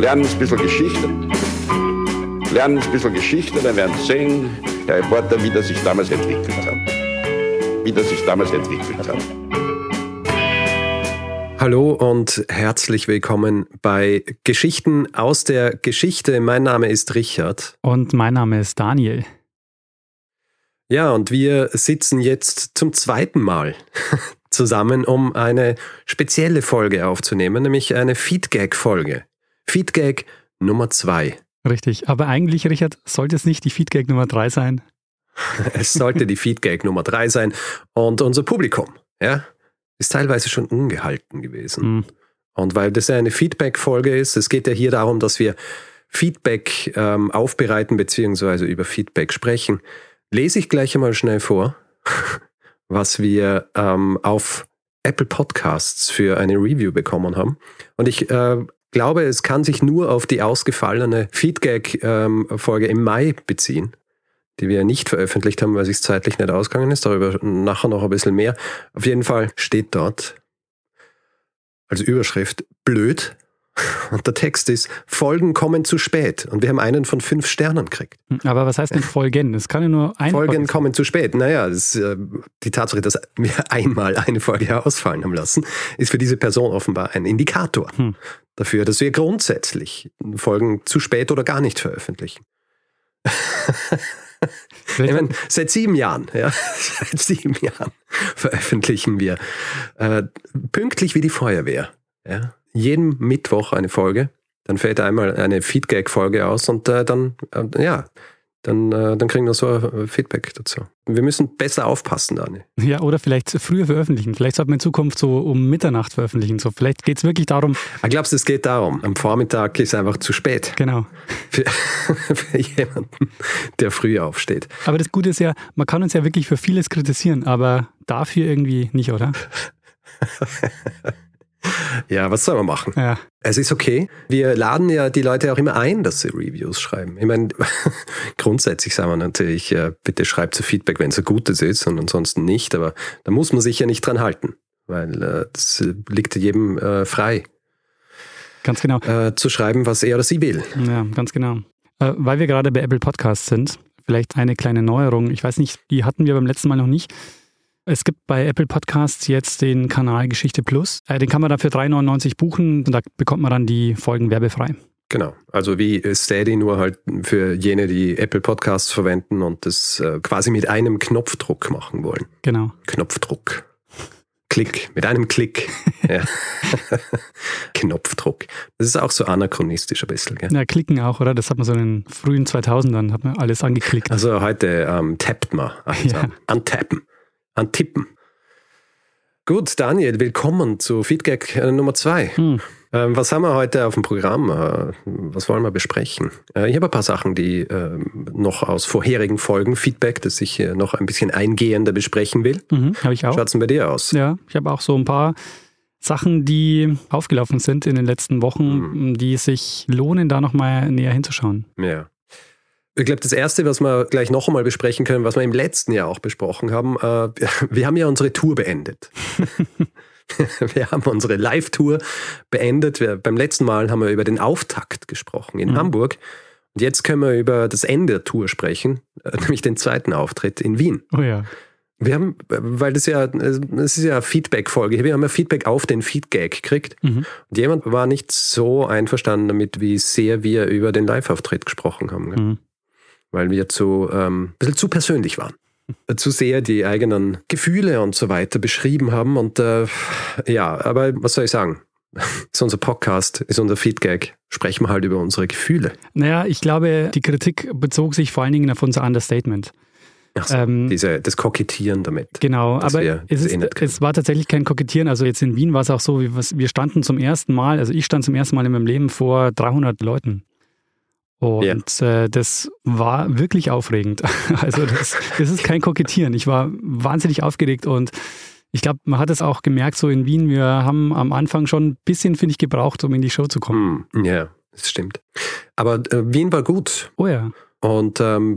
lernen ein bisschen Geschichte. Lernen ein bisschen Geschichte, dann werden Sie sehen, Herr Reporter, wie das sich damals entwickelt hat. Wie das sich damals entwickelt hat. Hallo und herzlich willkommen bei Geschichten aus der Geschichte. Mein Name ist Richard. Und mein Name ist Daniel. Ja, und wir sitzen jetzt zum zweiten Mal zusammen, um eine spezielle Folge aufzunehmen, nämlich eine Feedgag-Folge. Feedgag Nummer zwei. Richtig, aber eigentlich, Richard, sollte es nicht die Feedgag Nummer drei sein? es sollte die Feedgag Nummer drei sein. Und unser Publikum, ja, ist teilweise schon ungehalten gewesen. Mhm. Und weil das ja eine Feedback-Folge ist, es geht ja hier darum, dass wir Feedback ähm, aufbereiten beziehungsweise über Feedback sprechen, lese ich gleich einmal schnell vor, was wir ähm, auf Apple Podcasts für eine Review bekommen haben. Und ich äh, glaube, es kann sich nur auf die ausgefallene Feedback-Folge ähm, im Mai beziehen, die wir nicht veröffentlicht haben, weil es zeitlich nicht ausgegangen ist. Darüber nachher noch ein bisschen mehr. Auf jeden Fall steht dort als Überschrift blöd, und der Text ist, Folgen kommen zu spät. Und wir haben einen von fünf Sternen gekriegt. Aber was heißt denn Folgen? Es kann ja nur ein Folgen Folge kommen zu spät. Naja, das, äh, die Tatsache, dass wir einmal eine Folge ausfallen haben lassen, ist für diese Person offenbar ein Indikator hm. Dafür, dass wir grundsätzlich Folgen zu spät oder gar nicht veröffentlichen. meine, seit sieben Jahren, ja, seit sieben Jahren veröffentlichen wir äh, pünktlich wie die Feuerwehr. Ja jeden Mittwoch eine Folge. Dann fällt einmal eine Feedback-Folge aus und äh, dann, äh, ja, dann, äh, dann kriegen wir so ein Feedback dazu. Wir müssen besser aufpassen, Dani. Ja, oder vielleicht früher veröffentlichen. Vielleicht sollte man in Zukunft so um Mitternacht veröffentlichen. So, vielleicht geht es wirklich darum. Ich glaube, es geht darum. Am Vormittag ist einfach zu spät. Genau. Für, für jemanden, der früh aufsteht. Aber das Gute ist ja, man kann uns ja wirklich für vieles kritisieren, aber dafür irgendwie nicht, oder? Ja, was soll man machen? Ja. Es ist okay. Wir laden ja die Leute auch immer ein, dass sie Reviews schreiben. Ich meine, grundsätzlich sagen wir natürlich, bitte schreibt so Feedback, wenn es ein gutes ist und ansonsten nicht. Aber da muss man sich ja nicht dran halten, weil äh, das liegt jedem äh, frei. Ganz genau. Äh, zu schreiben, was er oder sie will. Ja, ganz genau. Äh, weil wir gerade bei Apple Podcasts sind, vielleicht eine kleine Neuerung. Ich weiß nicht, die hatten wir beim letzten Mal noch nicht. Es gibt bei Apple Podcasts jetzt den Kanal Geschichte Plus. Äh, den kann man da für 3,99 buchen und da bekommt man dann die Folgen werbefrei. Genau, also wie Steady, nur halt für jene, die Apple Podcasts verwenden und das äh, quasi mit einem Knopfdruck machen wollen. Genau. Knopfdruck. Klick, mit einem Klick. Ja. Knopfdruck. Das ist auch so anachronistisch ein bisschen. Gell? Ja, klicken auch, oder? Das hat man so in den frühen 2000ern, hat man alles angeklickt. Also heute ähm, tappt man. Also ja. Antappen an Tippen. Gut, Daniel, willkommen zu Feedback äh, Nummer zwei. Hm. Ähm, was haben wir heute auf dem Programm? Äh, was wollen wir besprechen? Äh, ich habe ein paar Sachen, die ähm, noch aus vorherigen Folgen Feedback, das ich noch ein bisschen eingehender besprechen will. Mhm, habe ich auch. Schaut es bei dir aus? Ja, ich habe auch so ein paar Sachen, die aufgelaufen sind in den letzten Wochen, mhm. die sich lohnen, da nochmal näher hinzuschauen. Ja. Ich glaube, das Erste, was wir gleich noch einmal besprechen können, was wir im letzten Jahr auch besprochen haben, äh, wir haben ja unsere Tour beendet. wir haben unsere Live-Tour beendet. Wir, beim letzten Mal haben wir über den Auftakt gesprochen in mhm. Hamburg. Und jetzt können wir über das Ende der Tour sprechen, äh, nämlich den zweiten Auftritt in Wien. Oh ja. Wir haben, weil das ja, es ist ja Feedback-Folge. Wir haben ja Feedback auf den Feedgag gekriegt. Mhm. Und jemand war nicht so einverstanden damit, wie sehr wir über den Live-Auftritt gesprochen haben. Mhm weil wir zu, ähm, ein bisschen zu persönlich waren. Zu sehr die eigenen Gefühle und so weiter beschrieben haben. Und äh, ja, aber was soll ich sagen? ist unser Podcast, ist unser Feedgag. Sprechen wir halt über unsere Gefühle. Naja, ich glaube, die Kritik bezog sich vor allen Dingen auf unser Understatement. Ach so, ähm, diese, das Kokettieren damit. Genau, aber es, ist, es, war tatsächlich kein Kokettieren. Also jetzt in Wien war es auch so, wir standen zum ersten Mal, also ich stand zum ersten Mal in meinem Leben vor 300 Leuten. Und ja. äh, das war wirklich aufregend. Also das, das ist kein Kokettieren. Ich war wahnsinnig aufgeregt und ich glaube, man hat es auch gemerkt, so in Wien, wir haben am Anfang schon ein bisschen, finde ich, gebraucht, um in die Show zu kommen. Hm, ja, das stimmt. Aber äh, Wien war gut. Oh ja. Und ähm,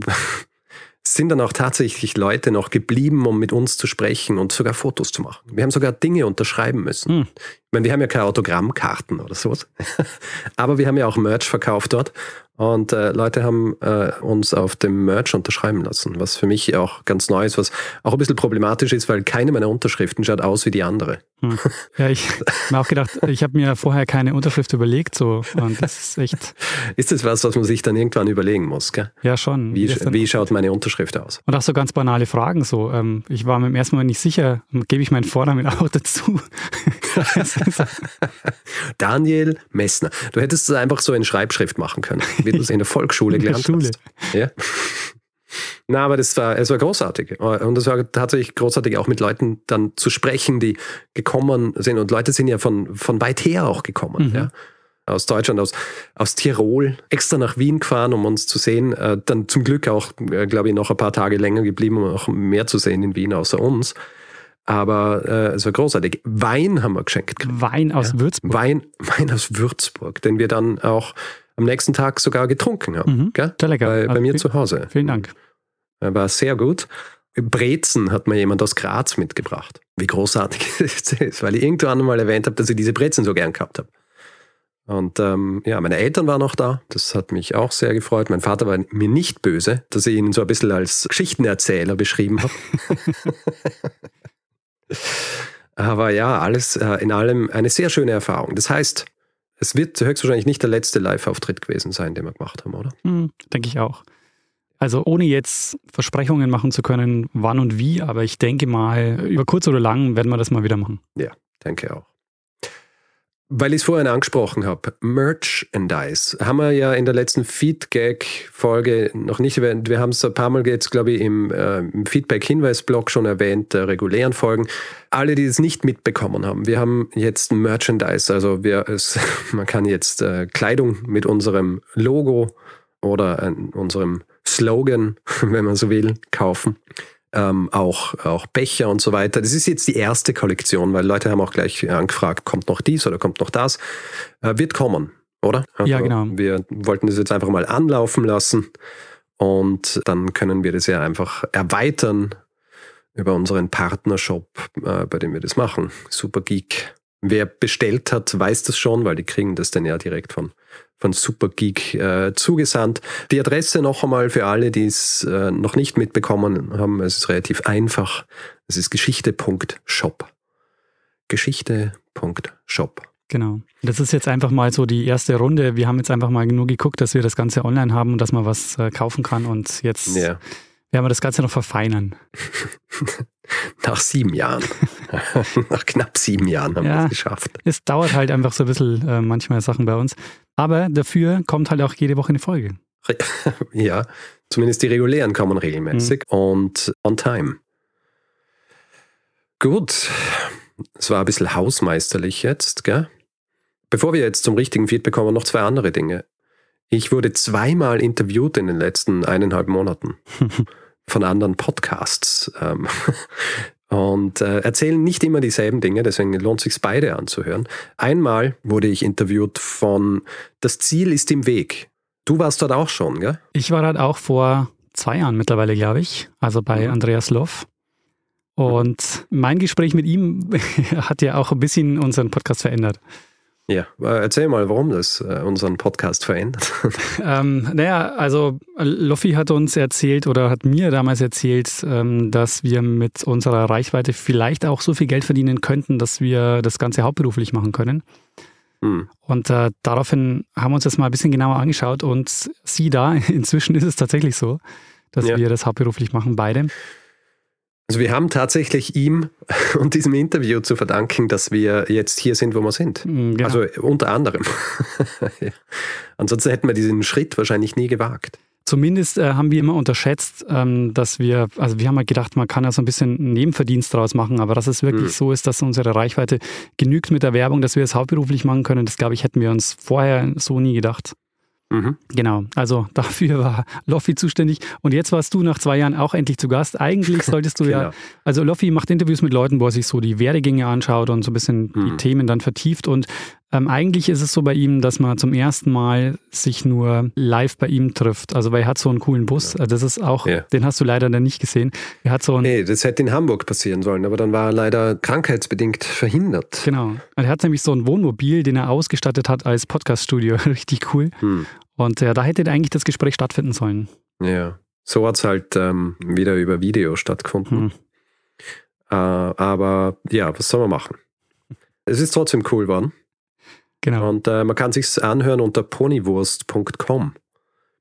sind dann auch tatsächlich Leute noch geblieben, um mit uns zu sprechen und sogar Fotos zu machen. Wir haben sogar Dinge unterschreiben müssen. Hm. meine, wir haben ja keine Autogrammkarten oder sowas, aber wir haben ja auch Merch verkauft dort und äh, Leute haben äh, uns auf dem Merch unterschreiben lassen, was für mich auch ganz neu ist, was auch ein bisschen problematisch ist, weil keine meiner Unterschriften schaut aus wie die andere. Hm. Ja, ich habe mir auch gedacht, ich habe mir vorher keine Unterschrift überlegt, so und das ist echt. Ist das was, was man sich dann irgendwann überlegen muss, gell? Ja, schon. Wie, wie schaut meine Unterschrift aus? Und auch so ganz banale Fragen so. Ähm, ich war mir im ersten Mal nicht sicher, gebe ich meinen Vornamen auch dazu? Daniel Messner. Du hättest es einfach so in Schreibschrift machen können wie du es in der Volksschule gelernt Schule. hast. Ja. Na, aber das war, es war großartig. Und es war tatsächlich großartig, auch mit Leuten dann zu sprechen, die gekommen sind. Und Leute sind ja von, von weit her auch gekommen. Mhm. Ja. Aus Deutschland, aus, aus Tirol, extra nach Wien gefahren, um uns zu sehen. Äh, dann zum Glück auch, äh, glaube ich, noch ein paar Tage länger geblieben, um auch mehr zu sehen in Wien außer uns. Aber äh, es war großartig. Wein haben wir geschenkt. Wein aus ja. Würzburg. Wein, Wein aus Würzburg, den wir dann auch am nächsten Tag sogar getrunken haben. Mhm, gell? Sehr lecker. Bei, also bei mir viel, zu Hause. Vielen Dank. War sehr gut. Brezen hat mir jemand aus Graz mitgebracht. Wie großartig das ist, weil ich irgendwann mal erwähnt habe, dass ich diese Brezen so gern gehabt habe. Und ähm, ja, meine Eltern waren auch da. Das hat mich auch sehr gefreut. Mein Vater war mir nicht böse, dass ich ihn so ein bisschen als Geschichtenerzähler beschrieben habe. Aber ja, alles äh, in allem eine sehr schöne Erfahrung. Das heißt, es wird höchstwahrscheinlich nicht der letzte Live-Auftritt gewesen sein, den wir gemacht haben, oder? Hm, denke ich auch. Also ohne jetzt Versprechungen machen zu können, wann und wie, aber ich denke mal, über kurz oder lang werden wir das mal wieder machen. Ja, denke auch. Weil ich es vorhin angesprochen habe, Merchandise haben wir ja in der letzten Feedgag-Folge noch nicht erwähnt. Wir haben es ein paar Mal jetzt, glaube ich, im, äh, im Feedback-Hinweis-Blog schon erwähnt, der regulären Folgen. Alle, die es nicht mitbekommen haben, wir haben jetzt Merchandise. Also wir, es, man kann jetzt äh, Kleidung mit unserem Logo oder äh, unserem Slogan, wenn man so will, kaufen ähm, auch, auch Becher und so weiter. Das ist jetzt die erste Kollektion, weil Leute haben auch gleich angefragt, kommt noch dies oder kommt noch das. Äh, wird kommen, oder? Also ja, genau. Wir wollten das jetzt einfach mal anlaufen lassen und dann können wir das ja einfach erweitern über unseren Partnershop, äh, bei dem wir das machen. Super Geek. Wer bestellt hat, weiß das schon, weil die kriegen das dann ja direkt von von Supergeek äh, zugesandt. Die Adresse noch einmal für alle, die es äh, noch nicht mitbekommen haben. Es ist relativ einfach. Es ist geschichte.shop. Geschichte.shop. Genau. Das ist jetzt einfach mal so die erste Runde. Wir haben jetzt einfach mal nur geguckt, dass wir das Ganze online haben und dass man was äh, kaufen kann. Und jetzt ja. werden wir das Ganze noch verfeinern. Nach sieben Jahren. Nach knapp sieben Jahren haben ja, wir es geschafft. Es dauert halt einfach so ein bisschen äh, manchmal Sachen bei uns. Aber dafür kommt halt auch jede Woche eine Folge. Ja, zumindest die regulären kommen regelmäßig mhm. und on time. Gut, es war ein bisschen hausmeisterlich jetzt, gell? Bevor wir jetzt zum richtigen Feedback kommen, noch zwei andere Dinge. Ich wurde zweimal interviewt in den letzten eineinhalb Monaten von anderen Podcasts. Und äh, erzählen nicht immer dieselben Dinge, deswegen lohnt es sich beide anzuhören. Einmal wurde ich interviewt von Das Ziel ist im Weg. Du warst dort auch schon, gell? Ich war dort auch vor zwei Jahren mittlerweile, glaube ich, also bei mhm. Andreas Loff. Und mein Gespräch mit ihm hat ja auch ein bisschen unseren Podcast verändert. Ja, erzähl mal, warum das äh, unseren Podcast verändert. ähm, naja, also Loffi hat uns erzählt oder hat mir damals erzählt, ähm, dass wir mit unserer Reichweite vielleicht auch so viel Geld verdienen könnten, dass wir das Ganze hauptberuflich machen können. Hm. Und äh, daraufhin haben wir uns das mal ein bisschen genauer angeschaut und sieh da, inzwischen ist es tatsächlich so, dass ja. wir das hauptberuflich machen, beide. Also wir haben tatsächlich ihm und diesem Interview zu verdanken, dass wir jetzt hier sind, wo wir sind. Mm, genau. Also unter anderem. ja. Ansonsten hätten wir diesen Schritt wahrscheinlich nie gewagt. Zumindest äh, haben wir immer unterschätzt, ähm, dass wir, also wir haben mal gedacht, man kann ja so ein bisschen Nebenverdienst daraus machen, aber dass es wirklich mhm. so ist, dass unsere Reichweite genügt mit der Werbung, dass wir es hauptberuflich machen können, das glaube ich, hätten wir uns vorher so nie gedacht. Mhm. Genau, also dafür war Loffi zuständig. Und jetzt warst du nach zwei Jahren auch endlich zu Gast. Eigentlich solltest du genau. ja, also Loffi macht Interviews mit Leuten, wo er sich so die Werdegänge anschaut und so ein bisschen mhm. die Themen dann vertieft. Und Ähm, eigentlich ist es so bei ihm, dass man zum ersten Mal sich nur live bei ihm trifft. Also weil er hat so einen coolen Bus. Das ist auch, ja. den hast du leider dann nicht gesehen. Er hat so einen, nee, das hätte in Hamburg passieren sollen, aber dann war er leider krankheitsbedingt verhindert. Genau. Er hat nämlich so ein Wohnmobil, den er ausgestattet hat als Podcaststudio. Richtig cool. Hm. Und ja, da hätte eigentlich das Gespräch stattfinden sollen. Ja, so hat es halt ähm, wieder über Video stattgefunden. Hm. Äh, aber ja, was soll man machen? Es ist trotzdem cool geworden. Genau. Und äh, man kann sich anhören unter ponywurst.com.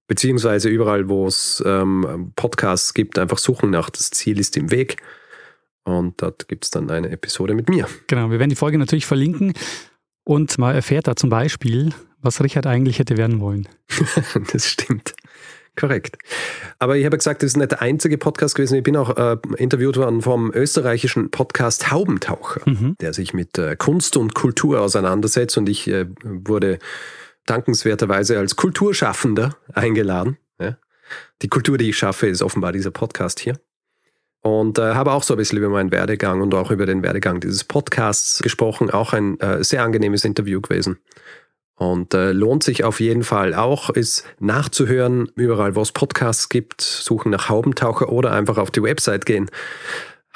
Beziehungsweise überall, wo es ähm, Podcasts gibt, einfach suchen nach Das Ziel ist im Weg. Und dort gibt es dann eine Episode mit mir. Genau, wir werden die Folge natürlich verlinken. Und man erfährt da zum Beispiel, was Richard eigentlich hätte werden wollen. das stimmt. Korrekt. Aber ich habe gesagt, das ist nicht der einzige Podcast gewesen. Ich bin auch äh, interviewt worden vom österreichischen Podcast Haubentaucher, mhm. der sich mit äh, Kunst und Kultur auseinandersetzt. Und ich äh, wurde dankenswerterweise als Kulturschaffender eingeladen. Ja. Die Kultur, die ich schaffe, ist offenbar dieser Podcast hier. Und äh, habe auch so ein bisschen über meinen Werdegang und auch über den Werdegang dieses Podcasts gesprochen. Auch ein äh, sehr angenehmes Interview gewesen. Und äh, lohnt sich auf jeden Fall auch, ist nachzuhören, überall wo es Podcasts gibt, suchen nach Haubentaucher oder einfach auf die Website gehen.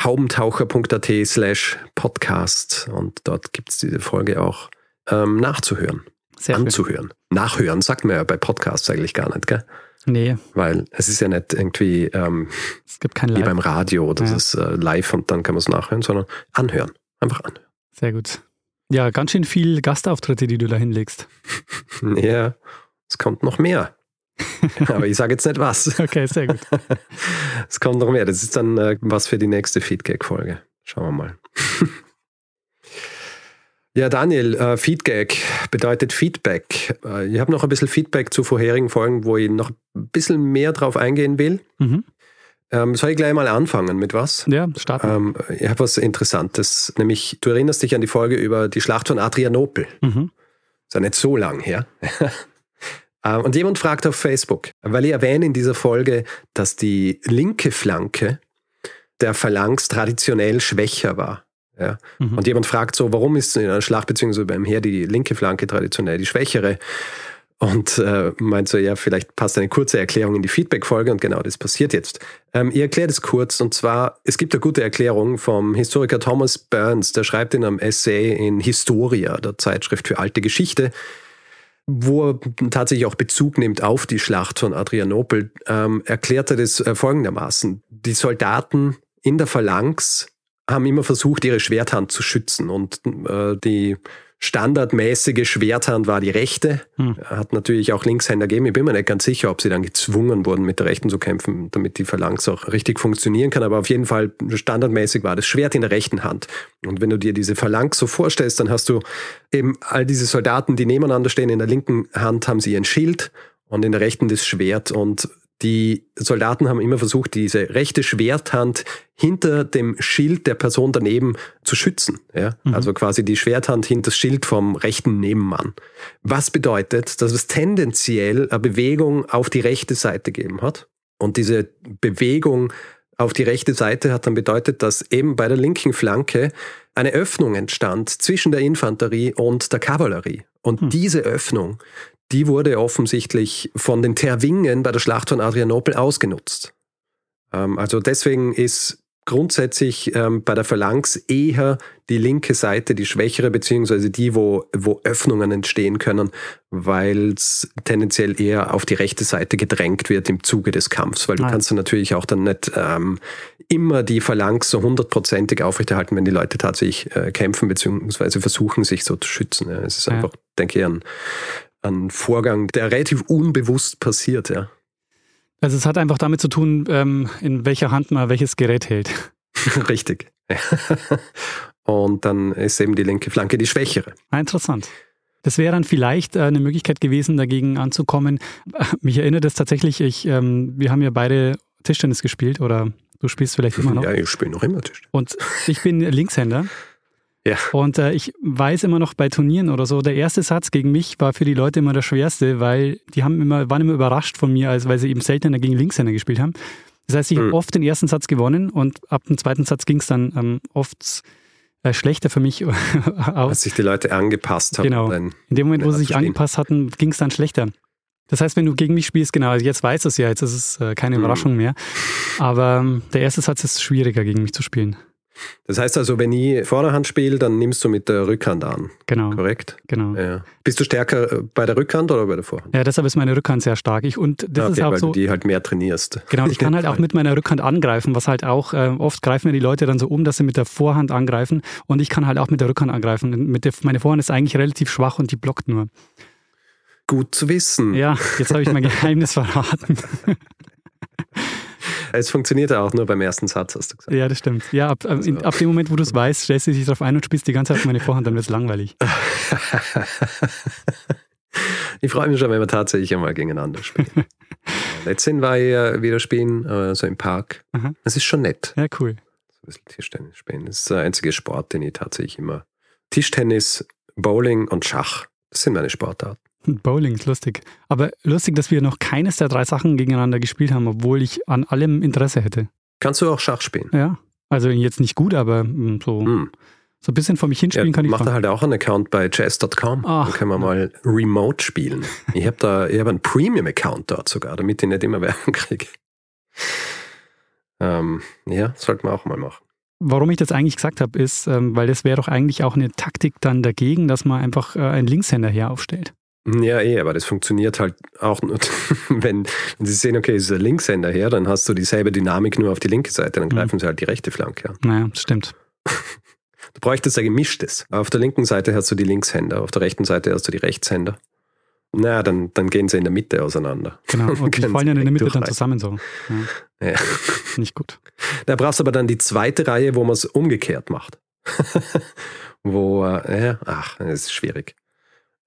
haubentaucher.at slash podcast. Und dort gibt es diese Folge auch ähm, nachzuhören. Sehr anzuhören. Schön. Nachhören sagt man ja bei Podcasts eigentlich gar nicht, gell? Nee. Weil es ist ja nicht irgendwie ähm, es gibt kein Live. wie beim Radio, das ja. ist äh, live und dann kann man es nachhören, sondern anhören. Einfach anhören. Sehr gut. Ja, ganz schön viel Gastauftritte, die du da hinlegst. Ja, es kommt noch mehr. Aber ich sage jetzt nicht was. Okay, sehr gut. es kommt noch mehr. Das ist dann äh, was für die nächste Feedgag-Folge. Schauen wir mal. ja, Daniel, äh, Feedgag bedeutet Feedback. Äh, ich habe noch ein bisschen Feedback zu vorherigen Folgen, wo ich noch ein bisschen mehr drauf eingehen will. Mhm. Ähm, soll ich gleich mal anfangen mit was? Ja, starten. Ähm, ich habe was Interessantes, nämlich du erinnerst dich an die Folge über die Schlacht von Adrianopel. Mhm. Ist ja nicht so lang her. ähm, und jemand fragt auf Facebook, weil ich erwähne in dieser Folge, dass die linke Flanke der Phalanx traditionell schwächer war. Ja? Mhm. Und jemand fragt so, warum ist in einer Schlacht beziehungsweise beim Heer die linke Flanke traditionell die schwächere? Und äh, meint so, ja, vielleicht passt eine kurze Erklärung in die Feedback-Folge und genau das passiert jetzt. Ähm, ich erkläre das kurz und zwar, es gibt eine gute Erklärung vom Historiker Thomas Burns, der schreibt in einem Essay in Historia, der Zeitschrift für alte Geschichte, wo er tatsächlich auch Bezug nimmt auf die Schlacht von Adrianopel, ähm, erklärt er das äh, folgendermaßen. Die Soldaten in der Phalanx haben immer versucht, ihre Schwerthand zu schützen und äh, die standardmäßige Schwerthand war die rechte. Hm. Hat natürlich auch Linkshänder gegeben. Ich bin mir nicht ganz sicher, ob sie dann gezwungen wurden, mit der rechten zu kämpfen, damit die Phalanx auch richtig funktionieren kann. Aber auf jeden Fall standardmäßig war das Schwert in der rechten Hand. Und wenn du dir diese Phalanx so vorstellst, dann hast du eben all diese Soldaten, die nebeneinander stehen. In der linken Hand haben sie ihren Schild und in der rechten das Schwert. Und die Soldaten haben immer versucht, diese rechte Schwerthand hinter dem Schild der Person daneben zu schützen. Ja? Mhm. Also quasi die Schwerthand hinter das Schild vom rechten Nebenmann. Was bedeutet, dass es tendenziell eine Bewegung auf die rechte Seite gegeben hat. Und diese Bewegung auf die rechte Seite hat dann bedeutet, dass eben bei der linken Flanke eine Öffnung entstand zwischen der Infanterie und der Kavallerie. Und hm. diese Öffnung, die wurde offensichtlich von den Terwingen bei der Schlacht von Adrianopel ausgenutzt. Ähm, also deswegen ist grundsätzlich ähm, bei der Phalanx eher die linke Seite die schwächere, beziehungsweise die, wo, wo Öffnungen entstehen können, weil es tendenziell eher auf die rechte Seite gedrängt wird im Zuge des Kampfs, weil du Nein. kannst dann natürlich auch dann nicht ähm, immer die Phalanx so hundertprozentig aufrechterhalten, wenn die Leute tatsächlich äh, kämpfen, beziehungsweise versuchen, sich so zu schützen. Ja. Es ist ja. einfach, denke ich, ein, ein Vorgang, der relativ unbewusst passiert, ja. Also es hat einfach damit zu tun, ähm, in welcher Hand man welches Gerät hält. Richtig. Und dann ist eben die linke Flanke die schwächere. Ah, interessant. Das wäre dann vielleicht äh, eine Möglichkeit gewesen, dagegen anzukommen. Mich erinnert es tatsächlich, ich, ähm, wir haben ja beide Tischtennis gespielt oder du spielst vielleicht immer noch. Ja, ich spiele noch immer Tischtennis. Und ich bin Linkshänder. Ja. Und äh, ich weiß immer noch bei Turnieren oder so, der erste Satz gegen mich war für die Leute immer der schwerste, weil die haben immer, waren immer überrascht von mir, als weil sie eben seltener gegen Linkshänder gespielt haben. Das heißt, ich mhm. habe oft den ersten Satz gewonnen und ab dem zweiten Satz ging es dann ähm, oft äh, schlechter für mich aus. Als sich die Leute angepasst haben. Genau. In dem Moment, wo sie sich angepasst hatten, ging es dann schlechter. Das heißt, wenn du gegen mich spielst, genau, also jetzt weiß es ja, jetzt ist es äh, keine mhm. Überraschung mehr. Aber ähm, der erste Satz ist schwieriger, gegen mich zu spielen. Das heißt also, wenn ich Vorderhand spiele, dann nimmst du mit der Rückhand an. Genau. Korrekt? Genau. Ja. Bist du stärker äh, bei der Rückhand oder bei der Vorhand? Ja, deshalb ist meine Rückhand sehr stark. Ich, und das okay, ist auch weil so. du die halt mehr trainierst. Genau, ich kann halt auch mit meiner Rückhand angreifen, was halt auch, äh, oft greifen mir die Leute dann so um, dass sie mit der Vorhand angreifen und ich kann halt auch mit der Rückhand angreifen. Mit der, meine Vorhand ist eigentlich relativ schwach und die blockt nur. Gut zu wissen. Ja, jetzt habe ich mein Geheimnis verraten. Es funktioniert ja auch nur beim ersten Satz, hast du gesagt. Ja, das stimmt. Ja, ab, also. ab dem Moment, wo du es weißt, stellst du dich darauf ein und spielst die ganze Zeit auf meine Vorhand, dann wird es langweilig. ich freue mich schon, wenn wir tatsächlich einmal gegeneinander spielen. Letztens war ich ja wieder spielen, äh, so im Park. Aha. Das ist schon nett. Ja, cool. So ein bisschen Tischtennis spielen. Das ist der einzige Sport, den ich tatsächlich immer. Tischtennis, Bowling und Schach. Das sind meine Sportarten. Bowling ist lustig. Aber lustig, dass wir noch keines der drei Sachen gegeneinander gespielt haben, obwohl ich an allem Interesse hätte. Kannst du auch Schach spielen? Ja. Also jetzt nicht gut, aber hm, so, hm. so ein bisschen vor mich hinspielen ja, kann ich. Mach da halt auch einen Account bei chess.com. Dann können wir mal remote spielen. Ich habe da, ich habe einen Premium-Account dort sogar, damit ich nicht immer Werbung kriege. Ähm, ja, sollten wir auch mal machen. Warum ich das eigentlich gesagt habe, ist, ähm, weil das wäre doch eigentlich auch eine Taktik dann dagegen, dass man einfach äh, einen Linkshänder her aufstellt. Ja, eh, aber das funktioniert halt auch nur, wenn, wenn sie sehen, okay, es ist ein Linkshänder her, dann hast du dieselbe Dynamik nur auf die linke Seite, dann mhm. greifen mhm. sie halt die rechte Flanke an. Naja, stimmt. Du bräuchtest ein gemischtes. Auf der linken Seite hast du die Linkshänder, auf der rechten Seite hast du die Rechtshänder. Na, dann, dann gehen sie in der Mitte auseinander. Genau, und die fallen ja in der Mitte dann zusammen so. Ja. ja. Nicht gut. Da brauchst du aber dann die zweite Reihe, wo man es umgekehrt macht. wo, äh, ja, ach, das ist schwierig.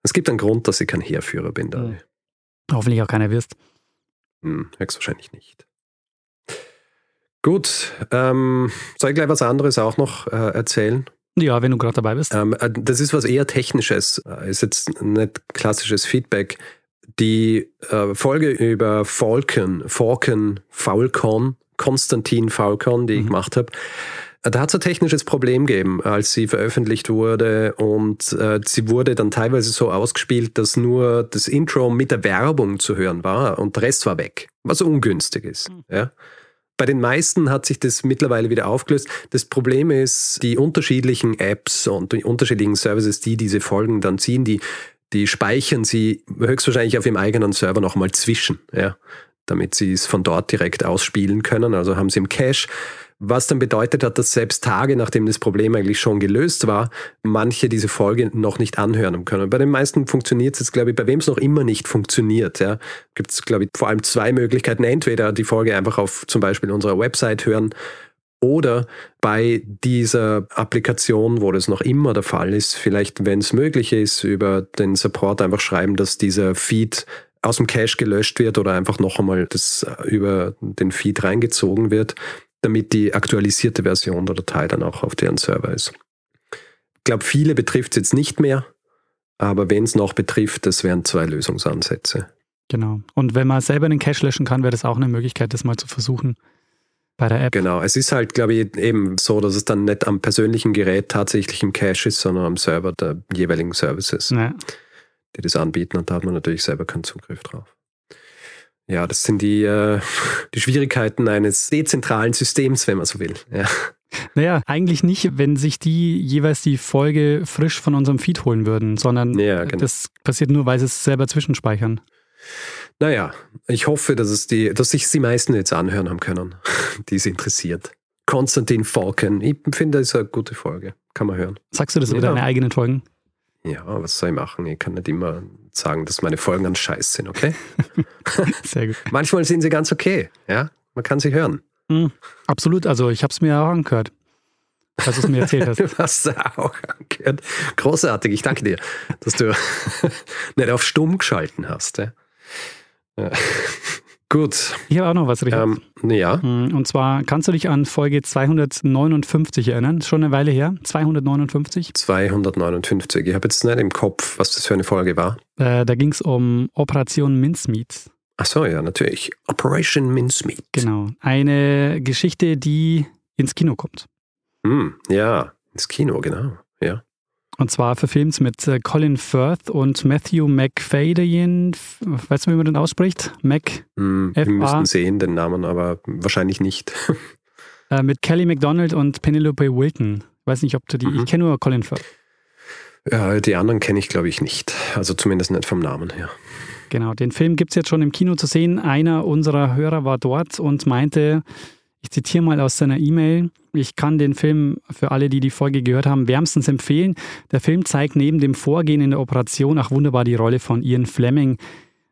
Es gibt einen Grund, dass ich kein Heerführer bin. Da. Hm. Hoffentlich auch keiner wirst. Hm, höchstwahrscheinlich nicht. Gut, ähm, soll ich gleich was anderes auch noch äh, erzählen? Ja, wenn du gerade dabei bist. Ähm, äh, das ist was eher Technisches, äh, ist jetzt nicht klassisches Feedback. Die äh, Folge über Falcon, Falcon, Falcon, Konstantin Falcon, die mhm. ich gemacht habe, da hat es ein technisches Problem gegeben, als sie veröffentlicht wurde und äh, sie wurde dann teilweise so ausgespielt, dass nur das Intro mit der Werbung zu hören war und der Rest war weg, was ungünstig ist. Mhm. Ja. Bei den meisten hat sich das mittlerweile wieder aufgelöst. Das Problem ist, die unterschiedlichen Apps und die unterschiedlichen Services, die diese Folgen dann ziehen, die, die speichern sie höchstwahrscheinlich auf ihrem eigenen Server nochmal zwischen, ja, damit sie es von dort direkt ausspielen können. Also haben sie im Cache was dann bedeutet hat, dass selbst Tage, nachdem das Problem eigentlich schon gelöst war, manche diese Folge noch nicht anhören können. Bei den meisten funktioniert es jetzt, glaube ich, bei wem es noch immer nicht funktioniert, ja, gibt es, glaube ich, vor allem zwei Möglichkeiten. Entweder die Folge einfach auf zum Beispiel unserer Website hören oder bei dieser Applikation, wo das noch immer der Fall ist, vielleicht, wenn es möglich ist, über den Support einfach schreiben, dass dieser Feed aus dem Cache gelöscht wird oder einfach noch einmal das über den Feed reingezogen wird damit die aktualisierte Version der Datei dann auch auf deren Server ist. Ich glaube, viele betrifft es jetzt nicht mehr, aber wenn es noch betrifft, das wären zwei Lösungsansätze. Genau. Und wenn man selber den Cache löschen kann, wäre das auch eine Möglichkeit, das mal zu versuchen bei der App. Genau. Es ist halt, glaube ich, eben so, dass es dann nicht am persönlichen Gerät tatsächlich im Cache ist, sondern am Server der jeweiligen Services, ja. die das anbieten. Und da hat man natürlich selber keinen Zugriff drauf. Ja, das sind die, äh, die Schwierigkeiten eines dezentralen Systems, wenn man so will. Ja. Naja, eigentlich nicht, wenn sich die jeweils die Folge frisch von unserem Feed holen würden, sondern ja, genau. das passiert nur, weil sie es selber zwischenspeichern. Naja, ich hoffe, dass, es die, dass sich die meisten jetzt anhören haben können, die es interessiert. Konstantin Falken, ich finde, das ist eine gute Folge. Kann man hören. Sagst du das ja. über deine eigenen Folgen? Ja, was soll ich machen? Ich kann nicht immer sagen, dass meine Folgen ganz scheiß sind, okay? Sehr gut. Manchmal sind sie ganz okay, ja? Man kann sie hören. Mhm, absolut, also ich habe es mir auch angehört, als du es mir erzählt hast. du hast es auch angehört. Großartig, ich danke dir, dass du nicht auf stumm geschalten hast. Ja? Gut. Ich habe auch noch was, Richard. Ähm, ja. Hm, und zwar, kannst du dich an Folge 259 erinnern? Schon eine Weile her? 259? 259. Ich habe jetzt nicht im Kopf, was das für eine Folge war. Äh, da ging es um Operation Mincemeat. Ach so, ja, natürlich. Operation Mincemeat. Genau. Eine Geschichte, die ins Kino kommt. Hm, ja. Ins Kino, genau, ja. Und zwar verfilmt mit äh, Colin Firth und Matthew McFadyen. Weißt du, wie man den ausspricht? Mac. Mm, wir müssten sehen den Namen, aber wahrscheinlich nicht. äh, mit Kelly MacDonald und Penelope Wilton. Ich weiß nicht, ob du die. Mhm. Ich kenne nur Colin Firth. Ja, die anderen kenne ich, glaube ich, nicht. Also zumindest nicht vom Namen her. Genau, den Film gibt es jetzt schon im Kino zu sehen. Einer unserer Hörer war dort und meinte, ich zitiere mal aus seiner E-Mail, ich kann den Film für alle, die die Folge gehört haben, wärmstens empfehlen. Der Film zeigt neben dem Vorgehen in der Operation auch wunderbar die Rolle von Ian Fleming.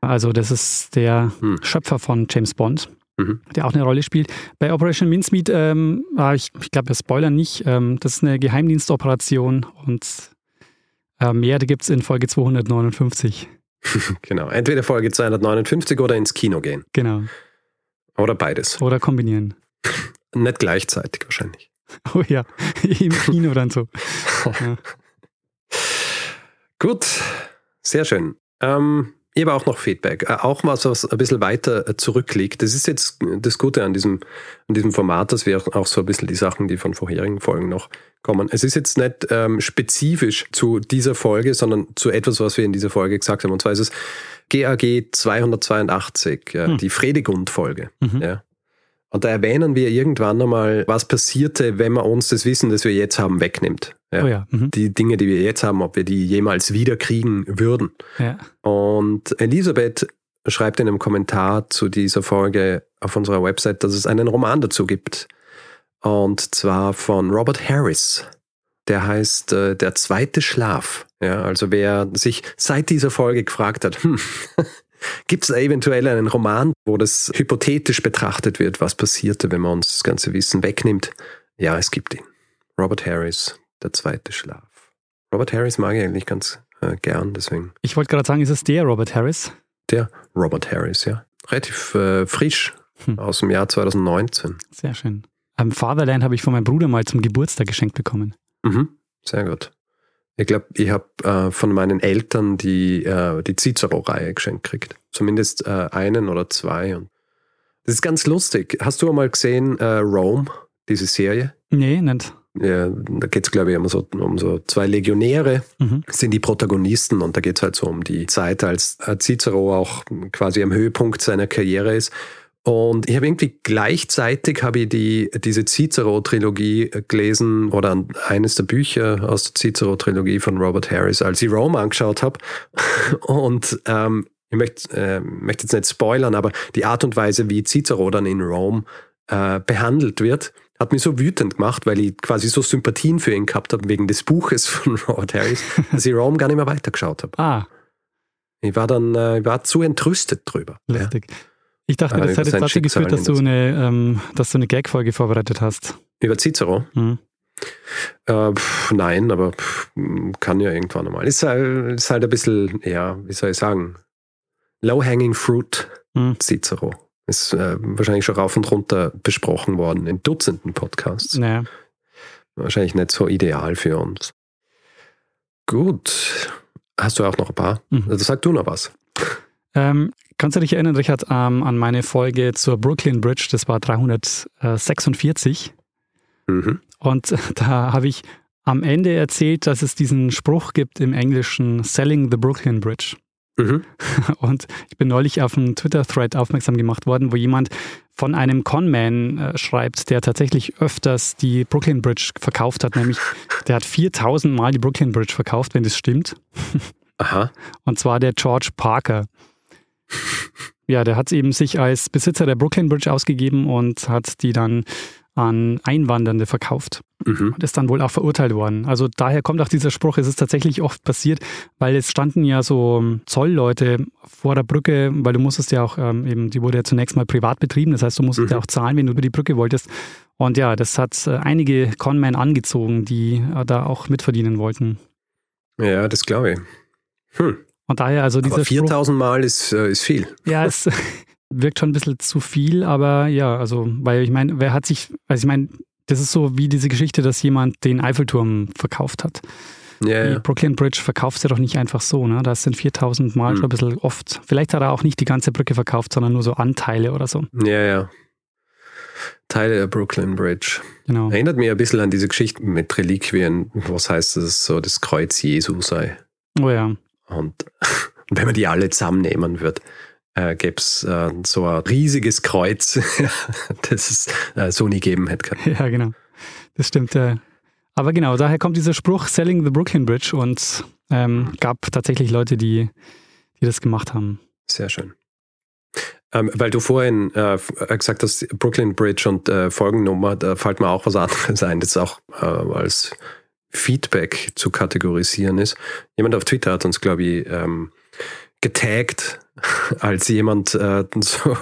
Also das ist der hm. Schöpfer von James Bond. Mhm. Der auch eine Rolle spielt. Bei Operation Mincemeat, ähm, ah, ich, ich glaube, wir spoilern nicht. Ähm, das ist eine Geheimdienstoperation und äh, mehr gibt es in Folge 259. genau, entweder Folge 259 oder ins Kino gehen. Genau. Oder beides. Oder kombinieren. Nicht gleichzeitig wahrscheinlich. Oh ja, im Kino dann so. Ja. Gut, sehr schön. Ähm, ich habe auch noch Feedback, äh, auch was, was ein bisschen weiter äh, zurückliegt. Das ist jetzt das Gute an diesem, an diesem Format, dass wir auch so ein bisschen die Sachen, die von vorherigen Folgen noch kommen. Es ist jetzt nicht ähm, spezifisch zu dieser Folge, sondern zu etwas, was wir in dieser Folge gesagt haben. Und zwar ist es GAG 282, äh, hm. die Fredegund-Folge. Mhm. Ja. Und da erwähnen wir irgendwann einmal, was passierte, wenn man uns das Wissen, das wir jetzt haben, wegnimmt. Ja. Oh ja. Mhm. Die Dinge, die wir jetzt haben, ob wir die jemals wieder kriegen würden. Ja. Und Elisabeth schreibt in einem Kommentar zu dieser Folge auf unserer Website, dass es einen Roman dazu gibt. Und zwar von Robert Harris. Der heißt äh, Der zweite Schlaf. Ja, also wer sich seit dieser Folge gefragt hat, hm, Gibt es eventuell einen Roman, wo das hypothetisch betrachtet wird, was passierte, wenn man uns das ganze Wissen wegnimmt? Ja, es gibt ihn. Robert Harris, Der zweite Schlaf. Robert Harris mag ich eigentlich ganz äh, gern, deswegen. Ich wollte gerade sagen, ist es der Robert Harris? Der Robert Harris, ja. Relativ äh, frisch, hm. aus dem Jahr 2019. Sehr schön. Am Fatherland habe ich von meinem Bruder mal zum Geburtstag geschenkt bekommen. Mhm, sehr gut. Ich glaube, ich habe äh, von meinen Eltern die, äh, die Cicero-Reihe geschenkt gekriegt. Zumindest äh, einen oder zwei. Und das ist ganz lustig. Hast du einmal gesehen äh, Rome, diese Serie? Nee, nicht. Ja, da geht es, glaube ich, um so, um so zwei Legionäre, mhm. sind die Protagonisten und da geht es halt so um die Zeit, als äh, Cicero auch quasi am Höhepunkt seiner Karriere ist und ich habe irgendwie gleichzeitig habe ich die, diese Cicero-Trilogie gelesen oder eines der Bücher aus der Cicero-Trilogie von Robert Harris, als ich Rome angeschaut habe. Und ähm, ich möchte, äh, möchte jetzt nicht spoilern, aber die Art und Weise, wie Cicero dann in Rome äh, behandelt wird, hat mich so wütend gemacht, weil ich quasi so Sympathien für ihn gehabt habe wegen des Buches von Robert Harris, dass ich Rome gar nicht mehr weitergeschaut habe. Ah. Ich war dann, äh, ich war zu entrüstet drüber. Lustig. Ja. Ich dachte, das hat jetzt dazu geführt, dass du, eine, ähm, dass du eine Gag-Folge vorbereitet hast. Über Cicero? Mhm. Äh, pf, nein, aber pf, kann ja irgendwann nochmal. Ist halt, ist halt ein bisschen, ja, wie soll ich sagen, low-hanging fruit mhm. Cicero. Ist äh, wahrscheinlich schon rauf und runter besprochen worden in Dutzenden Podcasts. Naja. Wahrscheinlich nicht so ideal für uns. Gut. Hast du auch noch ein paar? Mhm. Also sag du noch was. Ähm, kannst du dich erinnern, Richard, ähm, an meine Folge zur Brooklyn Bridge? Das war 346. Mhm. Und da habe ich am Ende erzählt, dass es diesen Spruch gibt im Englischen Selling the Brooklyn Bridge. Mhm. Und ich bin neulich auf einen Twitter-Thread aufmerksam gemacht worden, wo jemand von einem Conman äh, schreibt, der tatsächlich öfters die Brooklyn Bridge verkauft hat, nämlich der hat 4000 Mal die Brooklyn Bridge verkauft, wenn das stimmt. Aha. Und zwar der George Parker. Ja, der hat eben sich als Besitzer der Brooklyn Bridge ausgegeben und hat die dann an Einwandernde verkauft mhm. und ist dann wohl auch verurteilt worden. Also daher kommt auch dieser Spruch, es ist tatsächlich oft passiert, weil es standen ja so Zollleute vor der Brücke, weil du musstest ja auch ähm, eben, die wurde ja zunächst mal privat betrieben, das heißt, du musstest mhm. ja auch zahlen, wenn du über die Brücke wolltest. Und ja, das hat äh, einige Conmen angezogen, die äh, da auch mitverdienen wollten. Ja, das glaube ich. Hm. Und daher also dieser aber 4000 Mal ist, äh, ist viel. Ja, es wirkt schon ein bisschen zu viel, aber ja, also, weil ich meine, wer hat sich, also ich meine, das ist so wie diese Geschichte, dass jemand den Eiffelturm verkauft hat. Ja, die ja. Brooklyn Bridge verkauft sie doch nicht einfach so, ne? Das sind 4000 Mal hm. schon ein bisschen oft. Vielleicht hat er auch nicht die ganze Brücke verkauft, sondern nur so Anteile oder so. Ja, ja. Teile der Brooklyn Bridge. Genau. Erinnert mich ein bisschen an diese Geschichte mit Reliquien, was heißt, es so das Kreuz Jesu sei. Oh ja. Und wenn man die alle zusammennehmen würde, äh, gäbe es äh, so ein riesiges Kreuz, das es äh, so nie geben hätte können. Ja, genau. Das stimmt. Äh. Aber genau, daher kommt dieser Spruch Selling the Brooklyn Bridge und ähm, gab tatsächlich Leute, die, die das gemacht haben. Sehr schön. Ähm, weil du vorhin äh, gesagt hast, Brooklyn Bridge und äh, Folgennummer, da fällt mir auch was anderes ein, das auch äh, als Feedback zu kategorisieren ist. Jemand auf Twitter hat uns, glaube ich, ähm, getaggt, als jemand äh, so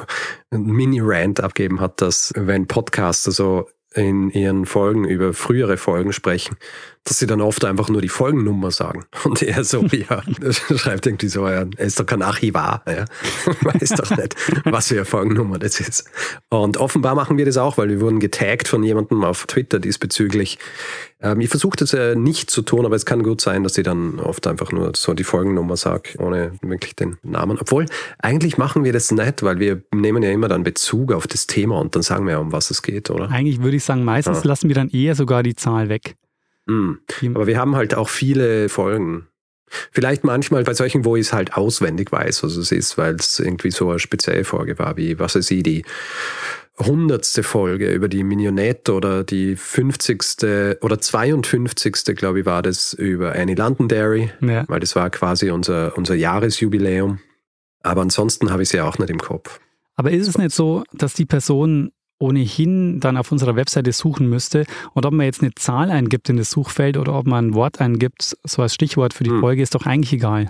ein Mini-Rant abgeben hat, dass wenn Podcaster so in ihren Folgen über frühere Folgen sprechen, dass sie dann oft einfach nur die Folgennummer sagen. Und er so, ja, schreibt irgendwie so, ja, er ist doch kein Archivar, ja. weiß doch nicht, was für eine Folgennummer das ist. Und offenbar machen wir das auch, weil wir wurden getaggt von jemandem auf Twitter diesbezüglich. Ähm, ich versuche das ja nicht zu tun, aber es kann gut sein, dass ich dann oft einfach nur so die Folgennummer sage, ohne wirklich den Namen. Obwohl, eigentlich machen wir das nicht, weil wir nehmen ja immer dann Bezug auf das Thema und dann sagen wir ja, um was es geht, oder? Eigentlich würde ich sagen, meistens ah. lassen wir dann eher sogar die Zahl weg. Mhm. Aber wir haben halt auch viele Folgen. Vielleicht manchmal bei solchen, wo ich es halt auswendig weiß, was es ist, weil es irgendwie so eine spezielle Folge war, wie, was weiß ich, die hundertste Folge über die Minionette oder die 50. oder 52. glaube ich war das über Annie Londonderry, ja. weil das war quasi unser, unser Jahresjubiläum. Aber ansonsten habe ich sie auch nicht im Kopf. Aber ist es nicht so, dass die Person ohnehin dann auf unserer Webseite suchen müsste. Und ob man jetzt eine Zahl eingibt in das Suchfeld oder ob man ein Wort eingibt, so als Stichwort für die hm. Folge, ist doch eigentlich egal.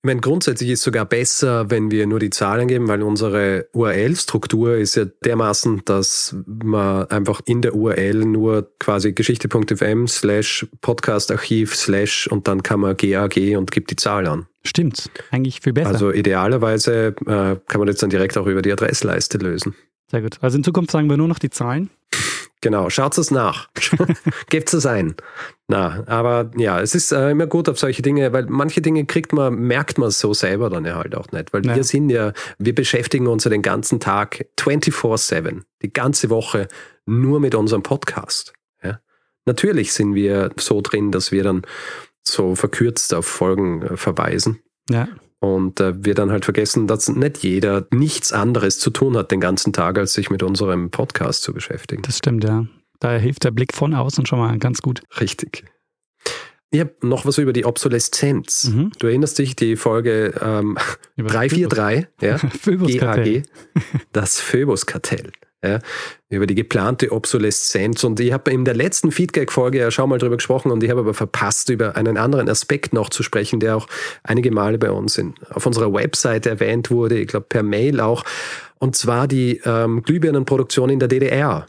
Ich meine, grundsätzlich ist es sogar besser, wenn wir nur die Zahlen geben, weil unsere URL-Struktur ist ja dermaßen, dass man einfach in der URL nur quasi geschichte.fm slash podcastarchiv slash und dann kann man GAG und gibt die Zahl an. Stimmt, eigentlich viel besser. Also idealerweise äh, kann man das dann direkt auch über die Adressleiste lösen. Sehr gut. Also in Zukunft sagen wir nur noch die Zahlen. Genau, schaut es nach. Gebt es ein. Na, aber ja, es ist äh, immer gut auf solche Dinge, weil manche Dinge kriegt man, merkt man so selber dann ja halt auch nicht. Weil ja. wir sind ja, wir beschäftigen uns ja den ganzen Tag 24-7, die ganze Woche nur mit unserem Podcast. Ja? Natürlich sind wir so drin, dass wir dann so verkürzt auf Folgen äh, verweisen. Ja. Und äh, wir dann halt vergessen, dass nicht jeder nichts anderes zu tun hat den ganzen Tag, als sich mit unserem Podcast zu beschäftigen. Das stimmt, ja. Daher hilft der Blick von außen schon mal ganz gut. Richtig. Ich habe noch was über die Obsoleszenz. Mhm. Du erinnerst dich, die Folge ähm, 343, ja, GAG, das Phöbus-Kartell ja, über die geplante Obsoleszenz. Und ich habe in der letzten Feedback-Folge ja schon mal drüber gesprochen und ich habe aber verpasst, über einen anderen Aspekt noch zu sprechen, der auch einige Male bei uns in, auf unserer Website erwähnt wurde, ich glaube per Mail auch, und zwar die ähm, Glühbirnenproduktion in der DDR.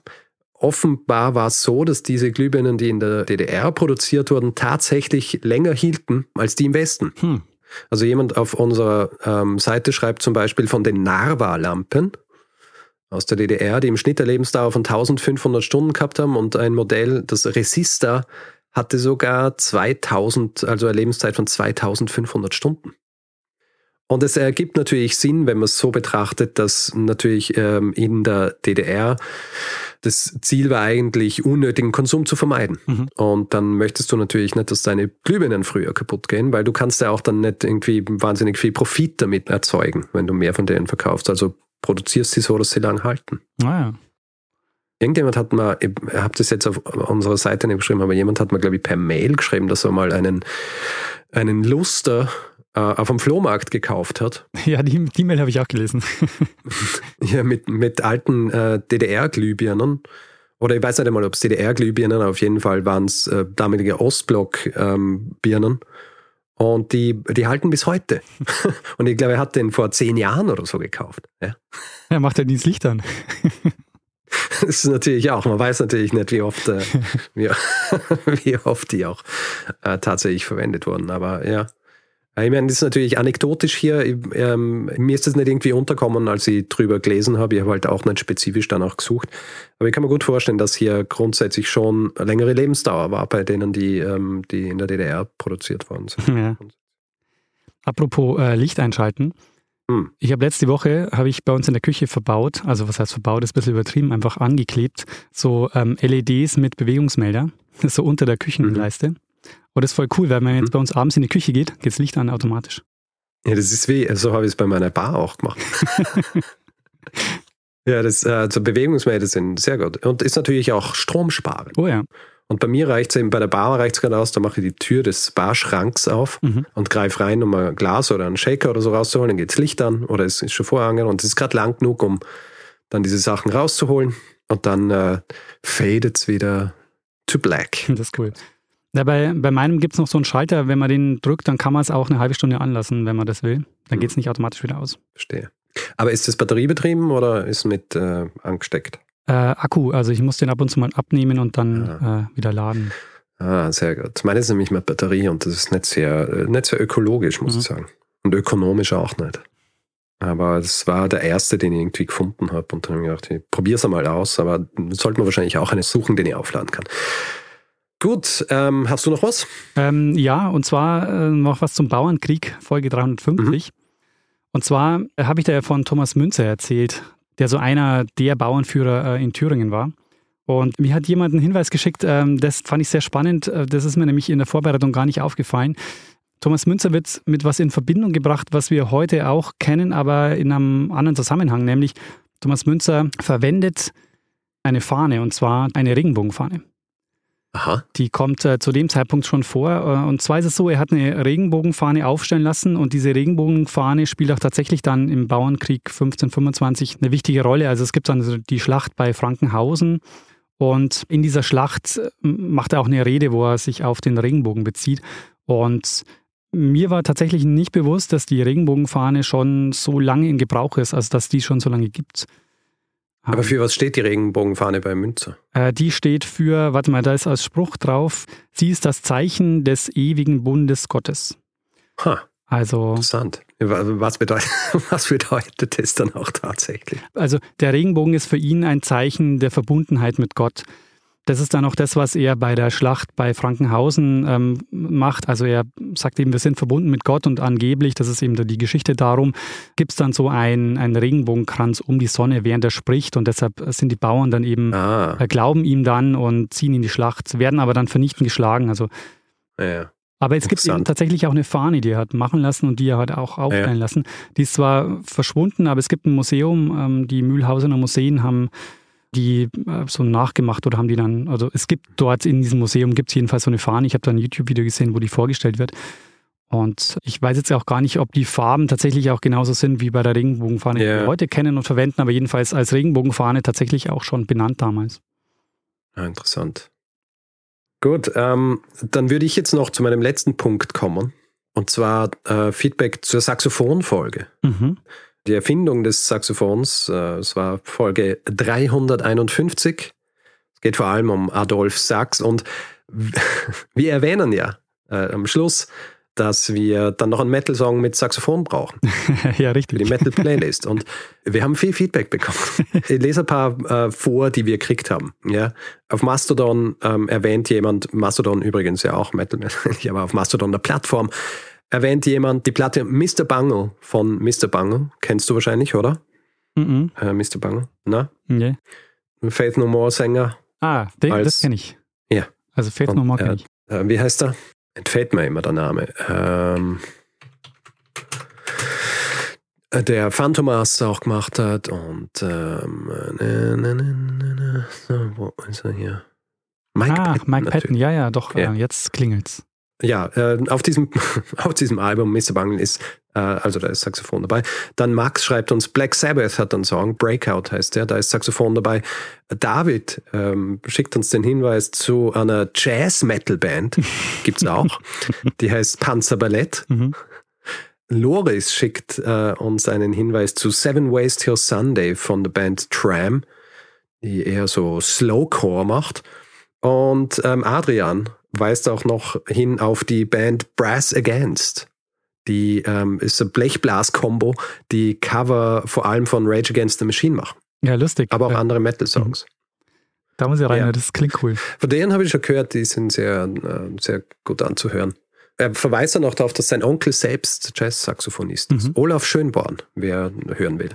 Offenbar war es so, dass diese Glühbirnen, die in der DDR produziert wurden, tatsächlich länger hielten als die im Westen. Hm. Also jemand auf unserer ähm, Seite schreibt zum Beispiel von den Narva-Lampen, aus der DDR, die im Schnitt eine Lebensdauer von 1500 Stunden gehabt haben und ein Modell, das Resista, hatte sogar 2000, also eine Lebenszeit von 2500 Stunden. Und es ergibt natürlich Sinn, wenn man es so betrachtet, dass natürlich ähm, in der DDR das Ziel war eigentlich, unnötigen Konsum zu vermeiden. Mhm. Und dann möchtest du natürlich nicht, dass deine Glühbirnen früher kaputt gehen, weil du kannst ja auch dann nicht irgendwie wahnsinnig viel Profit damit erzeugen, wenn du mehr von denen verkaufst. Also produzierst sie so, dass sie lang halten. Ah ja. Irgendjemand hat mal, ich habe das jetzt auf unserer Seite nicht geschrieben, aber jemand hat mir, glaube ich, per Mail geschrieben, dass er mal einen, einen Luster äh, auf dem Flohmarkt gekauft hat. Ja, die, die Mail habe ich auch gelesen. ja, mit, mit alten äh, DDR-Glühbirnen. Oder ich weiß nicht einmal, ob es DDR-Glühbirnen, auf jeden Fall waren es äh, damalige Ostblock-Birnen. Ähm, und die, die halten bis heute. Und ich glaube, er hat den vor zehn Jahren oder so gekauft. Ja. Er macht ja nie das Licht an. Das ist natürlich auch, man weiß natürlich nicht, wie oft, äh, wie, wie, oft die auch äh, tatsächlich verwendet wurden. Aber ja, ich meine, das ist natürlich anekdotisch hier. Ich, ähm, mir ist das nicht irgendwie unterkommen, als ich drüber gelesen habe. Ich habe halt auch nicht spezifisch danach gesucht. Aber ich kann mir gut vorstellen, dass hier grundsätzlich schon eine längere Lebensdauer war bei denen, die, ähm, die in der DDR produziert worden sind. Ja. Apropos äh, Licht einschalten. Hm. Ich habe letzte Woche, habe ich bei uns in der Küche verbaut, also was heißt verbaut, ist ein bisschen übertrieben, einfach angeklebt, so ähm, LEDs mit Bewegungsmelder, so unter der Küchenleiste. Mhm. Und das ist voll cool, weil wenn man jetzt mhm. bei uns abends in die Küche geht, geht das Licht an automatisch. Ja, das ist wie, so habe ich es bei meiner Bar auch gemacht. ja, das, also Bewegungsmelder sind sehr gut. Und ist natürlich auch stromsparend. Oh ja. Und bei mir reicht es eben, bei der Bar reicht es gerade aus, da mache ich die Tür des Barschranks auf mhm. und greife rein, um ein Glas oder einen Shaker oder so rauszuholen. Dann geht das Licht an oder es ist schon vorher und es ist gerade lang genug, um dann diese Sachen rauszuholen. Und dann äh, fadet es wieder to black. Das ist cool. Ja, bei, bei meinem gibt es noch so einen Schalter, wenn man den drückt, dann kann man es auch eine halbe Stunde anlassen, wenn man das will. Dann mhm. geht es nicht automatisch wieder aus. Verstehe. Aber ist das batteriebetrieben oder ist mit äh, angesteckt? Äh, Akku, also ich muss den ab und zu mal abnehmen und dann ah. äh, wieder laden. Ah, sehr gut. Meine ist nämlich mit Batterie und das ist nicht sehr, äh, nicht sehr ökologisch, muss mhm. ich sagen. Und ökonomisch auch nicht. Aber es war der erste, den ich irgendwie gefunden habe. Und dann habe ich gedacht, ich probiere es einmal aus. Aber sollte man wahrscheinlich auch einen suchen, den ich aufladen kann. Gut, ähm, hast du noch was? Ähm, ja, und zwar äh, noch was zum Bauernkrieg, Folge 350. Mhm. Und zwar äh, habe ich da ja von Thomas Münzer erzählt der so einer der Bauernführer äh, in Thüringen war. Und mir hat jemand einen Hinweis geschickt, ähm, das fand ich sehr spannend. Äh, das ist mir nämlich in der Vorbereitung gar nicht aufgefallen. Thomas Münzer wird mit was in Verbindung gebracht, was wir heute auch kennen, aber in einem anderen Zusammenhang, nämlich Thomas Münzer verwendet eine Fahne und zwar eine Regenbogenfahne. Aha. Die kommt äh, zu dem Zeitpunkt schon vor. Äh, und zwar ist es so, er hat eine Regenbogenfahne aufstellen lassen und diese Regenbogenfahne spielt auch tatsächlich dann im Bauernkrieg 1525 eine wichtige Rolle. Also es gibt dann die Schlacht bei Frankenhausen und in dieser Schlacht äh, macht er auch eine Rede, wo er sich auf den Regenbogen bezieht. Und mir war tatsächlich nicht bewusst, dass die Regenbogenfahne schon so lange in Gebrauch ist, also dass die schon so lange gibt. Aber für was steht die Regenbogenfahne bei Münzer? Äh, die steht für, warte mal, da ist als Spruch drauf, sie ist das Zeichen des ewigen Bundes Gottes. Ha. Also, Interessant. Was bedeutet, was bedeutet das dann auch tatsächlich? Also der Regenbogen ist für ihn ein Zeichen der Verbundenheit mit Gott. Das ist dann auch das, was er bei der Schlacht bei Frankenhausen ähm, macht. Also er sagt eben, wir sind verbunden mit Gott und angeblich, das ist eben die Geschichte darum, gibt es dann so einen, einen Regenbogenkranz um die Sonne, während er spricht und deshalb sind die Bauern dann eben, ah. äh, glauben ihm dann und ziehen in die Schlacht, werden aber dann vernichtend geschlagen. Also ja. Aber es gibt eben tatsächlich auch eine Fahne, die er hat machen lassen und die er hat auch aufstellen ja. lassen. Die ist zwar verschwunden, aber es gibt ein Museum, ähm, die Mühlhausener Museen haben die äh, so nachgemacht oder haben die dann, also es gibt dort in diesem Museum gibt es jedenfalls so eine Fahne. Ich habe da ein YouTube-Video gesehen, wo die vorgestellt wird. Und ich weiß jetzt auch gar nicht, ob die Farben tatsächlich auch genauso sind wie bei der Regenbogenfahne, yeah. die wir heute kennen und verwenden, aber jedenfalls als Regenbogenfahne tatsächlich auch schon benannt damals. Ja, interessant. Gut, ähm, dann würde ich jetzt noch zu meinem letzten Punkt kommen. Und zwar äh, Feedback zur Saxophonfolge. Mhm die Erfindung des Saxophons. Äh, es war Folge 351. Es geht vor allem um Adolf Sachs und wir erwähnen ja äh, am Schluss, dass wir dann noch einen Metal-Song mit Saxophon brauchen. ja, richtig. Für die Metal-Playlist. Und wir haben viel Feedback bekommen. Ich lese ein paar äh, vor, die wir gekriegt haben. Ja? Auf Mastodon ähm, erwähnt jemand, Mastodon übrigens ja auch Metal, aber auf Mastodon der Plattform, erwähnt jemand die Platte Mr. Bungle von Mr. Bungle. Kennst du wahrscheinlich, oder? Mhm. Äh, Mr. Bungle, na? Nee. Faith No More Sänger. Ah, den, als, das kenne ich. Ja. Also Faith Und, No More kenne ich. Äh, wie heißt er? Entfällt mir immer der Name. Ähm, der Phantomas auch gemacht hat und ähm, ne, ne, ne, so, wo ist er hier? Mike ah, Patton, Mike Patton, ja, ja, doch, ja. Äh, jetzt klingelt's ja, äh, auf, diesem, auf diesem Album Mr. Bungle ist, äh, also da ist Saxophon dabei. Dann Max schreibt uns, Black Sabbath hat einen Song, Breakout heißt der, da ist Saxophon dabei. David ähm, schickt uns den Hinweis zu einer Jazz-Metal-Band, gibt's auch, die heißt Panzerballett. Mhm. Loris schickt äh, uns einen Hinweis zu Seven Ways Till Sunday von der Band Tram, die eher so Slowcore macht. Und ähm, Adrian weist auch noch hin auf die Band Brass Against. Die ähm, ist eine Blechblas-Kombo, die Cover vor allem von Rage Against the Machine machen. Ja, lustig. Aber auch ja. andere Metal-Songs. Da muss ich rein, ja. das klingt cool. Von denen habe ich schon gehört, die sind sehr, äh, sehr gut anzuhören. er verweist dann auch darauf, dass sein Onkel selbst Jazz-Saxophonist ist. Mhm. Olaf Schönborn, wer hören will.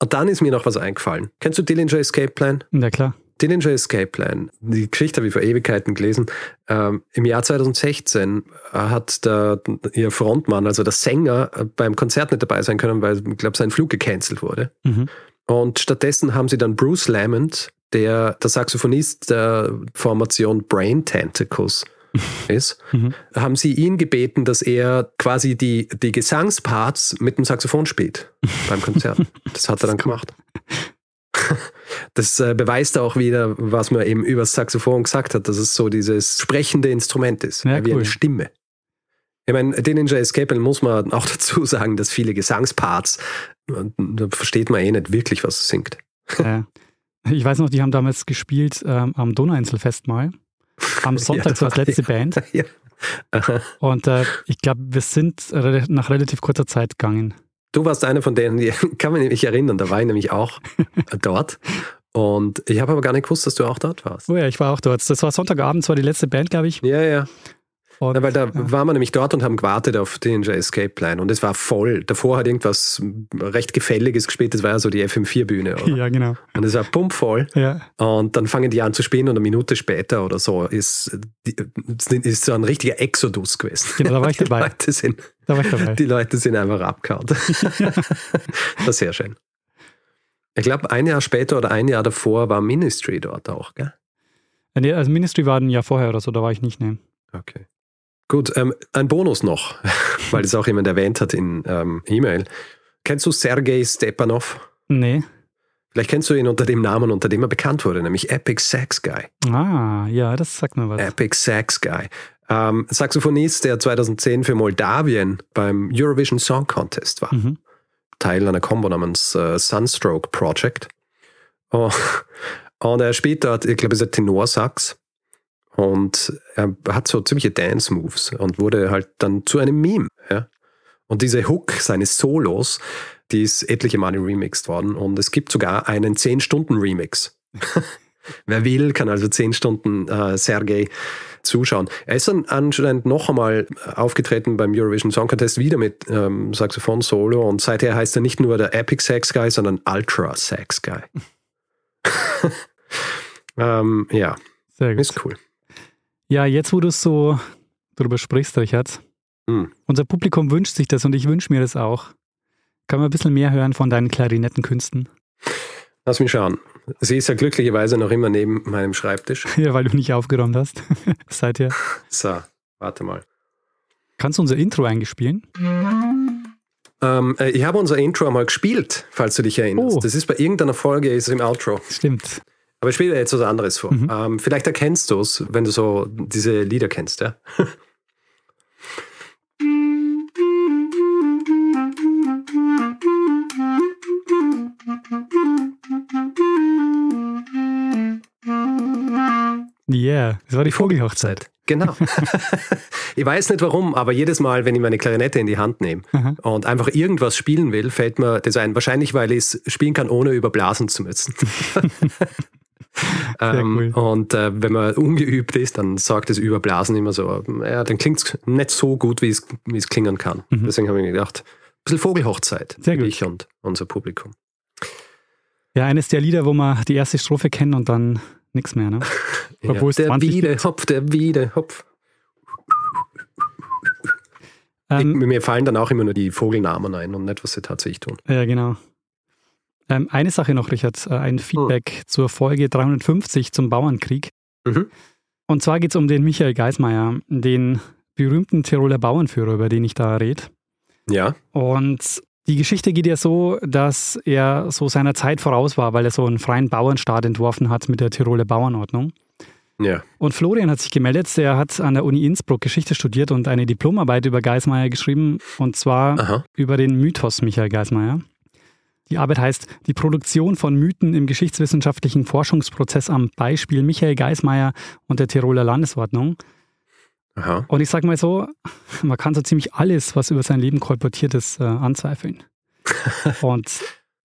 Und dann ist mir noch was eingefallen. Kennst du Dillinger Escape Plan? Ja, klar. Dillinger Escape Plan. Die Geschichte habe ich vor Ewigkeiten gelesen. Ähm, Im Jahr 2016 hat der, ihr Frontmann, also der Sänger, beim Konzert nicht dabei sein können, weil, ich glaube, sein Flug gecancelt wurde. Mhm. Und stattdessen haben sie dann Bruce Lamont, der der Saxophonist der Formation Brain Tentacles ist, mhm. haben sie ihn gebeten, dass er quasi die, die Gesangsparts mit dem Saxophon spielt beim Konzert. Das hat er dann gemacht. Das äh, beweist auch wieder, was man eben über das Saxophon gesagt hat, dass es so dieses sprechende Instrument ist, ja, wie cool. eine Stimme. Ich meine, den Ninja Escape muss man auch dazu sagen, dass viele Gesangsparts, da versteht man eh nicht wirklich, was er singt. Ja. Ich weiß noch, die haben damals gespielt ähm, am Donauinselfest mal. Am Sonntag ja, als letzte Band. Und äh, ich glaube, wir sind nach relativ kurzer Zeit gegangen. Du warst einer von denen, die kann man mich erinnern, da war ich nämlich auch dort. Und ich habe aber gar nicht gewusst, dass du auch dort warst. Oh ja, ich war auch dort. Das war Sonntagabend, das war die letzte Band, glaube ich. Ja, ja. Und, ja, weil da ja. waren wir nämlich dort und haben gewartet auf den Escape Plan und es war voll. Davor hat irgendwas recht Gefälliges gespielt, das war ja so die FM4-Bühne. Ja, genau. Und es war pumpvoll. Ja. Und dann fangen die an zu spielen und eine Minute später oder so ist, ist so ein richtiger Exodus gewesen. Genau, da war ich dabei. Die Leute sind, da war ich dabei. Die Leute sind einfach abgehauen. das war sehr schön. Ich glaube, ein Jahr später oder ein Jahr davor war Ministry dort auch, gell? Nee, also Ministry war ein Jahr vorher oder so, da war ich nicht, ne. Okay. Gut, ähm, ein Bonus noch, weil es auch jemand erwähnt hat in ähm, E-Mail. Kennst du Sergei Stepanov? Nee. Vielleicht kennst du ihn unter dem Namen, unter dem er bekannt wurde, nämlich Epic Sax Guy. Ah, ja, das sagt mir was. Epic Sax Guy. Ähm, Saxophonist, der 2010 für Moldawien beim Eurovision Song Contest war. Mhm. Teil einer Combo namens äh, Sunstroke Project. Oh, und er spielt dort, ich glaube, es ist ein Tenorsax. Und er hat so ziemliche Dance-Moves und wurde halt dann zu einem Meme. Ja? Und diese Hook seines Solos, die ist etliche Male remixed worden. Und es gibt sogar einen 10-Stunden-Remix. Wer will, kann also 10 Stunden äh, Sergei zuschauen. Er ist dann anscheinend noch einmal aufgetreten beim Eurovision Song Contest wieder mit ähm, Saxophon-Solo und seither heißt er nicht nur der Epic Sax Guy, sondern Ultra Sax Guy. ähm, ja, Sehr gut. ist cool. Ja, jetzt wo du so darüber sprichst, Richard, hm. unser Publikum wünscht sich das und ich wünsche mir das auch. Kann man ein bisschen mehr hören von deinen Klarinettenkünsten? Lass mich schauen. Sie ist ja glücklicherweise noch immer neben meinem Schreibtisch. Ja, weil du nicht aufgeräumt hast. Seither. So, warte mal. Kannst du unser Intro eingespielen? Ähm, äh, ich habe unser Intro einmal gespielt, falls du dich erinnerst. Oh. Das ist bei irgendeiner Folge, ist im Outro. Stimmt. Aber ich spiele jetzt was anderes vor. Mhm. Ähm, vielleicht erkennst du es, wenn du so diese Lieder kennst, ja? Yeah, das war die Vogelhochzeit. Genau. ich weiß nicht warum, aber jedes Mal, wenn ich meine Klarinette in die Hand nehme mhm. und einfach irgendwas spielen will, fällt mir das ein. Wahrscheinlich, weil ich es spielen kann, ohne überblasen zu müssen. ähm, cool. Und äh, wenn man ungeübt ist, dann sagt das Überblasen immer so, ja, dann klingt es nicht so gut, wie es, wie es klingen kann. Mhm. Deswegen habe ich mir gedacht, ein bisschen Vogelhochzeit Sehr gut. ich und unser Publikum. Ja, eines der Lieder, wo man die erste Strophe kennt und dann nichts mehr, ne? Obwohl ja, der Wiede, Hopf, der Wiede, Hopf. Ähm, mir fallen dann auch immer nur die Vogelnamen ein und nicht, was sie tatsächlich tun. Ja, genau. Ähm, eine Sache noch, Richard, äh, ein Feedback hm. zur Folge 350 zum Bauernkrieg. Mhm. Und zwar geht es um den Michael Geismeier, den berühmten Tiroler Bauernführer, über den ich da rede. Ja. Und die Geschichte geht ja so, dass er so seiner Zeit voraus war, weil er so einen freien Bauernstaat entworfen hat mit der Tiroler Bauernordnung. Ja. Und Florian hat sich gemeldet, der hat an der Uni Innsbruck Geschichte studiert und eine Diplomarbeit über Geismeier geschrieben, und zwar Aha. über den Mythos Michael Geismeier. Die Arbeit heißt Die Produktion von Mythen im geschichtswissenschaftlichen Forschungsprozess am Beispiel Michael Geismeier und der Tiroler Landesordnung. Aha. Und ich sage mal so, man kann so ziemlich alles, was über sein Leben kolportiert ist, äh, anzweifeln. und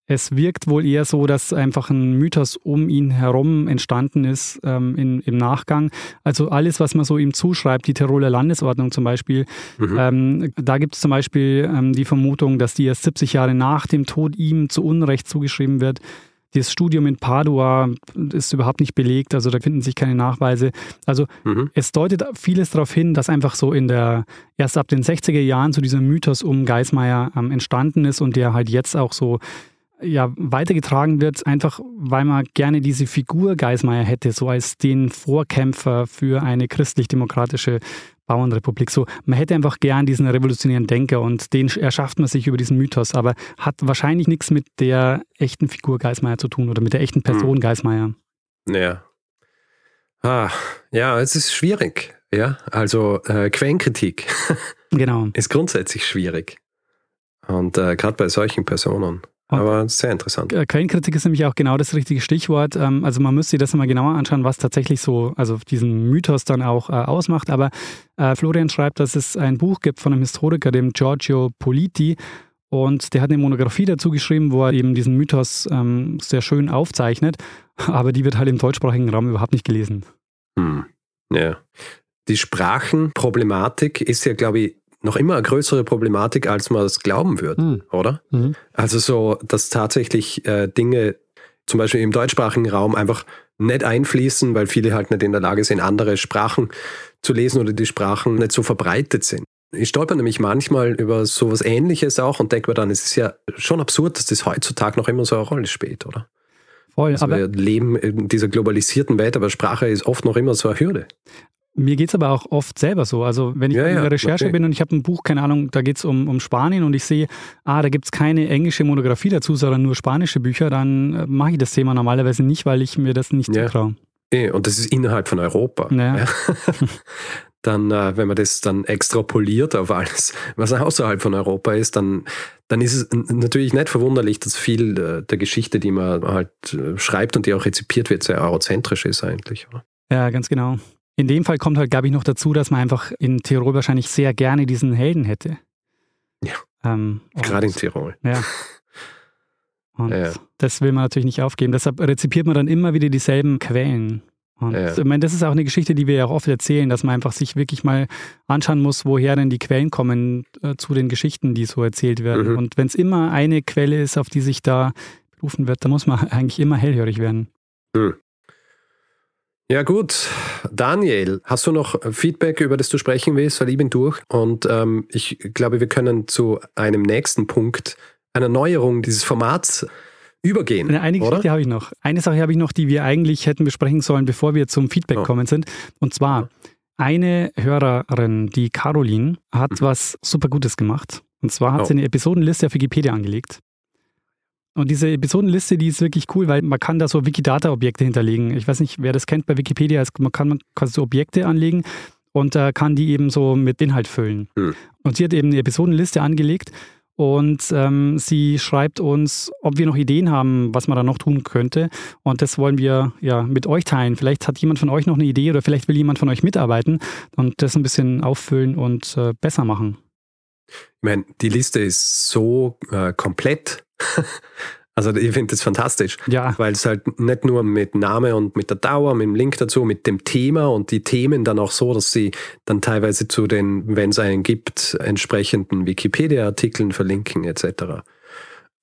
es wirkt wohl eher so, dass einfach ein Mythos um ihn herum entstanden ist ähm, in, im Nachgang. Also alles, was man so ihm zuschreibt, die Tiroler Landesordnung zum Beispiel, mhm. ähm, da gibt es zum Beispiel ähm, die Vermutung, dass die erst 70 Jahre nach dem Tod ihm zu Unrecht zugeschrieben wird. Das Studium in Padua ist überhaupt nicht belegt, also da finden sich keine Nachweise. Also mhm. es deutet vieles darauf hin, dass einfach so in der, erst ab den 60er Jahren so dieser Mythos um Geismeier ähm, entstanden ist und der halt jetzt auch so ja, weitergetragen wird, einfach weil man gerne diese Figur Geismeier hätte, so als den Vorkämpfer für eine christlich-demokratische Bauernrepublik. So, man hätte einfach gern diesen revolutionären Denker und den erschafft man sich über diesen Mythos, aber hat wahrscheinlich nichts mit der echten Figur Geismeier zu tun oder mit der echten Person hm. Geismeier. Ja. Ah, ja, es ist schwierig. Ja, also äh, Quellenkritik genau. ist grundsätzlich schwierig. Und äh, gerade bei solchen Personen. Aber sehr interessant. Quellenkritik ist nämlich auch genau das richtige Stichwort. Ähm, also man müsste sich das mal genauer anschauen, was tatsächlich so, also diesen Mythos dann auch äh, ausmacht. Aber äh, Florian schreibt, dass es ein Buch gibt von einem Historiker, dem Giorgio Politi. Und der hat eine Monographie dazu geschrieben, wo er eben diesen Mythos ähm, sehr schön aufzeichnet. Aber die wird halt im deutschsprachigen Raum überhaupt nicht gelesen. Hm. Ja. Die Sprachenproblematik ist ja, glaube ich, noch immer eine größere Problematik, als man es glauben würde, mhm. oder? Mhm. Also so, dass tatsächlich äh, Dinge zum Beispiel im deutschsprachigen Raum einfach nicht einfließen, weil viele halt nicht in der Lage sind, andere Sprachen zu lesen oder die Sprachen nicht so verbreitet sind. Ich stolper nämlich manchmal über sowas Ähnliches auch und denke mir dann, es ist ja schon absurd, dass das heutzutage noch immer so eine Rolle spielt, oder? Voll, also aber wir leben in dieser globalisierten Welt, aber Sprache ist oft noch immer so eine Hürde. Mir geht es aber auch oft selber so. Also wenn ich ja, in der Recherche okay. bin und ich habe ein Buch, keine Ahnung, da geht es um, um Spanien und ich sehe, ah, da gibt es keine englische Monographie dazu, sondern nur spanische Bücher, dann äh, mache ich das Thema normalerweise nicht, weil ich mir das nicht ja. zutraue. Und das ist innerhalb von Europa. Ja. dann, äh, wenn man das dann extrapoliert auf alles, was außerhalb von Europa ist, dann, dann ist es natürlich nicht verwunderlich, dass viel äh, der Geschichte, die man halt schreibt und die auch rezipiert wird, sehr eurozentrisch ist eigentlich. Oder? Ja, ganz genau. In dem Fall kommt halt, glaube ich, noch dazu, dass man einfach in Tirol wahrscheinlich sehr gerne diesen Helden hätte. Ja. Ähm, Gerade in Tirol. Ja. Und ja. das will man natürlich nicht aufgeben. Deshalb rezipiert man dann immer wieder dieselben Quellen. Und ja. ich meine, das ist auch eine Geschichte, die wir ja auch oft erzählen, dass man einfach sich wirklich mal anschauen muss, woher denn die Quellen kommen äh, zu den Geschichten, die so erzählt werden. Mhm. Und wenn es immer eine Quelle ist, auf die sich da berufen wird, dann muss man eigentlich immer hellhörig werden. Mhm. Ja gut, Daniel, hast du noch Feedback, über das du sprechen willst? Weil ich bin durch und ähm, ich glaube, wir können zu einem nächsten Punkt, einer Neuerung dieses Formats übergehen. Eine, eine Geschichte habe ich noch. Eine Sache habe ich noch, die wir eigentlich hätten besprechen sollen, bevor wir zum Feedback oh. kommen sind. Und zwar, eine Hörerin, die Caroline, hat mhm. was super Gutes gemacht. Und zwar hat oh. sie eine Episodenliste auf Wikipedia angelegt. Und diese Episodenliste, die ist wirklich cool, weil man kann da so Wikidata-Objekte hinterlegen. Ich weiß nicht, wer das kennt bei Wikipedia. Man kann quasi so Objekte anlegen und äh, kann die eben so mit Inhalt füllen. Hm. Und sie hat eben eine Episodenliste angelegt und ähm, sie schreibt uns, ob wir noch Ideen haben, was man da noch tun könnte. Und das wollen wir ja mit euch teilen. Vielleicht hat jemand von euch noch eine Idee oder vielleicht will jemand von euch mitarbeiten und das ein bisschen auffüllen und äh, besser machen. Ich meine, die Liste ist so äh, komplett. also ich finde das fantastisch, ja. weil es halt nicht nur mit Name und mit der Dauer, mit dem Link dazu, mit dem Thema und die Themen dann auch so, dass sie dann teilweise zu den, wenn es einen gibt, entsprechenden Wikipedia-Artikeln verlinken etc.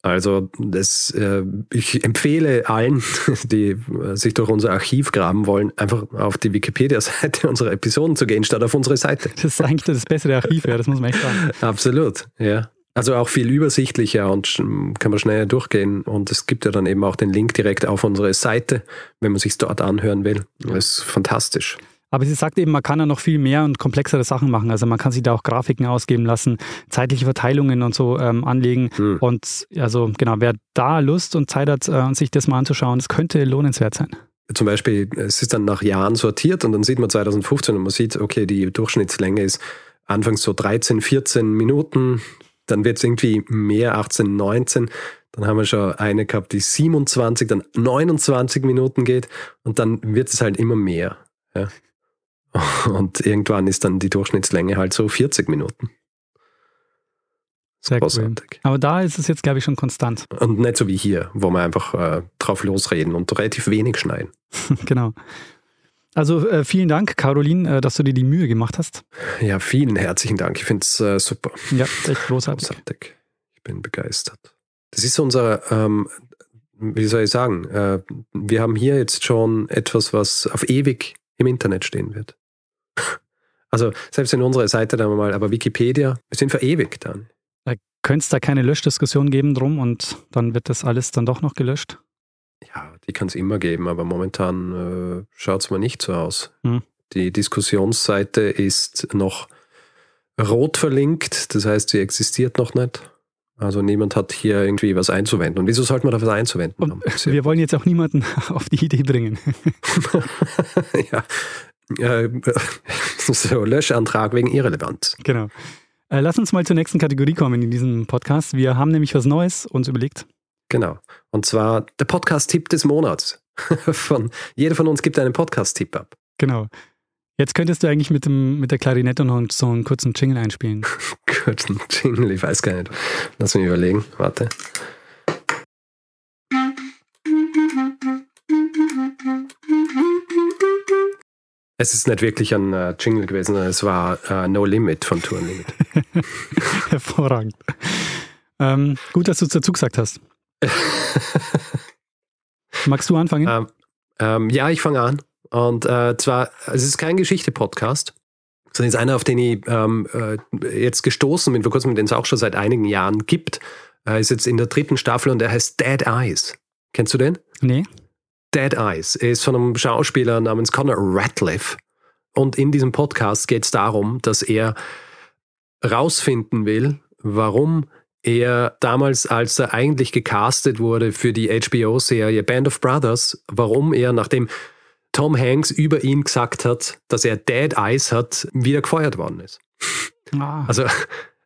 Also das, äh, ich empfehle allen, die äh, sich durch unser Archiv graben wollen, einfach auf die Wikipedia-Seite unserer Episoden zu gehen, statt auf unsere Seite. Das ist eigentlich das bessere Archiv, ja, das muss man echt sagen. Absolut, ja. Also auch viel übersichtlicher und kann man schneller durchgehen. Und es gibt ja dann eben auch den Link direkt auf unsere Seite, wenn man sich dort anhören will. Das ist fantastisch. Aber sie sagt eben, man kann ja noch viel mehr und komplexere Sachen machen. Also man kann sich da auch Grafiken ausgeben lassen, zeitliche Verteilungen und so ähm, anlegen. Hm. Und also genau, wer da Lust und Zeit hat, äh, sich das mal anzuschauen, das könnte lohnenswert sein. Zum Beispiel, es ist dann nach Jahren sortiert und dann sieht man 2015 und man sieht, okay, die Durchschnittslänge ist anfangs so 13, 14 Minuten, dann wird es irgendwie mehr, 18, 19. Dann haben wir schon eine gehabt, die 27, dann 29 Minuten geht und dann wird es halt immer mehr. Ja. Und irgendwann ist dann die Durchschnittslänge halt so 40 Minuten. Sehr Großartig. Cool. Aber da ist es jetzt, glaube ich, schon konstant. Und nicht so wie hier, wo wir einfach äh, drauf losreden und relativ wenig schneiden. genau. Also äh, vielen Dank, Caroline, äh, dass du dir die Mühe gemacht hast. Ja, vielen herzlichen Dank. Ich finde es äh, super. Ja, echt großartig. großartig. Ich bin begeistert. Das ist unser, ähm, wie soll ich sagen, äh, wir haben hier jetzt schon etwas, was auf ewig im Internet stehen wird. Also selbst in unserer Seite dann mal, aber Wikipedia, wir sind verewigt dann. Könnte es da keine Löschdiskussion geben drum und dann wird das alles dann doch noch gelöscht? Ja, die kann es immer geben, aber momentan äh, schaut es mal nicht so aus. Hm. Die Diskussionsseite ist noch rot verlinkt, das heißt, sie existiert noch nicht. Also niemand hat hier irgendwie was einzuwenden. Und wieso sollte man da was einzuwenden haben? Wir wollen jetzt auch niemanden auf die Idee bringen. ja. Äh, so, Löschantrag wegen Irrelevanz. Genau. Äh, lass uns mal zur nächsten Kategorie kommen in diesem Podcast. Wir haben nämlich was Neues uns überlegt. Genau. Und zwar der Podcast-Tipp des Monats. von, jeder von uns gibt einen Podcast-Tipp ab. Genau. Jetzt könntest du eigentlich mit, dem, mit der Klarinette noch so einen kurzen Jingle einspielen. kurzen Jingle, ich weiß gar nicht. Lass mich überlegen. Warte. Es ist nicht wirklich ein äh, Jingle gewesen, es war äh, No Limit von Tour Limit. Hervorragend. Ähm, gut, dass du es dazu gesagt hast. Magst du anfangen? Ähm, ähm, ja, ich fange an. Und äh, zwar, es ist kein Geschichte-Podcast, sondern es ist einer, auf den ich ähm, äh, jetzt gestoßen bin, vor kurzem, den es auch schon seit einigen Jahren gibt. Er ist jetzt in der dritten Staffel und der heißt Dead Eyes. Kennst du den? Nee. Dead Eyes ist von einem Schauspieler namens Connor Ratliff. Und in diesem Podcast geht es darum, dass er rausfinden will, warum er damals, als er eigentlich gecastet wurde für die HBO-Serie Band of Brothers, warum er, nachdem Tom Hanks über ihn gesagt hat, dass er Dead Eyes hat, wieder gefeuert worden ist. Ah. Also,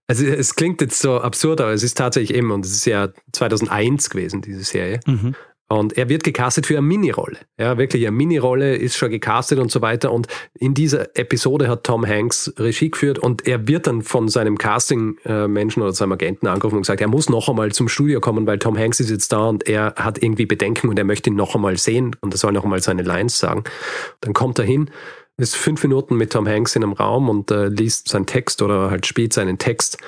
also es klingt jetzt so absurd, aber es ist tatsächlich eben, und es ist ja 2001 gewesen, diese Serie. Mhm. Und er wird gecastet für eine Minirolle. Ja, wirklich eine Minirolle ist schon gecastet und so weiter. Und in dieser Episode hat Tom Hanks Regie geführt und er wird dann von seinem Casting-Menschen oder seinem Agenten angerufen und gesagt, er muss noch einmal zum Studio kommen, weil Tom Hanks ist jetzt da und er hat irgendwie Bedenken und er möchte ihn noch einmal sehen und er soll noch einmal seine Lines sagen. Dann kommt er hin, ist fünf Minuten mit Tom Hanks in einem Raum und äh, liest seinen Text oder halt spielt seinen Text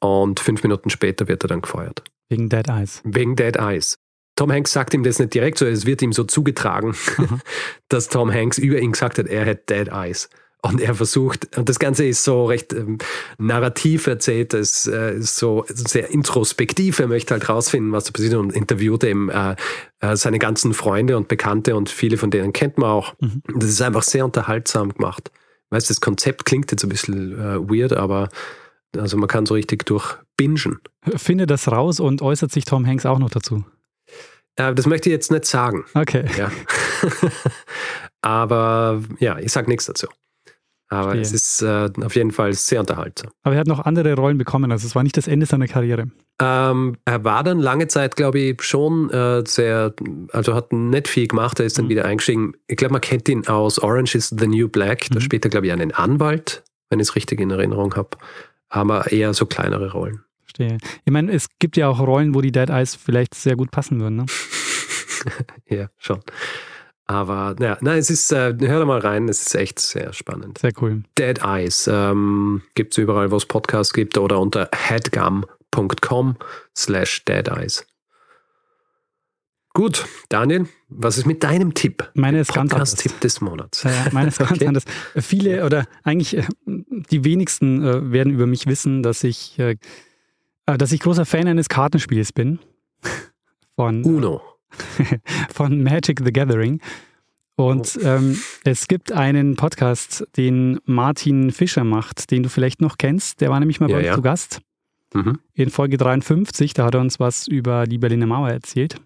und fünf Minuten später wird er dann gefeuert. Wegen Dead Eyes. Wegen Dead Eyes. Tom Hanks sagt ihm das nicht direkt so, es wird ihm so zugetragen, mhm. dass Tom Hanks über ihn gesagt hat, er hat Dead Eyes. Und er versucht, und das Ganze ist so recht ähm, narrativ erzählt, es äh, ist so sehr introspektiv. Er möchte halt rausfinden, was da passiert und interviewt eben äh, äh, seine ganzen Freunde und Bekannte und viele von denen kennt man auch. Mhm. Das ist einfach sehr unterhaltsam gemacht. Weißt das Konzept klingt jetzt ein bisschen äh, weird, aber also man kann so richtig durchbingen. Finde das raus und äußert sich Tom Hanks auch noch dazu? Äh, das möchte ich jetzt nicht sagen. Okay. Ja. Aber ja, ich sage nichts dazu. Aber Verstehe. es ist äh, auf jeden Fall sehr unterhaltsam. Aber er hat noch andere Rollen bekommen, also es war nicht das Ende seiner Karriere. Ähm, er war dann lange Zeit, glaube ich, schon äh, sehr, also hat nicht viel gemacht, er ist dann mhm. wieder eingestiegen. Ich glaube, man kennt ihn aus Orange is the New Black. Da mhm. spielt er, glaube ich, einen Anwalt, wenn ich es richtig in Erinnerung habe. Aber eher so kleinere Rollen. Verstehe. Ich meine, es gibt ja auch Rollen, wo die Dead Eyes vielleicht sehr gut passen würden, ne? ja, schon. Aber ja, nein, es ist, äh, hör da mal rein, es ist echt sehr spannend. Sehr cool. Dead Eyes ähm, gibt es überall, wo es Podcasts gibt oder unter headgum.com slash Dead Eyes. Gut, Daniel, was ist mit deinem Tipp? Meine ist ganz anders. Tipp des Monats. Ja, ja meine ist ganz okay. anders. Viele oder eigentlich äh, die wenigsten äh, werden über mich wissen, dass ich äh, dass ich großer Fan eines Kartenspiels bin. Von, Uno. von Magic the Gathering. Und oh. ähm, es gibt einen Podcast, den Martin Fischer macht, den du vielleicht noch kennst. Der war nämlich mal ja, bei uns ja. zu Gast. Mhm. In Folge 53, da hat er uns was über die Berliner Mauer erzählt.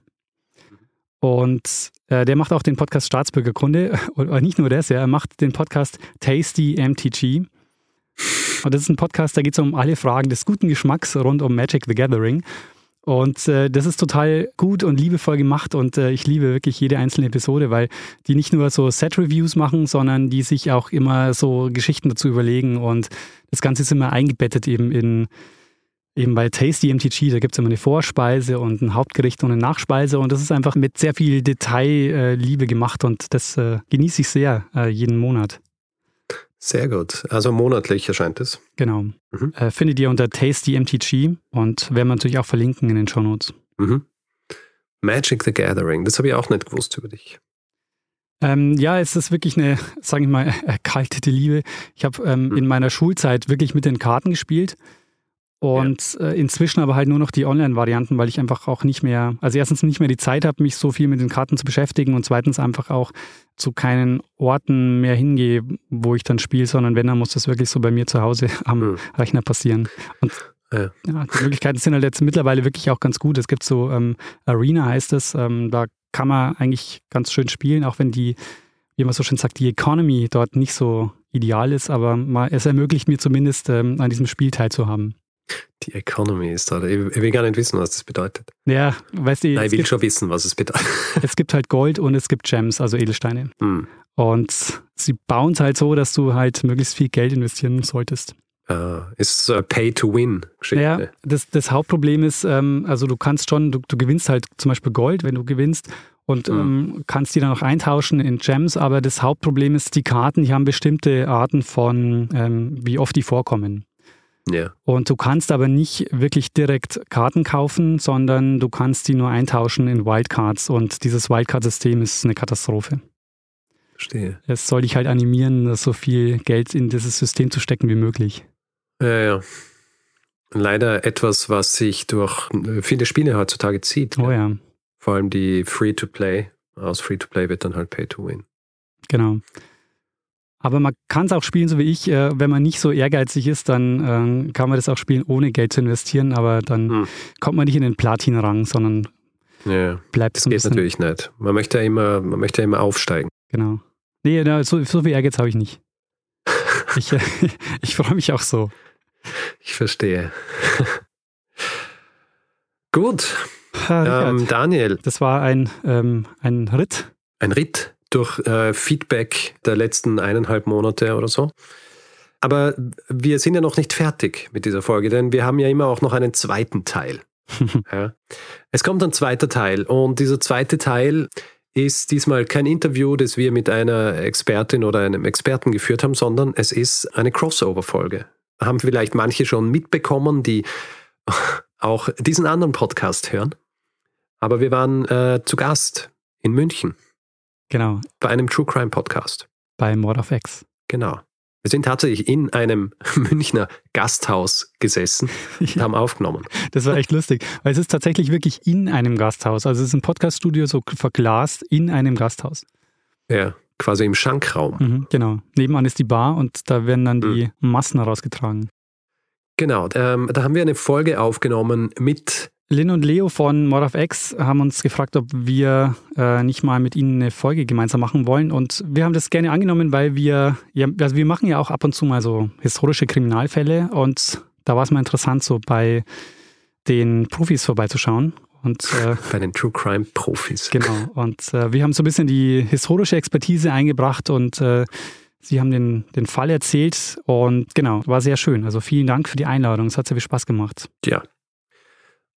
Und äh, der macht auch den Podcast Staatsbürgerkunde. Und nicht nur das, er macht den Podcast Tasty MTG. Und das ist ein Podcast, da geht es um alle Fragen des guten Geschmacks rund um Magic the Gathering. Und äh, das ist total gut und liebevoll gemacht und äh, ich liebe wirklich jede einzelne Episode, weil die nicht nur so Set-Reviews machen, sondern die sich auch immer so Geschichten dazu überlegen und das Ganze ist immer eingebettet eben in, eben bei Tasty MTG, da gibt es immer eine Vorspeise und ein Hauptgericht und eine Nachspeise und das ist einfach mit sehr viel Detailliebe gemacht und das äh, genieße ich sehr äh, jeden Monat. Sehr gut. Also monatlich erscheint es. Genau. Mhm. Äh, findet ihr unter Tasty MTG und werden wir natürlich auch verlinken in den Show Notes. Mhm. Magic the Gathering, das habe ich auch nicht gewusst über dich. Ähm, ja, es ist wirklich eine, sage ich mal, erkaltete Liebe. Ich habe ähm, mhm. in meiner Schulzeit wirklich mit den Karten gespielt und ja. äh, inzwischen aber halt nur noch die Online-Varianten, weil ich einfach auch nicht mehr, also erstens nicht mehr die Zeit habe, mich so viel mit den Karten zu beschäftigen und zweitens einfach auch zu keinen Orten mehr hingehe, wo ich dann spiele, sondern wenn, dann muss das wirklich so bei mir zu Hause am mhm. Rechner passieren. Und ja. ja. die Möglichkeiten sind halt jetzt mittlerweile wirklich auch ganz gut. Es gibt so ähm, Arena heißt es, ähm, da kann man eigentlich ganz schön spielen, auch wenn die, wie man so schön sagt, die Economy dort nicht so ideal ist, aber mal, es ermöglicht mir zumindest ähm, an diesem Spiel teilzuhaben. Die Economy ist da. Ich will gar nicht wissen, was das bedeutet. Ja, weißt du. Nein, ich will gibt, schon wissen, was es bedeutet. Es gibt halt Gold und es gibt Gems, also Edelsteine. Hm. Und sie bauen es halt so, dass du halt möglichst viel Geld investieren solltest. Uh, ist so Pay-to-Win-Geschichte. Ja, das, das Hauptproblem ist, ähm, also du kannst schon, du, du gewinnst halt zum Beispiel Gold, wenn du gewinnst und mhm. ähm, kannst die dann auch eintauschen in Gems, aber das Hauptproblem ist, die Karten, die haben bestimmte Arten von, ähm, wie oft die vorkommen. Ja. Und du kannst aber nicht wirklich direkt Karten kaufen, sondern du kannst die nur eintauschen in Wildcards und dieses Wildcard-System ist eine Katastrophe. Verstehe. Es soll dich halt animieren, so viel Geld in dieses System zu stecken wie möglich. Ja, ja. Leider etwas, was sich durch viele Spiele heutzutage zieht. Oh ja. Vor allem die Free-to-Play. Aus Free-to-Play wird dann halt Pay-to-Win. Genau. Aber man kann es auch spielen, so wie ich. Äh, wenn man nicht so ehrgeizig ist, dann äh, kann man das auch spielen, ohne Geld zu investieren. Aber dann hm. kommt man nicht in den Platin-Rang, sondern ja, bleibt so geht natürlich nicht. Man möchte ja immer, man möchte ja immer aufsteigen. Genau. Nee, so, so viel Ehrgeiz habe ich nicht. Ich, äh, ich freue mich auch so. Ich verstehe. Gut. Ähm, Daniel. Das war ein, ähm, ein Ritt. Ein Ritt durch äh, Feedback der letzten eineinhalb Monate oder so. Aber wir sind ja noch nicht fertig mit dieser Folge, denn wir haben ja immer auch noch einen zweiten Teil. ja. Es kommt ein zweiter Teil und dieser zweite Teil ist diesmal kein Interview, das wir mit einer Expertin oder einem Experten geführt haben, sondern es ist eine Crossover-Folge. Haben vielleicht manche schon mitbekommen, die auch diesen anderen Podcast hören. Aber wir waren äh, zu Gast in München. Genau. Bei einem True Crime Podcast. Bei Mord of X. Genau. Wir sind tatsächlich in einem Münchner Gasthaus gesessen und haben aufgenommen. Das war echt lustig, weil es ist tatsächlich wirklich in einem Gasthaus. Also es ist ein Podcaststudio so verglast in einem Gasthaus. Ja, quasi im Schankraum. Mhm, genau. Nebenan ist die Bar und da werden dann die mhm. Massen rausgetragen. Genau, ähm, da haben wir eine Folge aufgenommen mit Lynn und Leo von Mod of X haben uns gefragt, ob wir äh, nicht mal mit ihnen eine Folge gemeinsam machen wollen. Und wir haben das gerne angenommen, weil wir, ja, also wir machen ja auch ab und zu mal so historische Kriminalfälle. Und da war es mal interessant, so bei den Profis vorbeizuschauen. Und, äh, bei den True Crime Profis. Genau. Und äh, wir haben so ein bisschen die historische Expertise eingebracht und äh, Sie haben den, den Fall erzählt und genau, war sehr schön. Also vielen Dank für die Einladung. Es hat sehr viel Spaß gemacht. Ja,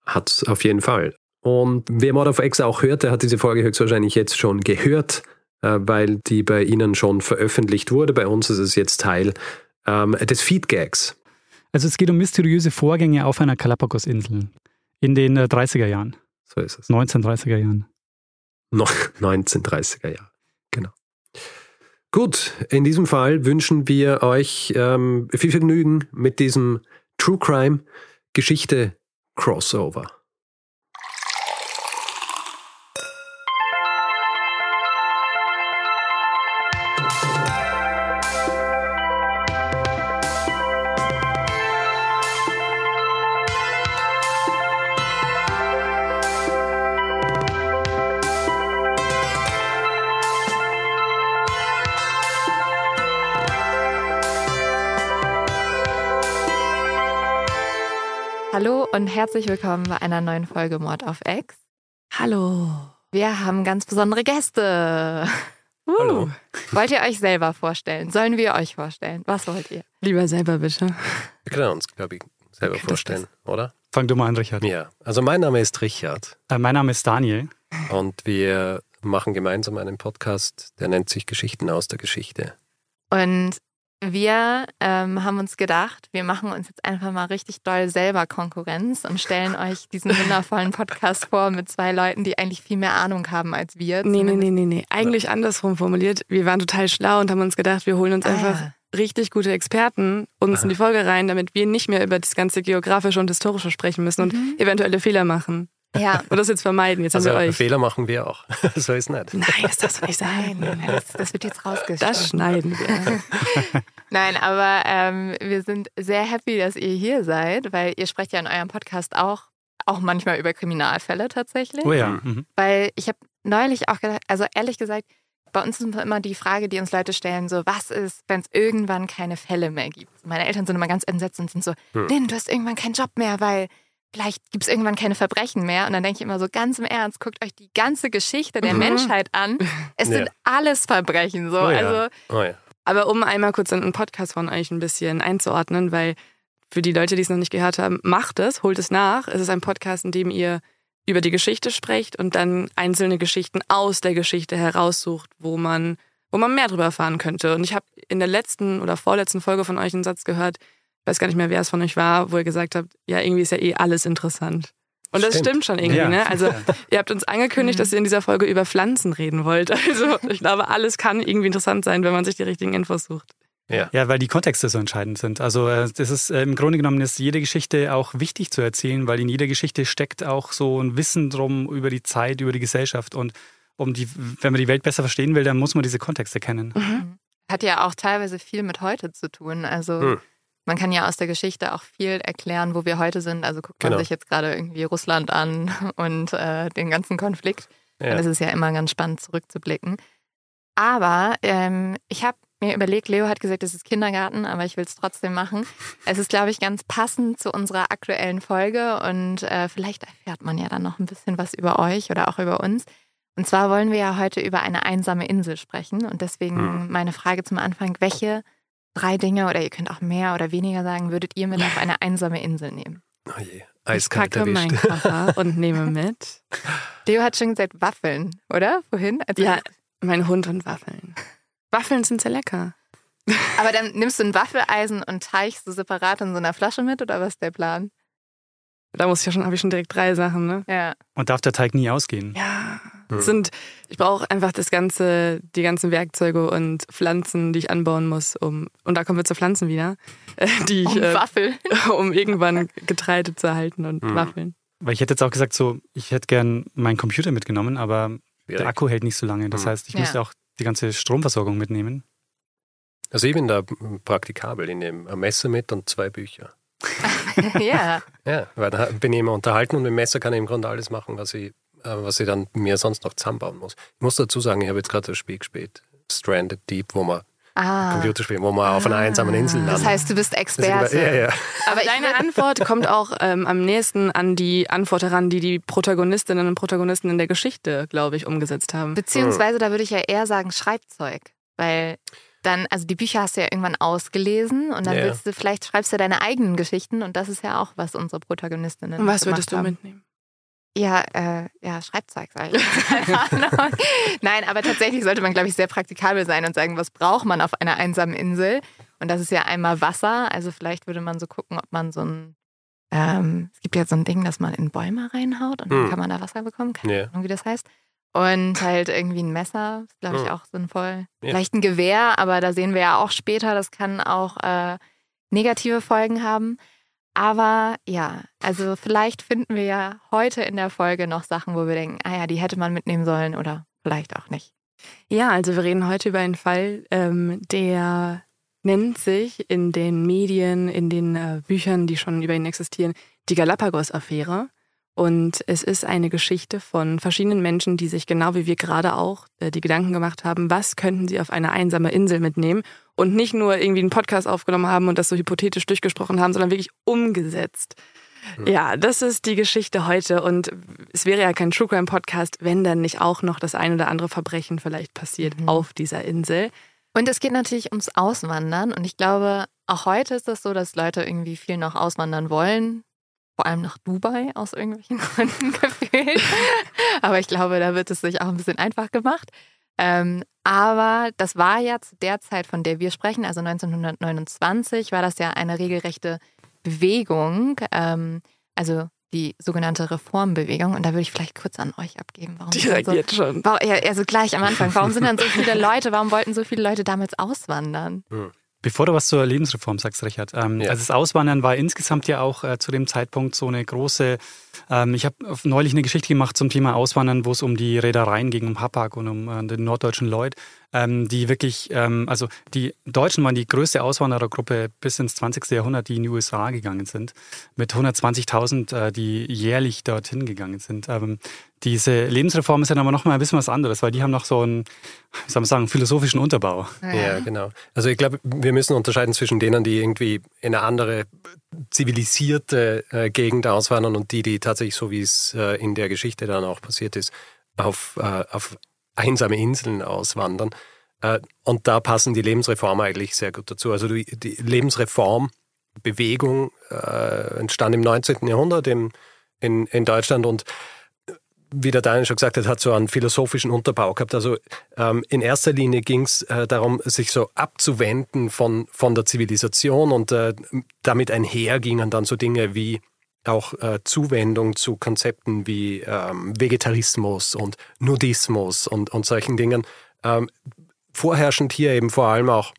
hat es auf jeden Fall. Und wer Mod of X auch hört, der hat diese Folge höchstwahrscheinlich jetzt schon gehört, äh, weil die bei Ihnen schon veröffentlicht wurde. Bei uns ist es jetzt Teil ähm, des Feedgags. Also es geht um mysteriöse Vorgänge auf einer Galapagos-Insel in den äh, 30er Jahren. So ist es. 1930er Jahren. Noch 1930er Jahre, genau. Gut, in diesem Fall wünschen wir euch ähm, viel Vergnügen mit diesem True Crime Geschichte crossover. Herzlich willkommen bei einer neuen Folge Mord auf X. Hallo. Wir haben ganz besondere Gäste. Uh. Hallo. Wollt ihr euch selber vorstellen? Sollen wir euch vorstellen? Was wollt ihr? Lieber selber bitte. Wir können uns, glaube ich, selber vorstellen, oder? Fang du mal an, Richard. Ja, also mein Name ist Richard. Äh, mein Name ist Daniel. Und wir machen gemeinsam einen Podcast, der nennt sich Geschichten aus der Geschichte. Und wir ähm, haben uns gedacht, wir machen uns jetzt einfach mal richtig doll selber Konkurrenz und stellen euch diesen wundervollen Podcast vor mit zwei Leuten, die eigentlich viel mehr Ahnung haben als wir. Nee, nee, nee, nee, nee. Eigentlich andersrum formuliert. Wir waren total schlau und haben uns gedacht, wir holen uns ah, einfach ja. richtig gute Experten uns Aha. in die Folge rein, damit wir nicht mehr über das ganze Geografische und Historische sprechen müssen und mhm. eventuelle Fehler machen. Ja. Und das jetzt vermeiden. Jetzt also haben wir euch. Fehler machen wir auch. so ist nicht. Nein, das darf doch nicht sein. Das, das wird jetzt rausgeschnitten. Das schneiden wir. Nein, aber ähm, wir sind sehr happy, dass ihr hier seid, weil ihr sprecht ja in eurem Podcast auch, auch manchmal über Kriminalfälle tatsächlich. Oh ja. Mhm. Weil ich habe neulich auch gedacht, also ehrlich gesagt, bei uns ist immer die Frage, die uns Leute stellen, so, was ist, wenn es irgendwann keine Fälle mehr gibt? Meine Eltern sind immer ganz entsetzt und sind so, hm. Lynn, du hast irgendwann keinen Job mehr, weil vielleicht gibt es irgendwann keine Verbrechen mehr. Und dann denke ich immer so ganz im Ernst, guckt euch die ganze Geschichte der mhm. Menschheit an. Es ja. sind alles Verbrechen. So. Oh ja. Also, oh ja. Aber um einmal kurz einen Podcast von euch ein bisschen einzuordnen, weil für die Leute, die es noch nicht gehört haben, macht es, holt es nach. Es ist ein Podcast, in dem ihr über die Geschichte sprecht und dann einzelne Geschichten aus der Geschichte heraussucht, wo man, wo man mehr drüber erfahren könnte. Und ich habe in der letzten oder vorletzten Folge von euch einen Satz gehört, weiß gar nicht mehr, wer es von euch war, wo ihr gesagt habt, ja, irgendwie ist ja eh alles interessant. Und das stimmt, stimmt schon irgendwie, ja. ne? Also ihr habt uns angekündigt, dass ihr in dieser Folge über Pflanzen reden wollt. Also ich glaube, alles kann irgendwie interessant sein, wenn man sich die richtigen Infos sucht. Ja. ja, weil die Kontexte so entscheidend sind. Also äh, das ist äh, im Grunde genommen ist jede Geschichte auch wichtig zu erzählen, weil in jeder Geschichte steckt auch so ein Wissen drum über die Zeit, über die Gesellschaft und um die, wenn man die Welt besser verstehen will, dann muss man diese Kontexte kennen. Mhm. Hat ja auch teilweise viel mit heute zu tun. Also mhm man kann ja aus der Geschichte auch viel erklären, wo wir heute sind. Also guckt man genau. sich jetzt gerade irgendwie Russland an und äh, den ganzen Konflikt. Ja. Das ist ja immer ganz spannend zurückzublicken. Aber ähm, ich habe mir überlegt, Leo hat gesagt, es ist Kindergarten, aber ich will es trotzdem machen. Es ist, glaube ich, ganz passend zu unserer aktuellen Folge und äh, vielleicht erfährt man ja dann noch ein bisschen was über euch oder auch über uns. Und zwar wollen wir ja heute über eine einsame Insel sprechen und deswegen hm. meine Frage zum Anfang, welche drei Dinge oder ihr könnt auch mehr oder weniger sagen, würdet ihr mit auf eine einsame Insel nehmen? Oh je, eiskalt Ich packe meinen Koffer und nehme mit. Leo hat schon gesagt Waffeln, oder? Wohin? Also ja, mein Hund und Waffeln. Waffeln sind sehr lecker. Aber dann nimmst du ein Waffeleisen und teichst du separat in so einer Flasche mit oder was ist der Plan? Da muss ich ja schon, habe ich schon direkt drei Sachen, ne? Ja. Und darf der Teig nie ausgehen? Ja. Hm. Sind, ich brauche einfach das ganze, die ganzen Werkzeuge und Pflanzen, die ich anbauen muss, um, und da kommen wir zu Pflanzen wieder, die ich, um äh, Waffeln. um irgendwann Getreide zu erhalten und hm. Waffeln. Weil ich hätte jetzt auch gesagt, so, ich hätte gern meinen Computer mitgenommen, aber Schwierig. der Akku hält nicht so lange. Das hm. heißt, ich ja. müsste auch die ganze Stromversorgung mitnehmen. Also ich bin da praktikabel. Ich nehme ein Messer mit und zwei Bücher. ja. Ja, weil da bin ich immer unterhalten und mit dem Messer kann ich im Grunde alles machen, was ich, was ich dann mir sonst noch zusammenbauen muss. Ich muss dazu sagen, ich habe jetzt gerade das Spiel gespielt, Stranded Deep, wo man Ah. Computerspiel, wo man ah. auf einer einsamen Insel landet. Das heißt, du bist Experte. Ja, ja. Aber deine Antwort kommt auch ähm, am nächsten an die Antwort heran, die die Protagonistinnen und Protagonisten in der Geschichte, glaube ich, umgesetzt haben. Beziehungsweise, da würde ich ja eher sagen Schreibzeug. Weil dann, also die Bücher hast du ja irgendwann ausgelesen und dann ja. willst du, vielleicht schreibst du deine eigenen Geschichten und das ist ja auch, was unsere Protagonistinnen Und was würdest du haben. mitnehmen? Ja, äh, ja, Schreibzeug, sag ich. Nein, aber tatsächlich sollte man, glaube ich, sehr praktikabel sein und sagen, was braucht man auf einer einsamen Insel? Und das ist ja einmal Wasser. Also vielleicht würde man so gucken, ob man so ein, ähm, es gibt ja so ein Ding, dass man in Bäume reinhaut und dann hm. kann man da Wasser bekommen. Keine yeah. Ahnung, wie das heißt. Und halt irgendwie ein Messer, glaube ich, hm. auch sinnvoll. Ja. Vielleicht ein Gewehr, aber da sehen wir ja auch später, das kann auch äh, negative Folgen haben. Aber ja, also vielleicht finden wir ja heute in der Folge noch Sachen, wo wir denken, ah ja, die hätte man mitnehmen sollen oder vielleicht auch nicht. Ja, also wir reden heute über einen Fall, ähm, der nennt sich in den Medien, in den äh, Büchern, die schon über ihn existieren, die Galapagos-Affäre. Und es ist eine Geschichte von verschiedenen Menschen, die sich genau wie wir gerade auch äh, die Gedanken gemacht haben, was könnten sie auf eine einsame Insel mitnehmen und nicht nur irgendwie einen Podcast aufgenommen haben und das so hypothetisch durchgesprochen haben, sondern wirklich umgesetzt. Ja, das ist die Geschichte heute und es wäre ja kein True Crime Podcast, wenn dann nicht auch noch das ein oder andere Verbrechen vielleicht passiert mhm. auf dieser Insel. Und es geht natürlich ums Auswandern und ich glaube, auch heute ist es das so, dass Leute irgendwie viel noch auswandern wollen. Vor allem nach Dubai aus irgendwelchen Gründen gefühlt. Aber ich glaube, da wird es sich auch ein bisschen einfach gemacht. Ähm, aber das war ja zu der Zeit, von der wir sprechen, also 1929, war das ja eine regelrechte Bewegung. Ähm, also die sogenannte Reformbewegung. Und da würde ich vielleicht kurz an euch abgeben. Warum Direkt so, jetzt schon. Warum, ja, also gleich am Anfang. Warum sind dann so viele Leute, warum wollten so viele Leute damals auswandern? Hm. Bevor du was zur Lebensreform sagst, Richard. Ähm, ja. Also das Auswandern war insgesamt ja auch äh, zu dem Zeitpunkt so eine große ähm, ich habe neulich eine Geschichte gemacht zum Thema Auswandern, wo es um die Reedereien ging, um Hapag und um äh, den norddeutschen Lloyd, ähm, die wirklich, ähm, also die Deutschen waren die größte Auswanderergruppe bis ins 20. Jahrhundert, die in die USA gegangen sind, mit 120.000, äh, die jährlich dorthin gegangen sind. Diese Lebensreform ist dann aber nochmal ein bisschen was anderes, weil die haben noch so einen, wie soll man sagen, philosophischen Unterbau. Ja, ja genau. Also ich glaube, wir müssen unterscheiden zwischen denen, die irgendwie in eine andere zivilisierte äh, Gegend auswandern und die, die tatsächlich, so wie es äh, in der Geschichte dann auch passiert ist, auf, äh, auf einsame Inseln auswandern. Äh, und da passen die Lebensreformen eigentlich sehr gut dazu. Also die, die Lebensreformbewegung äh, entstand im 19. Jahrhundert im, in, in Deutschland und wie der Daniel schon gesagt hat, hat so einen philosophischen Unterbau gehabt. Also ähm, in erster Linie ging es äh, darum, sich so abzuwenden von, von der Zivilisation und äh, damit einher gingen dann so Dinge wie auch äh, Zuwendung zu Konzepten wie ähm, Vegetarismus und Nudismus und, und solchen Dingen. Ähm, vorherrschend hier eben vor allem auch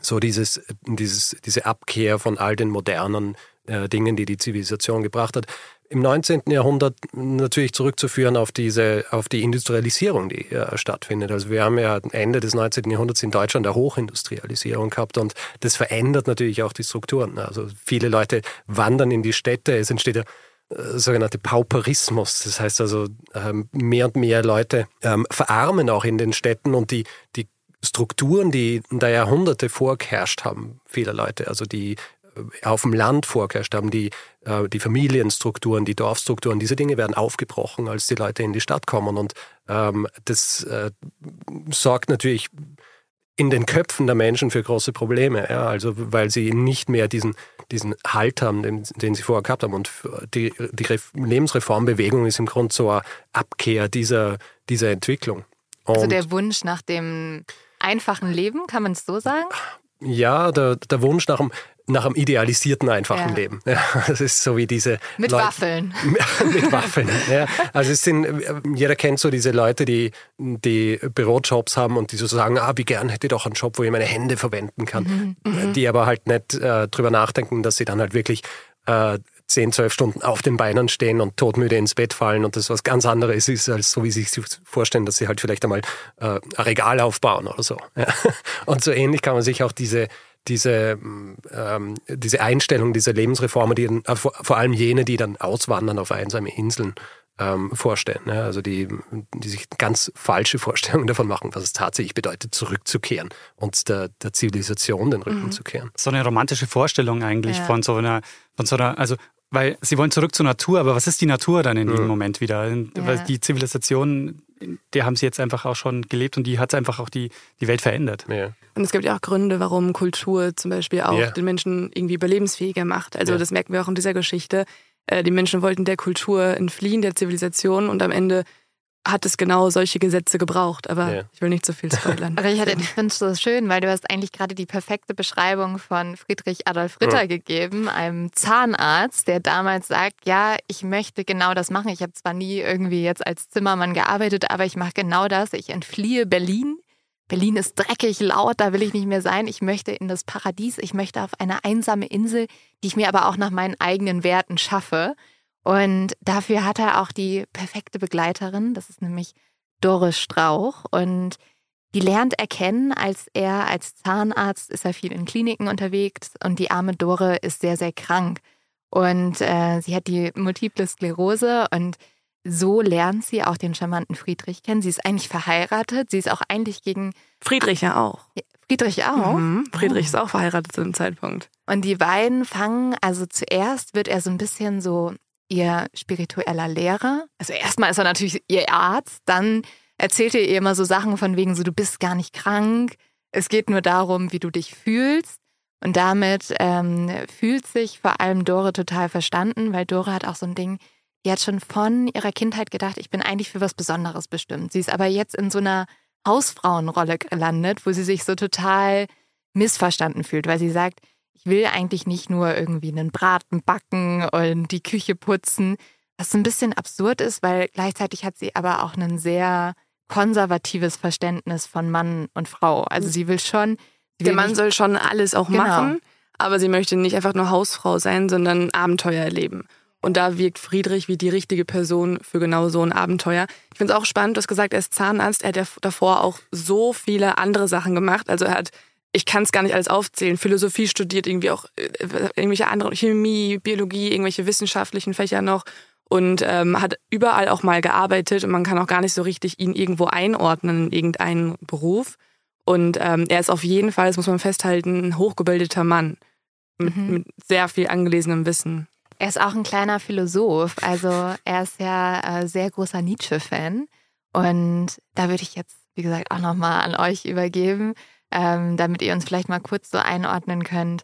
so dieses, dieses, diese Abkehr von all den modernen äh, Dingen, die die Zivilisation gebracht hat im 19. Jahrhundert natürlich zurückzuführen auf diese, auf die Industrialisierung, die äh, stattfindet. Also wir haben ja Ende des 19. Jahrhunderts in Deutschland eine Hochindustrialisierung gehabt und das verändert natürlich auch die Strukturen. Also viele Leute wandern in die Städte, es entsteht der äh, sogenannte Pauperismus. Das heißt also, ähm, mehr und mehr Leute ähm, verarmen auch in den Städten und die, die Strukturen, die da Jahrhunderte vorgeherrscht haben, vieler Leute, also die auf dem Land vorgeherrscht haben, die, äh, die Familienstrukturen, die Dorfstrukturen, diese Dinge werden aufgebrochen, als die Leute in die Stadt kommen. Und ähm, das äh, sorgt natürlich in den Köpfen der Menschen für große Probleme, ja, also weil sie nicht mehr diesen, diesen Halt haben, den, den sie vorher gehabt haben. Und die, die Lebensreformbewegung ist im Grunde so eine Abkehr dieser, dieser Entwicklung. Und also der Wunsch nach dem einfachen Leben, kann man es so sagen? Ja, der, der Wunsch nach einem, nach einem idealisierten, einfachen ja. Leben. Ja, das ist so wie diese. Mit Leute, Waffeln. mit Waffeln. Ja. Also es sind, jeder kennt so diese Leute, die, die Bürojobs haben und die so sagen, ah, wie gern hätte ich doch einen Job, wo ich meine Hände verwenden kann. Mhm. mhm. Die aber halt nicht äh, drüber nachdenken, dass sie dann halt wirklich äh, 10, 12 Stunden auf den Beinen stehen und todmüde ins Bett fallen und das was ganz anderes ist, als so wie sie sich vorstellen, dass sie halt vielleicht einmal äh, ein Regal aufbauen oder so. Ja. Und so ähnlich kann man sich auch diese, diese, ähm, diese Einstellung dieser Lebensreformer, die äh, vor, vor, allem jene, die dann auswandern auf einsame Inseln, ähm, vorstellen. Ja, also die, die sich ganz falsche Vorstellungen davon machen, was es tatsächlich bedeutet, zurückzukehren und der, der Zivilisation den Rücken mhm. zu kehren. So eine romantische Vorstellung eigentlich ja. von so einer, von so einer, also weil sie wollen zurück zur Natur, aber was ist die Natur dann in ja. dem Moment wieder? Ja. Weil die Zivilisation, der haben sie jetzt einfach auch schon gelebt und die hat einfach auch die, die Welt verändert. Ja. Und es gibt ja auch Gründe, warum Kultur zum Beispiel auch den Menschen irgendwie überlebensfähiger macht. Also das merken wir auch in dieser Geschichte. Äh, die Menschen wollten der Kultur entfliehen, der Zivilisation und am Ende hat es genau solche Gesetze gebraucht. Aber ja. ich will nicht zu so viel spoilern. Aber ich, ich finde es so schön, weil du hast eigentlich gerade die perfekte Beschreibung von Friedrich Adolf Ritter ja. gegeben, einem Zahnarzt, der damals sagt, ja, ich möchte genau das machen. Ich habe zwar nie irgendwie jetzt als Zimmermann gearbeitet, aber ich mache genau das. Ich entfliehe Berlin. Berlin ist dreckig, laut, da will ich nicht mehr sein. Ich möchte in das Paradies, ich möchte auf eine einsame Insel, die ich mir aber auch nach meinen eigenen Werten schaffe. Und dafür hat er auch die perfekte Begleiterin, das ist nämlich Doris Strauch. Und die lernt er kennen, als er als Zahnarzt ist er viel in Kliniken unterwegs und die arme Dore ist sehr, sehr krank. Und äh, sie hat die multiple Sklerose und so lernt sie auch den charmanten Friedrich kennen. Sie ist eigentlich verheiratet. Sie ist auch eigentlich gegen. Friedrich ja auch. Friedrich auch. Mhm. Friedrich oh. ist auch verheiratet zu dem Zeitpunkt. Und die beiden fangen, also zuerst wird er so ein bisschen so ihr spiritueller Lehrer. Also erstmal ist er natürlich ihr Arzt, dann erzählt er ihr immer so Sachen von wegen so, du bist gar nicht krank, es geht nur darum, wie du dich fühlst. Und damit ähm, fühlt sich vor allem Dore total verstanden, weil Dore hat auch so ein Ding, die hat schon von ihrer Kindheit gedacht, ich bin eigentlich für was Besonderes bestimmt. Sie ist aber jetzt in so einer Hausfrauenrolle gelandet, wo sie sich so total missverstanden fühlt, weil sie sagt, ich will eigentlich nicht nur irgendwie einen Braten backen und die Küche putzen, was ein bisschen absurd ist, weil gleichzeitig hat sie aber auch ein sehr konservatives Verständnis von Mann und Frau. Also sie will schon. Sie will Der Mann soll schon alles auch genau. machen, aber sie möchte nicht einfach nur Hausfrau sein, sondern Abenteuer erleben. Und da wirkt Friedrich wie die richtige Person für genau so ein Abenteuer. Ich finde es auch spannend, du hast gesagt, er ist Zahnarzt. Er hat ja davor auch so viele andere Sachen gemacht. Also er hat, ich kann es gar nicht alles aufzählen, Philosophie studiert, irgendwie auch äh, irgendwelche andere, Chemie, Biologie, irgendwelche wissenschaftlichen Fächer noch und ähm, hat überall auch mal gearbeitet und man kann auch gar nicht so richtig ihn irgendwo einordnen in irgendeinen Beruf. Und ähm, er ist auf jeden Fall, das muss man festhalten, ein hochgebildeter Mann mit, mhm. mit sehr viel angelesenem Wissen. Er ist auch ein kleiner Philosoph. Also er ist ja äh, sehr großer Nietzsche-Fan. Und da würde ich jetzt, wie gesagt, auch nochmal an euch übergeben, ähm, damit ihr uns vielleicht mal kurz so einordnen könnt.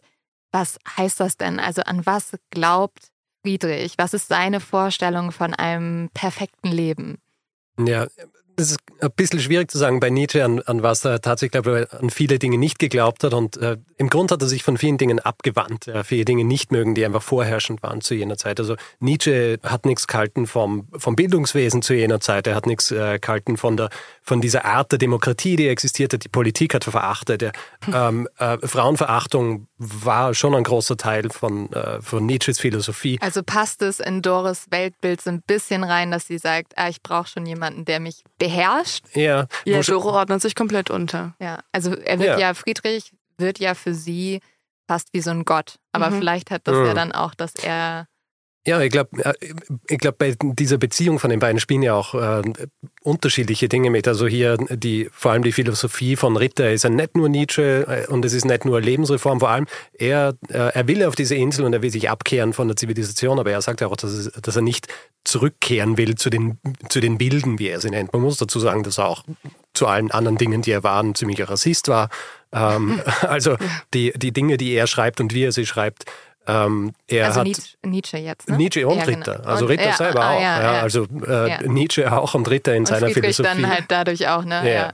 Was heißt das denn? Also an was glaubt Friedrich? Was ist seine Vorstellung von einem perfekten Leben? Ja, das ist ein bisschen schwierig zu sagen bei Nietzsche, an, an was er tatsächlich glaube, an viele Dinge nicht geglaubt hat. Und äh, im Grund hat er sich von vielen Dingen abgewandt, ja, viele Dinge nicht mögen, die einfach vorherrschend waren zu jener Zeit. Also Nietzsche hat nichts gehalten vom, vom Bildungswesen zu jener Zeit. Er hat nichts äh, gehalten von, der, von dieser Art der Demokratie, die existiert hat. Die Politik hat er verachtet. Er, ähm, äh, Frauenverachtung war schon ein großer Teil von, äh, von Nietzsches Philosophie. Also passt es in Doris Weltbild so ein bisschen rein, dass sie sagt, ah, ich brauche schon jemanden, der mich beherrscht. Ja, ja Doro ordnet sich komplett unter. Ja, also er wird ja. ja, Friedrich wird ja für sie fast wie so ein Gott. Aber mhm. vielleicht hat das mhm. ja dann auch, dass er ja, ich glaube, äh, ich glaub, bei dieser Beziehung von den beiden spielen ja auch äh, unterschiedliche Dinge mit. Also hier die, vor allem die Philosophie von Ritter ist ja nicht nur Nietzsche äh, und es ist nicht nur Lebensreform. Vor allem er, äh, er will auf diese Insel und er will sich abkehren von der Zivilisation, aber er sagt ja auch, dass, es, dass er nicht zurückkehren will zu den, zu den Bilden, wie er sie nennt. Man muss dazu sagen, dass er auch zu allen anderen Dingen, die er war, ein ziemlicher Rassist war. Ähm, also die, die Dinge, die er schreibt und wie er sie schreibt, ähm, er also hat Nietzsche jetzt. Ne? Nietzsche und ja, genau. Ritter. Also Ritter und, selber ah, auch. Ja, ja, also äh, Nietzsche auch und Ritter in und seiner Friedrich Philosophie. dann halt dadurch auch, ne? Ja.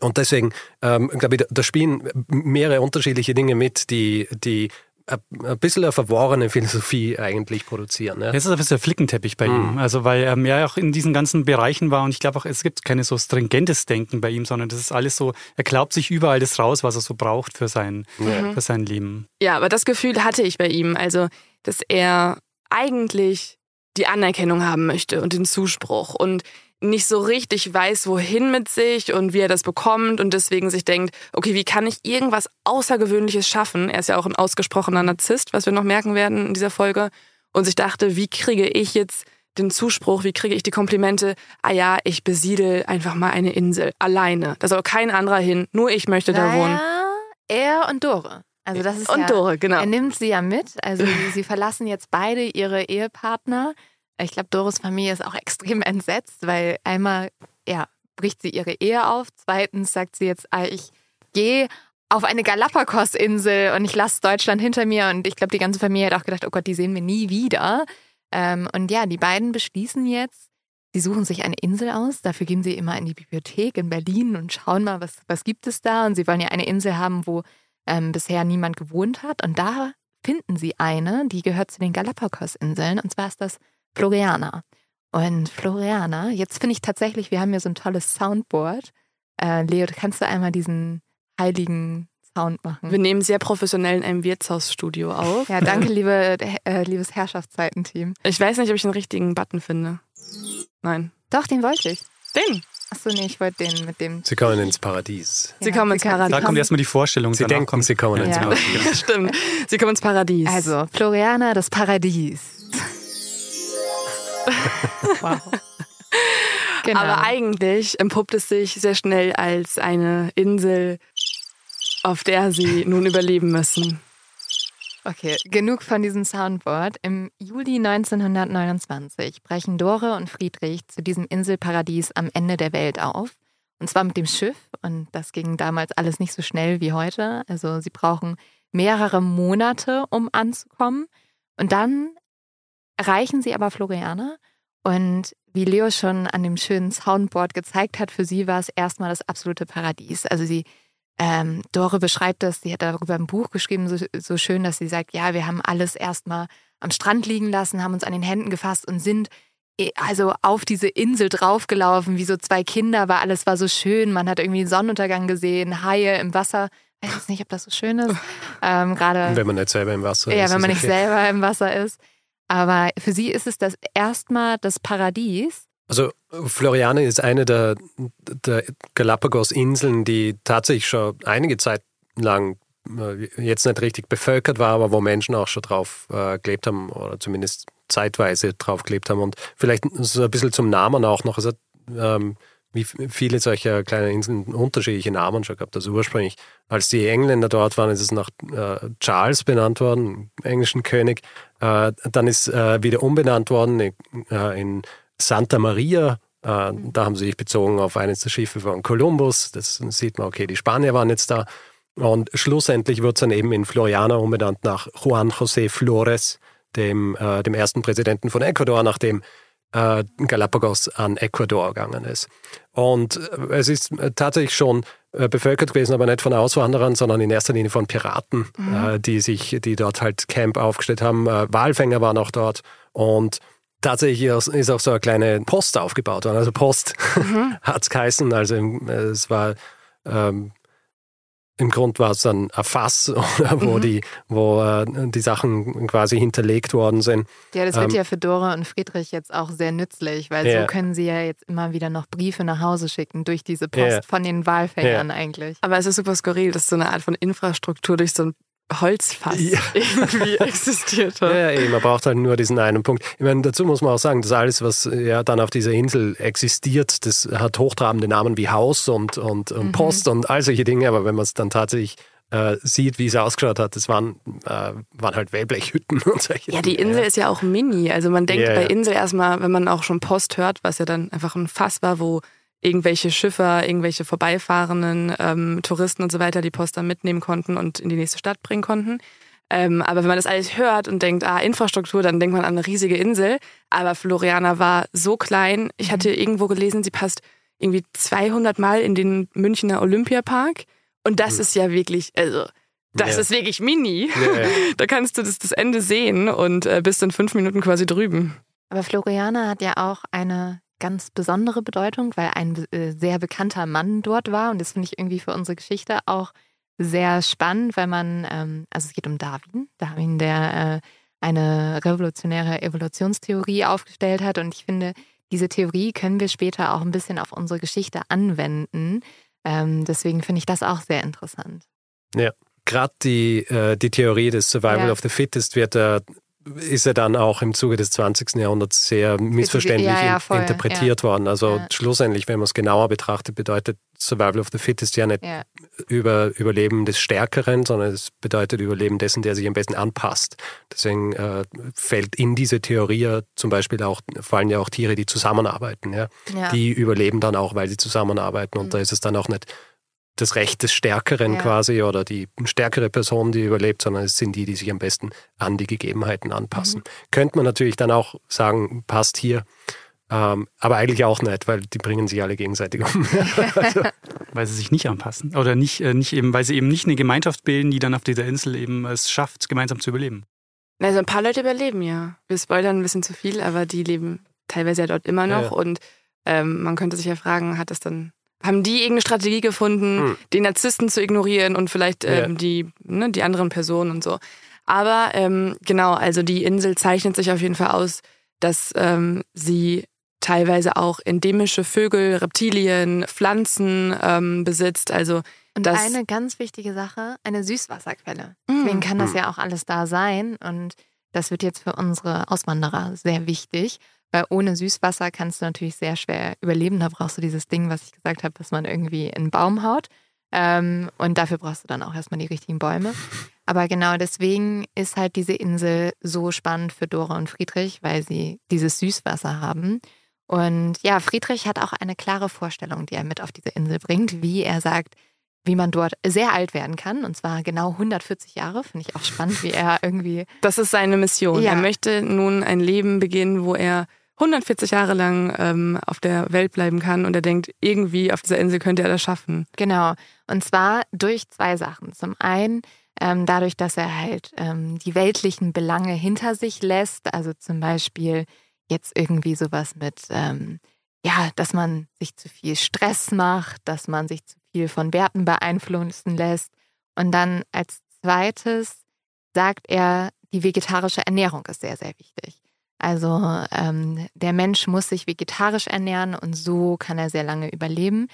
Und deswegen, ähm, glaube ich, da spielen mehrere unterschiedliche Dinge mit, die, die ein bisschen eine verworrene Philosophie eigentlich produzieren. Ja? Es ist ein bisschen Flickenteppich bei mhm. ihm. Also weil er ja auch in diesen ganzen Bereichen war und ich glaube auch, es gibt keine so stringentes Denken bei ihm, sondern das ist alles so, er glaubt sich überall das raus, was er so braucht für sein, mhm. für sein Leben. Ja, aber das Gefühl hatte ich bei ihm. Also, dass er eigentlich die Anerkennung haben möchte und den Zuspruch und nicht so richtig weiß, wohin mit sich und wie er das bekommt und deswegen sich denkt, okay, wie kann ich irgendwas Außergewöhnliches schaffen? Er ist ja auch ein ausgesprochener Narzisst, was wir noch merken werden in dieser Folge. Und sich dachte, wie kriege ich jetzt den Zuspruch, wie kriege ich die Komplimente? Ah ja, ich besiedel einfach mal eine Insel alleine. Da soll kein anderer hin, nur ich möchte naja, da wohnen. Er und Dore. Also das ist und ja, Dore, genau. Er nimmt sie ja mit. Also sie verlassen jetzt beide ihre Ehepartner ich glaube, Doris Familie ist auch extrem entsetzt, weil einmal, ja, bricht sie ihre Ehe auf. Zweitens sagt sie jetzt, ah, ich gehe auf eine Galapagos-Insel und ich lasse Deutschland hinter mir. Und ich glaube, die ganze Familie hat auch gedacht, oh Gott, die sehen wir nie wieder. Ähm, und ja, die beiden beschließen jetzt, sie suchen sich eine Insel aus. Dafür gehen sie immer in die Bibliothek in Berlin und schauen mal, was, was gibt es da. Und sie wollen ja eine Insel haben, wo ähm, bisher niemand gewohnt hat. Und da finden sie eine, die gehört zu den Galapagos-Inseln. Und zwar ist das Floriana. Und Floriana, jetzt finde ich tatsächlich, wir haben hier so ein tolles Soundboard. Äh, Leo, kannst du einmal diesen heiligen Sound machen? Wir nehmen sehr professionell in einem Wirtshausstudio auf. Ja, danke, liebe, äh, liebes Herrschaftszeitenteam. Ich weiß nicht, ob ich den richtigen Button finde. Nein. Doch, den wollte ich. Den? Achso, nee, ich wollte den mit dem. Sie kommen ins Paradies. Sie kommen ins Paradies. Da kommt erstmal die Vorstellung. Sie denken, kommt. Sie kommen ins Paradies. Stimmt. Sie kommen ins Paradies. Also, Floriana, das Paradies. wow. Genau. Aber eigentlich empuppt es sich sehr schnell als eine Insel, auf der sie nun überleben müssen. Okay, genug von diesem Soundboard. Im Juli 1929 brechen Dore und Friedrich zu diesem Inselparadies am Ende der Welt auf. Und zwar mit dem Schiff. Und das ging damals alles nicht so schnell wie heute. Also sie brauchen mehrere Monate, um anzukommen. Und dann erreichen sie aber Floriana. Und wie Leo schon an dem schönen Soundboard gezeigt hat, für sie war es erstmal das absolute Paradies. Also sie, ähm, Dore beschreibt das, sie hat darüber ein Buch geschrieben, so, so schön, dass sie sagt, ja, wir haben alles erstmal am Strand liegen lassen, haben uns an den Händen gefasst und sind also auf diese Insel draufgelaufen, wie so zwei Kinder, weil alles war so schön. Man hat irgendwie den Sonnenuntergang gesehen, Haie im Wasser. Ich weiß nicht, ob das so schön ist. Ähm, gerade, wenn man nicht selber im Wasser ja, ist. Ja, wenn man nicht okay. selber im Wasser ist. Aber für sie ist es das erstmal das Paradies. Also Floriane ist eine der, der Galapagos-Inseln, die tatsächlich schon einige Zeit lang äh, jetzt nicht richtig bevölkert war, aber wo Menschen auch schon drauf äh, gelebt haben oder zumindest zeitweise drauf gelebt haben. Und vielleicht so ein bisschen zum Namen auch noch. Also, ähm, wie viele solcher kleinen Inseln unterschiedliche Namen schon gehabt. Also ursprünglich, als die Engländer dort waren, ist es nach äh, Charles benannt worden, englischen König. Äh, dann ist äh, wieder umbenannt worden in, äh, Santa Maria. Da haben sie sich bezogen auf eines der Schiffe von Kolumbus. Das sieht man, okay, die Spanier waren jetzt da. Und schlussendlich wird es dann eben in Floriana umbenannt nach Juan José Flores, dem, äh, dem ersten Präsidenten von Ecuador, nachdem äh, Galapagos an Ecuador gegangen ist. Und es ist tatsächlich schon bevölkert gewesen, aber nicht von Auswanderern, sondern in erster Linie von Piraten, mhm. Äh, die sich, die dort halt Camp aufgestellt haben. Walfänger waren auch dort und Tatsächlich ist auch so eine kleine Post aufgebaut worden. Also Post mhm. hat es geheißen. Also es war ähm, im Grund war es dann ein Fass, wo, mhm. die, wo äh, die Sachen quasi hinterlegt worden sind. Ja, das wird ähm, ja für Dora und Friedrich jetzt auch sehr nützlich, weil ja. so können sie ja jetzt immer wieder noch Briefe nach Hause schicken durch diese Post ja. von den Walfängern ja. eigentlich. Aber es ist super skurril, dass so eine Art von Infrastruktur durch so ein Holzfass ja. irgendwie existiert hat. Ja, eben, man braucht halt nur diesen einen Punkt. Ich meine, dazu muss man auch sagen, dass alles, was ja dann auf dieser Insel existiert, das hat hochtrabende Namen wie Haus und, und, und mhm. Post und all solche Dinge, aber wenn man es dann tatsächlich äh, sieht, wie es ausgeschaut hat, das waren, äh, waren halt Wellblechhütten und solche Ja, die Dinge. Insel ist ja auch mini. Also man denkt yeah, bei Insel erstmal, wenn man auch schon Post hört, was ja dann einfach ein Fass war, wo irgendwelche Schiffer, irgendwelche vorbeifahrenden ähm, Touristen und so weiter die Post dann mitnehmen konnten und in die nächste Stadt bringen konnten. Ähm, aber wenn man das alles hört und denkt, ah, Infrastruktur, dann denkt man an eine riesige Insel. Aber Floriana war so klein. Ich hatte mhm. irgendwo gelesen, sie passt irgendwie 200 Mal in den Münchner Olympiapark. Und das mhm. ist ja wirklich, also, das ja. ist wirklich mini. Ja, ja. Da kannst du das, das Ende sehen und äh, bist in fünf Minuten quasi drüben. Aber Floriana hat ja auch eine ganz besondere Bedeutung, weil ein äh, sehr bekannter Mann dort war. Und das finde ich irgendwie für unsere Geschichte auch sehr spannend, weil man, ähm, also es geht um Darwin, Darwin, der äh, eine revolutionäre Evolutionstheorie aufgestellt hat. Und ich finde, diese Theorie können wir später auch ein bisschen auf unsere Geschichte anwenden. Ähm, deswegen finde ich das auch sehr interessant. Ja, gerade die, äh, die Theorie des Survival ja. of the Fittest wird äh, ist er dann auch im Zuge des 20. Jahrhunderts sehr missverständlich ja, ja, voll, interpretiert ja. worden. Also schlussendlich, wenn man es genauer betrachtet, bedeutet Survival of the Fittest ja nicht über Überleben des Stärkeren, sondern es bedeutet Überleben dessen, der sich am besten anpasst. Deswegen äh, fällt in diese Theorie ja zum Beispiel auch, fallen ja auch Tiere, die zusammenarbeiten. Ja? Die überleben dann auch, weil sie zusammenarbeiten. Und mhm. da ist es dann auch nicht das Recht des Stärkeren ja. quasi oder die stärkere Person, die überlebt, sondern es sind die, die sich am besten an die Gegebenheiten anpassen. Mhm. Könnte man natürlich dann auch sagen, passt hier. Ähm, aber eigentlich auch nicht, weil die bringen sich alle gegenseitig um. also. Weil sie sich nicht anpassen. Oder nicht, äh, nicht eben, weil sie eben nicht eine Gemeinschaft bilden, die dann auf dieser Insel eben es schafft, gemeinsam zu überleben. Also ein paar Leute überleben ja. Wir spoilern ein bisschen zu viel, aber die leben teilweise ja dort immer noch. Ja, ja. Und ähm, man könnte sich ja fragen, hat das dann haben die irgendeine Strategie gefunden, hm. den Narzissten zu ignorieren und vielleicht ähm, ja. die, ne, die anderen Personen und so. Aber ähm, genau, also die Insel zeichnet sich auf jeden Fall aus, dass ähm, sie teilweise auch endemische Vögel, Reptilien, Pflanzen ähm, besitzt. Also und eine ganz wichtige Sache, eine Süßwasserquelle. Mm. Deswegen kann das hm. ja auch alles da sein. Und das wird jetzt für unsere Auswanderer sehr wichtig. Weil ohne Süßwasser kannst du natürlich sehr schwer überleben. Da brauchst du dieses Ding, was ich gesagt habe, dass man irgendwie in einen Baum haut. Ähm, und dafür brauchst du dann auch erstmal die richtigen Bäume. Aber genau deswegen ist halt diese Insel so spannend für Dora und Friedrich, weil sie dieses Süßwasser haben. Und ja, Friedrich hat auch eine klare Vorstellung, die er mit auf diese Insel bringt, wie er sagt, wie man dort sehr alt werden kann. Und zwar genau 140 Jahre. Finde ich auch spannend, wie er irgendwie. Das ist seine Mission. Ja. Er möchte nun ein Leben beginnen, wo er 140 Jahre lang ähm, auf der Welt bleiben kann und er denkt, irgendwie auf dieser Insel könnte er das schaffen. Genau. Und zwar durch zwei Sachen. Zum einen ähm, dadurch, dass er halt ähm, die weltlichen Belange hinter sich lässt. Also zum Beispiel jetzt irgendwie sowas mit, ähm, ja, dass man sich zu viel Stress macht, dass man sich zu viel von Werten beeinflussen lässt. Und dann als zweites sagt er, die vegetarische Ernährung ist sehr, sehr wichtig. Also ähm, der Mensch muss sich vegetarisch ernähren und so kann er sehr lange überleben.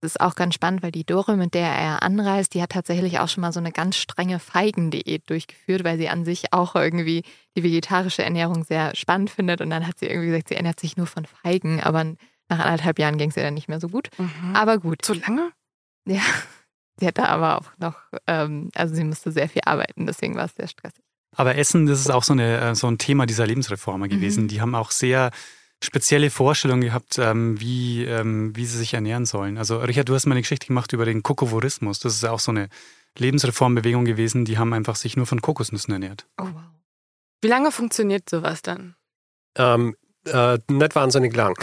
Das ist auch ganz spannend, weil die Dore, mit der er anreist, die hat tatsächlich auch schon mal so eine ganz strenge Feigendiät durchgeführt, weil sie an sich auch irgendwie die vegetarische Ernährung sehr spannend findet. Und dann hat sie irgendwie gesagt, sie ernährt sich nur von Feigen, aber nach anderthalb Jahren ging es ihr dann nicht mehr so gut. Mhm. Aber gut. So lange? Ja. Sie hatte aber auch noch, ähm, also sie musste sehr viel arbeiten, deswegen war es sehr stressig. Aber Essen, das ist auch so, eine, äh, so ein Thema dieser Lebensreformer gewesen. Mhm. Die haben auch sehr spezielle Vorstellungen gehabt, ähm, wie, ähm, wie sie sich ernähren sollen. Also Richard, du hast mal eine Geschichte gemacht über den Kokovorismus. Das ist auch so eine Lebensreformbewegung gewesen. Die haben einfach sich nur von Kokosnüssen ernährt. Oh wow. Wie lange funktioniert sowas dann? Ähm, äh, nicht wahnsinnig lang.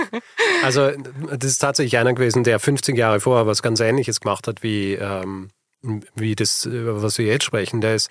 also das ist tatsächlich einer gewesen, der 15 Jahre vorher was ganz Ähnliches gemacht hat, wie, ähm, wie das, was wir jetzt sprechen. Der ist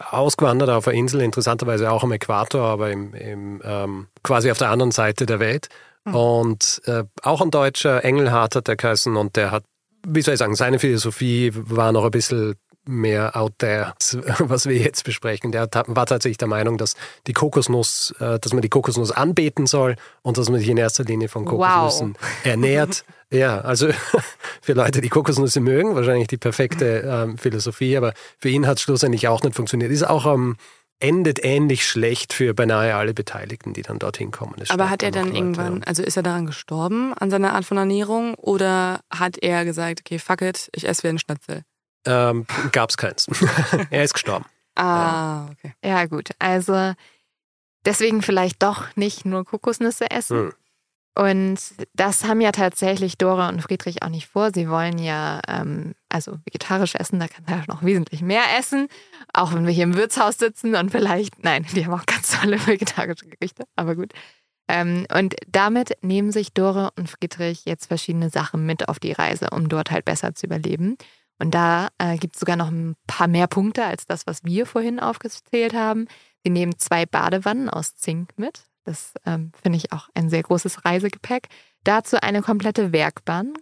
ausgewandert auf einer Insel, interessanterweise auch am Äquator, aber im, im ähm, quasi auf der anderen Seite der Welt. Mhm. Und äh, auch ein Deutscher, Engelhardt hat der geheißen und der hat, wie soll ich sagen, seine Philosophie war noch ein bisschen mehr out there, was wir jetzt besprechen. Der war tatsächlich der Meinung, dass die Kokosnuss, äh, dass man die Kokosnuss anbeten soll und dass man sich in erster Linie von Kokosnüssen wow. ernährt. Ja, also für Leute, die Kokosnüsse mögen, wahrscheinlich die perfekte ähm, Philosophie, aber für ihn hat es schlussendlich auch nicht funktioniert. Ist auch am ähm, endet ähnlich schlecht für beinahe alle Beteiligten, die dann dorthin kommen. Es Aber hat er dann irgendwann, also ist er daran gestorben, an seiner Art von Ernährung, oder hat er gesagt, okay, fuck it, ich esse wie ein Schnitzel? Ähm, Gab es keins. er ist gestorben. Ah, okay. Ja, gut. Also deswegen vielleicht doch nicht nur Kokosnüsse essen. Hm. Und das haben ja tatsächlich Dora und Friedrich auch nicht vor. Sie wollen ja ähm, also vegetarisch essen, da kann man ja noch wesentlich mehr essen. Auch wenn wir hier im Wirtshaus sitzen und vielleicht, nein, die haben auch ganz tolle vegetarische Gerichte, aber gut. Ähm, und damit nehmen sich Dora und Friedrich jetzt verschiedene Sachen mit auf die Reise, um dort halt besser zu überleben. Und da äh, gibt es sogar noch ein paar mehr Punkte als das, was wir vorhin aufgezählt haben. Sie nehmen zwei Badewannen aus Zink mit. Das ähm, finde ich auch ein sehr großes Reisegepäck. Dazu eine komplette Werkbank,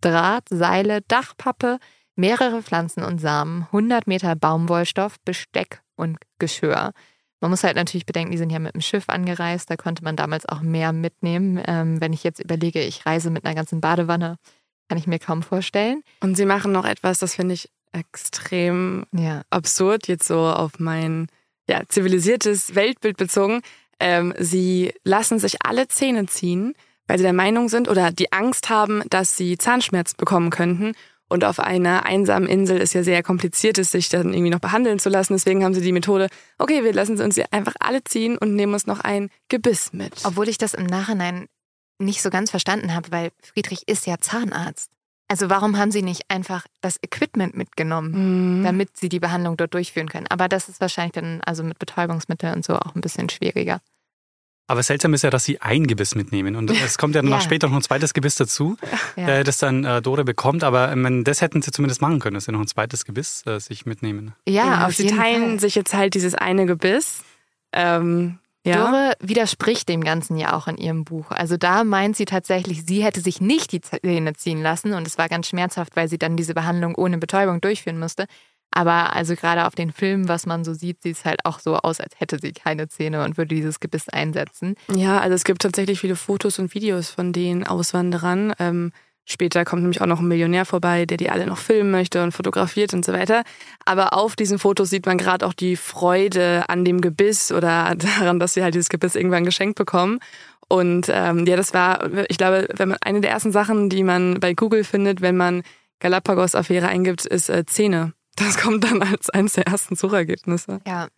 Draht, Seile, Dachpappe, mehrere Pflanzen und Samen, 100 Meter Baumwollstoff, Besteck und Geschirr. Man muss halt natürlich bedenken, die sind ja mit dem Schiff angereist, da konnte man damals auch mehr mitnehmen. Ähm, wenn ich jetzt überlege, ich reise mit einer ganzen Badewanne, kann ich mir kaum vorstellen. Und sie machen noch etwas, das finde ich extrem ja. absurd, jetzt so auf mein ja, zivilisiertes Weltbild bezogen. Ähm, sie lassen sich alle Zähne ziehen, weil sie der Meinung sind oder die Angst haben, dass sie Zahnschmerz bekommen könnten. Und auf einer einsamen Insel ist ja sehr kompliziert, es sich dann irgendwie noch behandeln zu lassen. Deswegen haben sie die Methode, okay, wir lassen sie uns einfach alle ziehen und nehmen uns noch ein Gebiss mit. Obwohl ich das im Nachhinein nicht so ganz verstanden habe, weil Friedrich ist ja Zahnarzt. Also warum haben sie nicht einfach das Equipment mitgenommen, mhm. damit sie die Behandlung dort durchführen können? Aber das ist wahrscheinlich dann also mit Betäubungsmitteln und so auch ein bisschen schwieriger. Aber seltsam ist ja, dass sie ein Gebiss mitnehmen. Und es kommt ja, ja. noch später noch ein zweites Gebiss dazu, ja. äh, das dann äh, Dore bekommt. Aber ähm, das hätten sie zumindest machen können, dass sie noch ein zweites Gebiss äh, sich mitnehmen. Ja, ja auf sie teilen Fall. sich jetzt halt dieses eine Gebiss. Ähm, ja. Dore widerspricht dem Ganzen ja auch in ihrem Buch. Also da meint sie tatsächlich, sie hätte sich nicht die Zähne ziehen lassen und es war ganz schmerzhaft, weil sie dann diese Behandlung ohne Betäubung durchführen musste. Aber also gerade auf den Filmen, was man so sieht, sieht es halt auch so aus, als hätte sie keine Zähne und würde dieses Gebiss einsetzen. Ja, also es gibt tatsächlich viele Fotos und Videos von den Auswanderern. Ähm, Später kommt nämlich auch noch ein Millionär vorbei, der die alle noch filmen möchte und fotografiert und so weiter. Aber auf diesen Fotos sieht man gerade auch die Freude an dem Gebiss oder daran, dass sie halt dieses Gebiss irgendwann geschenkt bekommen. Und ähm, ja, das war, ich glaube, wenn man eine der ersten Sachen, die man bei Google findet, wenn man Galapagos-Affäre eingibt, ist äh, Zähne. Das kommt dann als eines der ersten Suchergebnisse. Ja.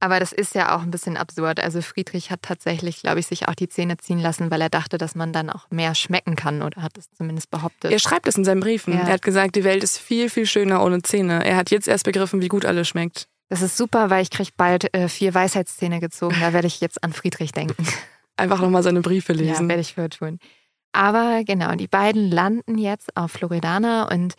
Aber das ist ja auch ein bisschen absurd. Also Friedrich hat tatsächlich, glaube ich, sich auch die Zähne ziehen lassen, weil er dachte, dass man dann auch mehr schmecken kann oder hat es zumindest behauptet. Er schreibt es in seinen Briefen. Ja. Er hat gesagt, die Welt ist viel, viel schöner ohne Zähne. Er hat jetzt erst begriffen, wie gut alles schmeckt. Das ist super, weil ich kriege bald äh, vier Weisheitszähne gezogen. Da werde ich jetzt an Friedrich denken. Einfach nochmal seine Briefe lesen. Ja, werde ich für tun. Aber genau, die beiden landen jetzt auf Floridana und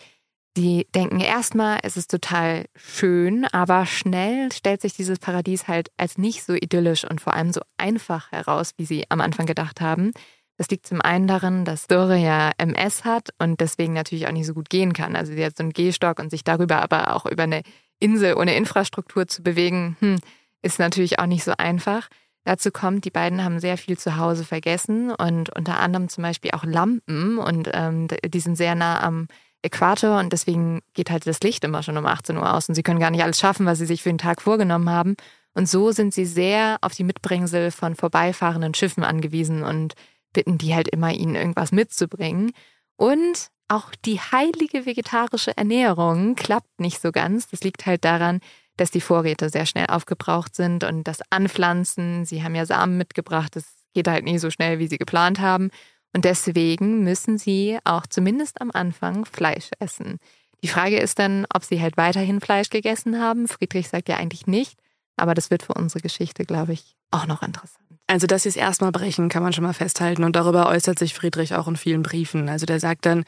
die denken erstmal, es ist total schön, aber schnell stellt sich dieses Paradies halt als nicht so idyllisch und vor allem so einfach heraus, wie sie am Anfang gedacht haben. Das liegt zum einen darin, dass Dore ja MS hat und deswegen natürlich auch nicht so gut gehen kann. Also sie hat so einen Gehstock und sich darüber aber auch über eine Insel ohne Infrastruktur zu bewegen, hm, ist natürlich auch nicht so einfach. Dazu kommt, die beiden haben sehr viel zu Hause vergessen und unter anderem zum Beispiel auch Lampen und ähm, die sind sehr nah am Äquator und deswegen geht halt das Licht immer schon um 18 Uhr aus und sie können gar nicht alles schaffen, was sie sich für den Tag vorgenommen haben. Und so sind sie sehr auf die Mitbringsel von vorbeifahrenden Schiffen angewiesen und bitten die halt immer, ihnen irgendwas mitzubringen. Und auch die heilige vegetarische Ernährung klappt nicht so ganz. Das liegt halt daran, dass die Vorräte sehr schnell aufgebraucht sind und das Anpflanzen, sie haben ja Samen mitgebracht, das geht halt nie so schnell, wie sie geplant haben. Und deswegen müssen sie auch zumindest am Anfang Fleisch essen. Die Frage ist dann, ob sie halt weiterhin Fleisch gegessen haben. Friedrich sagt ja eigentlich nicht, aber das wird für unsere Geschichte, glaube ich, auch noch interessant. Also, dass sie es erstmal brechen, kann man schon mal festhalten. Und darüber äußert sich Friedrich auch in vielen Briefen. Also, der sagt dann,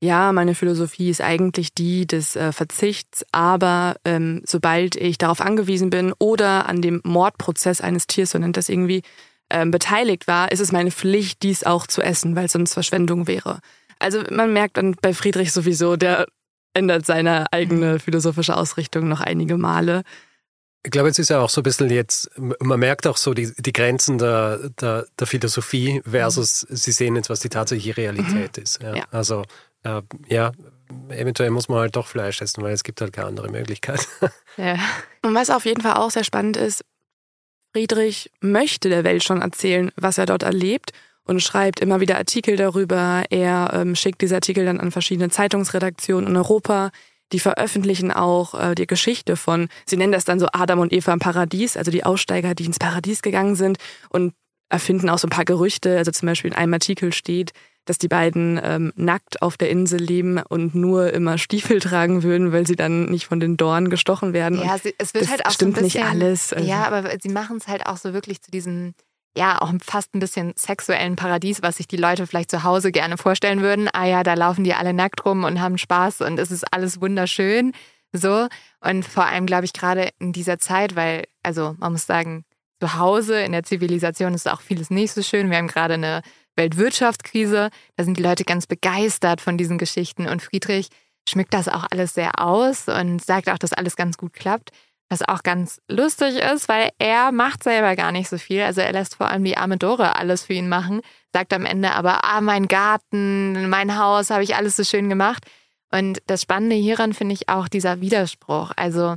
ja, meine Philosophie ist eigentlich die des äh, Verzichts, aber ähm, sobald ich darauf angewiesen bin oder an dem Mordprozess eines Tiers, so nennt das irgendwie, ähm, beteiligt war, ist es meine Pflicht, dies auch zu essen, weil sonst Verschwendung wäre. Also man merkt dann bei Friedrich sowieso, der ändert seine eigene mhm. philosophische Ausrichtung noch einige Male. Ich glaube, es ist ja auch so ein bisschen jetzt, man merkt auch so die, die Grenzen der, der, der Philosophie versus mhm. sie sehen jetzt, was die tatsächliche Realität mhm. ist. Ja. Ja. Also äh, ja, eventuell muss man halt doch Fleisch essen, weil es gibt halt keine andere Möglichkeit. Ja. Und was auf jeden Fall auch sehr spannend ist, Friedrich möchte der Welt schon erzählen, was er dort erlebt und schreibt immer wieder Artikel darüber. Er ähm, schickt diese Artikel dann an verschiedene Zeitungsredaktionen in Europa. Die veröffentlichen auch äh, die Geschichte von, sie nennen das dann so Adam und Eva im Paradies, also die Aussteiger, die ins Paradies gegangen sind und erfinden auch so ein paar Gerüchte. Also zum Beispiel in einem Artikel steht, dass die beiden ähm, nackt auf der Insel leben und nur immer Stiefel tragen würden, weil sie dann nicht von den Dornen gestochen werden. Ja, sie, es wird halt auch stimmt so bisschen, nicht alles. Also. Ja, aber sie machen es halt auch so wirklich zu diesem ja, auch fast ein bisschen sexuellen Paradies, was sich die Leute vielleicht zu Hause gerne vorstellen würden. Ah ja, da laufen die alle nackt rum und haben Spaß und es ist alles wunderschön. So. Und vor allem, glaube ich, gerade in dieser Zeit, weil, also man muss sagen, zu Hause in der Zivilisation ist auch vieles nicht so schön. Wir haben gerade eine Weltwirtschaftskrise. Da sind die Leute ganz begeistert von diesen Geschichten. Und Friedrich schmückt das auch alles sehr aus und sagt auch, dass alles ganz gut klappt. Was auch ganz lustig ist, weil er macht selber gar nicht so viel. Also er lässt vor allem die arme Dore alles für ihn machen, sagt am Ende aber, ah, mein Garten, mein Haus, habe ich alles so schön gemacht. Und das Spannende hieran finde ich auch dieser Widerspruch. Also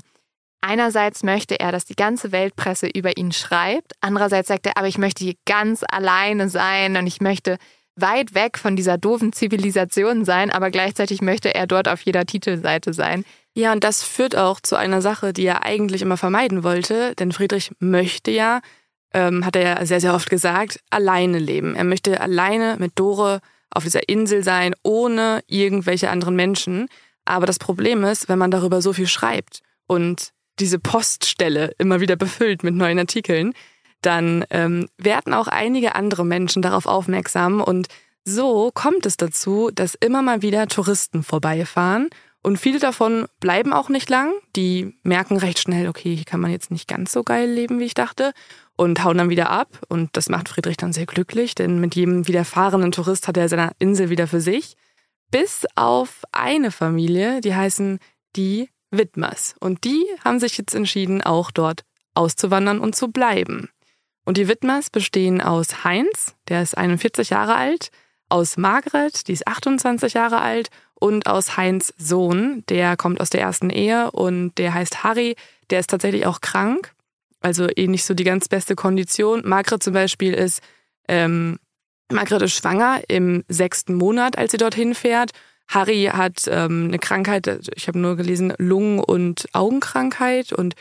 Einerseits möchte er, dass die ganze Weltpresse über ihn schreibt. Andererseits sagt er, aber ich möchte hier ganz alleine sein und ich möchte weit weg von dieser doofen Zivilisation sein, aber gleichzeitig möchte er dort auf jeder Titelseite sein. Ja, und das führt auch zu einer Sache, die er eigentlich immer vermeiden wollte, denn Friedrich möchte ja, ähm, hat er ja sehr, sehr oft gesagt, alleine leben. Er möchte alleine mit Dore auf dieser Insel sein, ohne irgendwelche anderen Menschen. Aber das Problem ist, wenn man darüber so viel schreibt und diese Poststelle immer wieder befüllt mit neuen Artikeln, dann ähm, werden auch einige andere Menschen darauf aufmerksam und so kommt es dazu, dass immer mal wieder Touristen vorbeifahren und viele davon bleiben auch nicht lang. Die merken recht schnell, okay, hier kann man jetzt nicht ganz so geil leben, wie ich dachte und hauen dann wieder ab und das macht Friedrich dann sehr glücklich, denn mit jedem wiederfahrenden Tourist hat er seine Insel wieder für sich. Bis auf eine Familie, die heißen die Widmers. Und die haben sich jetzt entschieden, auch dort auszuwandern und zu bleiben. Und die Widmers bestehen aus Heinz, der ist 41 Jahre alt, aus Margret, die ist 28 Jahre alt, und aus Heinz Sohn, der kommt aus der ersten Ehe und der heißt Harry, der ist tatsächlich auch krank, also eh nicht so die ganz beste Kondition. Margret zum Beispiel ist, ähm, Margret ist schwanger im sechsten Monat, als sie dorthin fährt Harry hat ähm, eine Krankheit, ich habe nur gelesen, Lungen- und Augenkrankheit und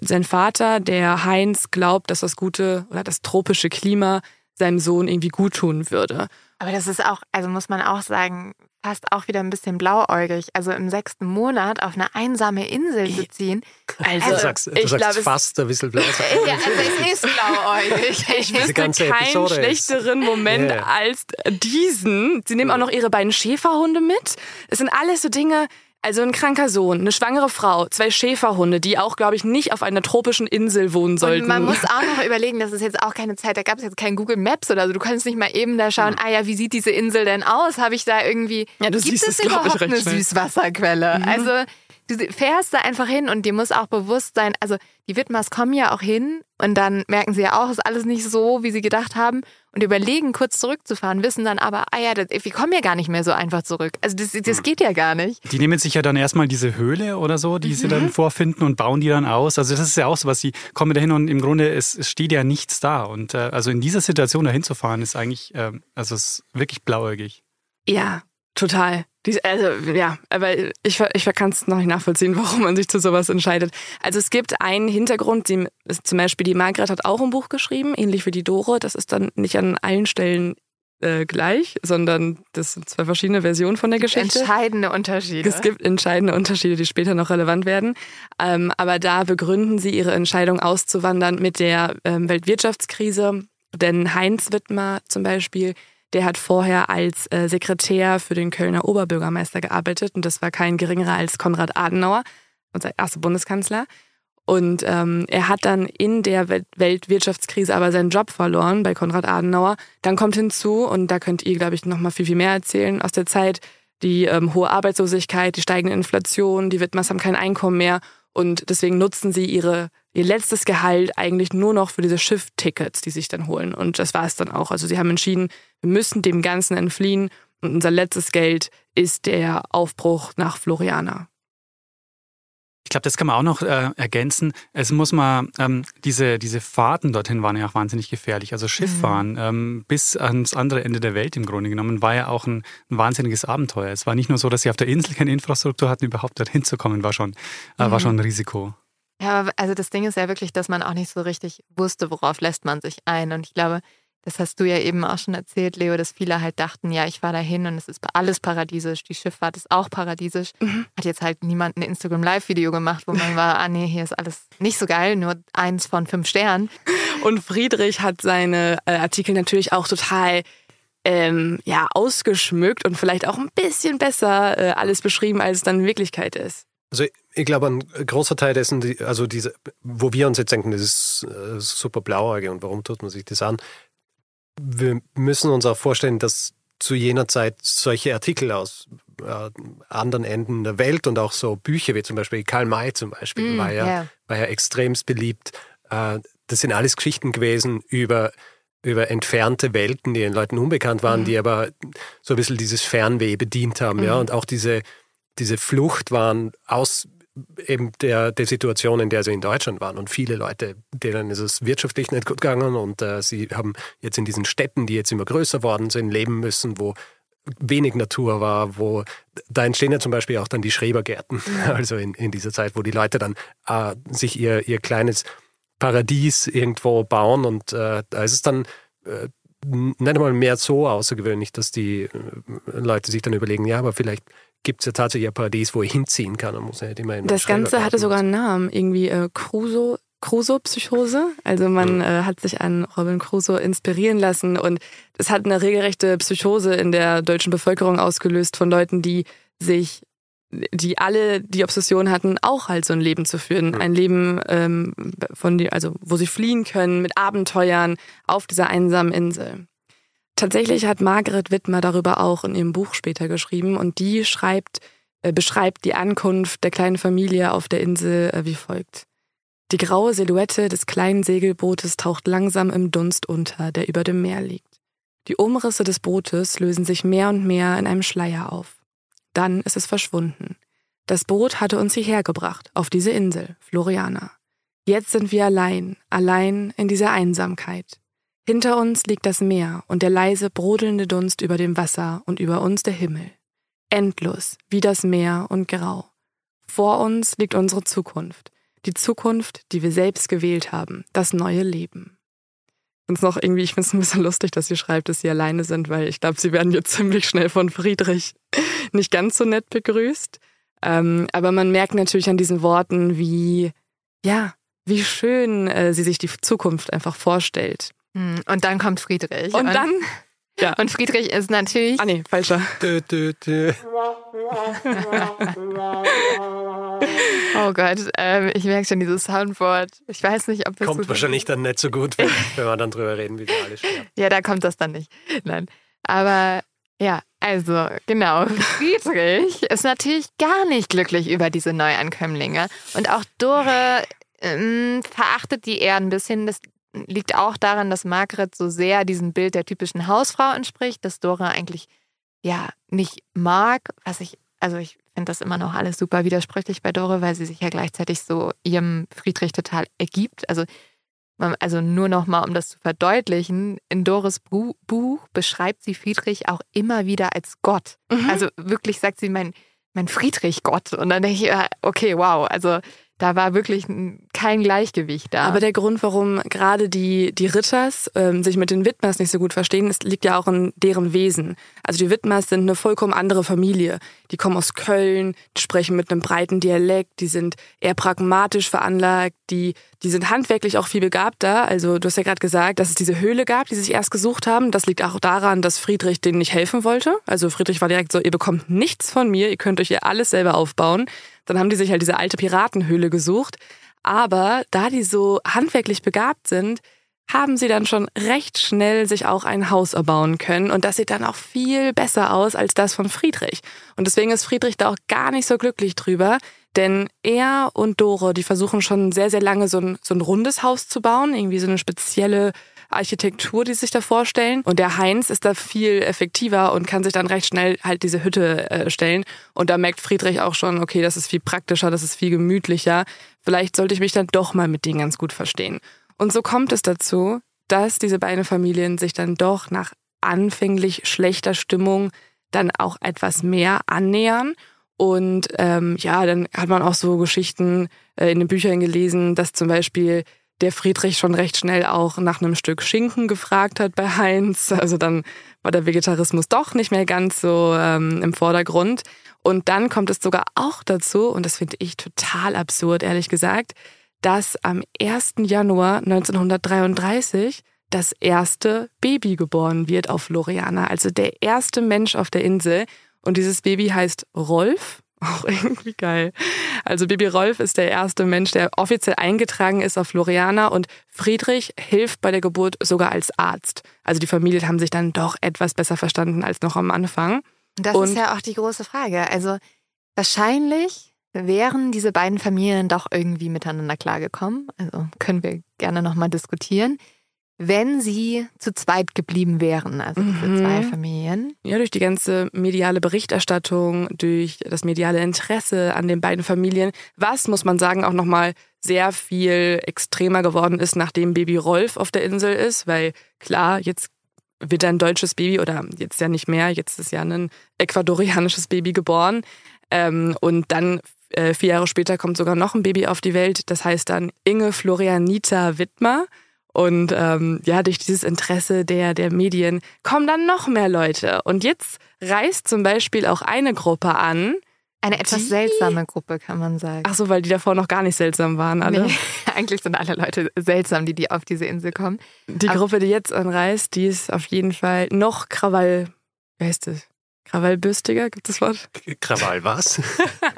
sein Vater, der Heinz, glaubt, dass das gute oder das tropische Klima seinem Sohn irgendwie gut tun würde. Aber das ist auch, also muss man auch sagen, fast auch wieder ein bisschen blauäugig. Also im sechsten Monat auf eine einsame Insel zu ziehen. Also, du sagst, du ich sagst glaube, fast ein bisschen blauäugig. Ja, also es ist blauäugig. Ich wüsste keinen Episode schlechteren ist. Moment yeah. als diesen. Sie nehmen auch noch ihre beiden Schäferhunde mit. Es sind alles so Dinge, also ein kranker Sohn, eine schwangere Frau, zwei Schäferhunde, die auch, glaube ich, nicht auf einer tropischen Insel wohnen sollten. Und man muss auch noch überlegen, das ist jetzt auch keine Zeit, da gab es jetzt kein Google Maps oder so. Du kannst nicht mal eben da schauen, ah ja, wie sieht diese Insel denn aus? Habe ich da irgendwie, ja, du gibt es überhaupt eine schnell. Süßwasserquelle? Mhm. Also du fährst da einfach hin und dir muss auch bewusst sein, also die Widmers kommen ja auch hin und dann merken sie ja auch, ist alles nicht so, wie sie gedacht haben und überlegen, kurz zurückzufahren, wissen dann aber, ah ja, das, wir kommen ja gar nicht mehr so einfach zurück. Also das, das hm. geht ja gar nicht. Die nehmen sich ja dann erstmal diese Höhle oder so, die mhm. sie dann vorfinden und bauen die dann aus. Also das ist ja auch so was, sie kommen dahin und im Grunde es, es steht ja nichts da. Und äh, also in dieser Situation dahin zu fahren, ist eigentlich, äh, also es ist wirklich blauäugig. Ja, Total. also ja, aber ich, ich kann es noch nicht nachvollziehen, warum man sich zu sowas entscheidet. Also es gibt einen Hintergrund, die, zum Beispiel die Margret hat auch ein Buch geschrieben, ähnlich wie die Dore. Das ist dann nicht an allen Stellen äh, gleich, sondern das sind zwei verschiedene Versionen von der Geschichte. Entscheidende Unterschiede. Es gibt entscheidende Unterschiede, die später noch relevant werden. Ähm, aber da begründen sie ihre Entscheidung auszuwandern mit der ähm, Weltwirtschaftskrise. Denn Heinz Wittmer zum Beispiel der hat vorher als äh, Sekretär für den Kölner Oberbürgermeister gearbeitet und das war kein geringerer als Konrad Adenauer, unser erster Bundeskanzler. Und ähm, er hat dann in der Weltwirtschaftskrise aber seinen Job verloren bei Konrad Adenauer. Dann kommt hinzu, und da könnt ihr, glaube ich, noch mal viel, viel mehr erzählen aus der Zeit, die ähm, hohe Arbeitslosigkeit, die steigende Inflation, die Widmers haben kein Einkommen mehr und deswegen nutzen sie ihre, ihr letztes Gehalt eigentlich nur noch für diese Schifftickets, die sich dann holen. Und das war es dann auch. Also sie haben entschieden, wir müssen dem Ganzen entfliehen und unser letztes Geld ist der Aufbruch nach Floriana. Ich glaube, das kann man auch noch äh, ergänzen. Es muss mal, ähm, diese, diese Fahrten dorthin waren ja auch wahnsinnig gefährlich. Also Schifffahren mhm. ähm, bis ans andere Ende der Welt im Grunde genommen war ja auch ein, ein, wahnsinniges Abenteuer. Es war nicht nur so, dass sie auf der Insel keine Infrastruktur hatten, überhaupt dorthin zu kommen, war schon, äh, mhm. war schon ein Risiko. Ja, also das Ding ist ja wirklich, dass man auch nicht so richtig wusste, worauf lässt man sich ein. Und ich glaube, das hast du ja eben auch schon erzählt, Leo, dass viele halt dachten, ja, ich fahre dahin und es ist alles paradiesisch. Die Schifffahrt ist auch paradiesisch. Mhm. Hat jetzt halt niemand ein Instagram Live-Video gemacht, wo man war, ah nee, hier ist alles nicht so geil, nur eins von fünf Sternen. Und Friedrich hat seine äh, Artikel natürlich auch total ähm, ja, ausgeschmückt und vielleicht auch ein bisschen besser äh, alles beschrieben, als es dann in Wirklichkeit ist. Also ich glaube, ein großer Teil dessen, also diese, wo wir uns jetzt denken, das ist äh, super blauäugig und warum tut man sich das an, wir müssen uns auch vorstellen, dass zu jener Zeit solche Artikel aus äh, anderen Enden der Welt und auch so Bücher wie zum Beispiel Karl May zum Beispiel mm, war, ja, yeah. war ja extremst beliebt. Äh, das sind alles Geschichten gewesen über, über entfernte Welten, die den Leuten unbekannt waren, mm. die aber so ein bisschen dieses Fernweh bedient haben. Mm. Ja, und auch diese, diese Flucht waren aus eben der, der Situation, in der sie in Deutschland waren. Und viele Leute, denen ist es wirtschaftlich nicht gut gegangen. Und äh, sie haben jetzt in diesen Städten, die jetzt immer größer worden sind, leben müssen, wo wenig Natur war, wo da entstehen ja zum Beispiel auch dann die Schrebergärten, also in, in dieser Zeit, wo die Leute dann äh, sich ihr, ihr kleines Paradies irgendwo bauen. Und äh, da ist es dann äh, nicht einmal mehr so außergewöhnlich, dass die äh, Leute sich dann überlegen, ja, aber vielleicht gibt es ja tatsächlich ein Paradies, wo ich hinziehen kann. muss ja immer in das Ganze hatte sogar einen Namen, irgendwie äh, Crusoe. Crusoe-Psychose. Also man mhm. äh, hat sich an Robin Crusoe inspirieren lassen und es hat eine regelrechte Psychose in der deutschen Bevölkerung ausgelöst von Leuten, die sich, die alle die Obsession hatten, auch halt so ein Leben zu führen. Mhm. Ein Leben, ähm, von die, also wo sie fliehen können mit Abenteuern auf dieser einsamen Insel. Tatsächlich hat Margaret Wittmer darüber auch in ihrem Buch später geschrieben und die schreibt, äh, beschreibt die Ankunft der kleinen Familie auf der Insel äh, wie folgt. Die graue Silhouette des kleinen Segelbootes taucht langsam im Dunst unter, der über dem Meer liegt. Die Umrisse des Bootes lösen sich mehr und mehr in einem Schleier auf. Dann ist es verschwunden. Das Boot hatte uns hierher gebracht, auf diese Insel, Floriana. Jetzt sind wir allein, allein in dieser Einsamkeit. Hinter uns liegt das Meer und der leise brodelnde Dunst über dem Wasser und über uns der Himmel. Endlos, wie das Meer und grau. Vor uns liegt unsere Zukunft, die Zukunft, die wir selbst gewählt haben, das neue Leben. Und noch irgendwie, ich finde es ein bisschen lustig, dass sie schreibt, dass sie alleine sind, weil ich glaube, sie werden jetzt ziemlich schnell von Friedrich nicht ganz so nett begrüßt. Ähm, aber man merkt natürlich an diesen Worten, wie, ja, wie schön äh, sie sich die Zukunft einfach vorstellt. Hm, und dann kommt Friedrich. Und, und dann ja. Und Friedrich ist natürlich. Ah, nee, falscher. Dö, dö, dö. oh Gott, ähm, ich merke schon dieses Soundboard. Ich weiß nicht, ob das. Kommt wahrscheinlich dann nicht so gut, wenn, wenn wir dann drüber reden, wie wir alle sterben. ja, da kommt das dann nicht. Nein. Aber ja, also genau. Friedrich ist natürlich gar nicht glücklich über diese Neuankömmlinge. Und auch Dore ähm, verachtet die eher ein bisschen. Das liegt auch daran, dass Margret so sehr diesem Bild der typischen Hausfrau entspricht, dass Dora eigentlich ja nicht mag, was ich, also ich finde das immer noch alles super widersprüchlich bei Dora, weil sie sich ja gleichzeitig so ihrem Friedrich total ergibt. Also, also nur noch mal, um das zu verdeutlichen, in Doris Buch beschreibt sie Friedrich auch immer wieder als Gott. Mhm. Also wirklich sagt sie mein, mein Friedrich Gott. Und dann denke ich, okay, wow, also da war wirklich kein Gleichgewicht da. Aber der Grund, warum gerade die, die Ritters ähm, sich mit den Widmers nicht so gut verstehen, ist, liegt ja auch in deren Wesen. Also die Widmers sind eine vollkommen andere Familie. Die kommen aus Köln, die sprechen mit einem breiten Dialekt, die sind eher pragmatisch veranlagt, die, die sind handwerklich auch viel begabter. Also du hast ja gerade gesagt, dass es diese Höhle gab, die sie sich erst gesucht haben. Das liegt auch daran, dass Friedrich denen nicht helfen wollte. Also Friedrich war direkt so, ihr bekommt nichts von mir, ihr könnt euch hier alles selber aufbauen. Dann haben die sich halt diese alte Piratenhöhle gesucht. Aber da die so handwerklich begabt sind, haben sie dann schon recht schnell sich auch ein Haus erbauen können. Und das sieht dann auch viel besser aus als das von Friedrich. Und deswegen ist Friedrich da auch gar nicht so glücklich drüber. Denn er und Dore, die versuchen schon sehr, sehr lange so ein, so ein rundes Haus zu bauen. Irgendwie so eine spezielle Architektur, die sich da vorstellen. Und der Heinz ist da viel effektiver und kann sich dann recht schnell halt diese Hütte äh, stellen. Und da merkt Friedrich auch schon, okay, das ist viel praktischer, das ist viel gemütlicher. Vielleicht sollte ich mich dann doch mal mit denen ganz gut verstehen. Und so kommt es dazu, dass diese beiden Familien sich dann doch nach anfänglich schlechter Stimmung dann auch etwas mehr annähern. Und ähm, ja, dann hat man auch so Geschichten äh, in den Büchern gelesen, dass zum Beispiel der Friedrich schon recht schnell auch nach einem Stück Schinken gefragt hat bei Heinz. Also dann war der Vegetarismus doch nicht mehr ganz so ähm, im Vordergrund. Und dann kommt es sogar auch dazu, und das finde ich total absurd, ehrlich gesagt, dass am 1. Januar 1933 das erste Baby geboren wird auf Floriana, also der erste Mensch auf der Insel. Und dieses Baby heißt Rolf auch irgendwie geil. Also Bibi Rolf ist der erste Mensch, der offiziell eingetragen ist auf Floriana und Friedrich hilft bei der Geburt sogar als Arzt. Also die Familien haben sich dann doch etwas besser verstanden als noch am Anfang. Das und ist ja auch die große Frage. Also wahrscheinlich wären diese beiden Familien doch irgendwie miteinander klargekommen. Also können wir gerne nochmal diskutieren wenn sie zu zweit geblieben wären, also diese mhm. zwei Familien. Ja, durch die ganze mediale Berichterstattung, durch das mediale Interesse an den beiden Familien, was, muss man sagen, auch nochmal sehr viel extremer geworden ist, nachdem Baby Rolf auf der Insel ist, weil klar, jetzt wird ein deutsches Baby oder jetzt ja nicht mehr, jetzt ist ja ein ecuadorianisches Baby geboren. Ähm, und dann äh, vier Jahre später kommt sogar noch ein Baby auf die Welt, das heißt dann Inge Florianita Wittmer. Und ähm, ja, durch dieses Interesse der, der Medien kommen dann noch mehr Leute. Und jetzt reist zum Beispiel auch eine Gruppe an. Eine etwas die... seltsame Gruppe, kann man sagen. Ach so, weil die davor noch gar nicht seltsam waren, alle. Nee, eigentlich sind alle Leute seltsam, die, die auf diese Insel kommen. Die Aber Gruppe, die jetzt anreist, die ist auf jeden Fall noch Krawall. Wie heißt das? Krawallbürstiger, gibt es das Wort? Krawall was?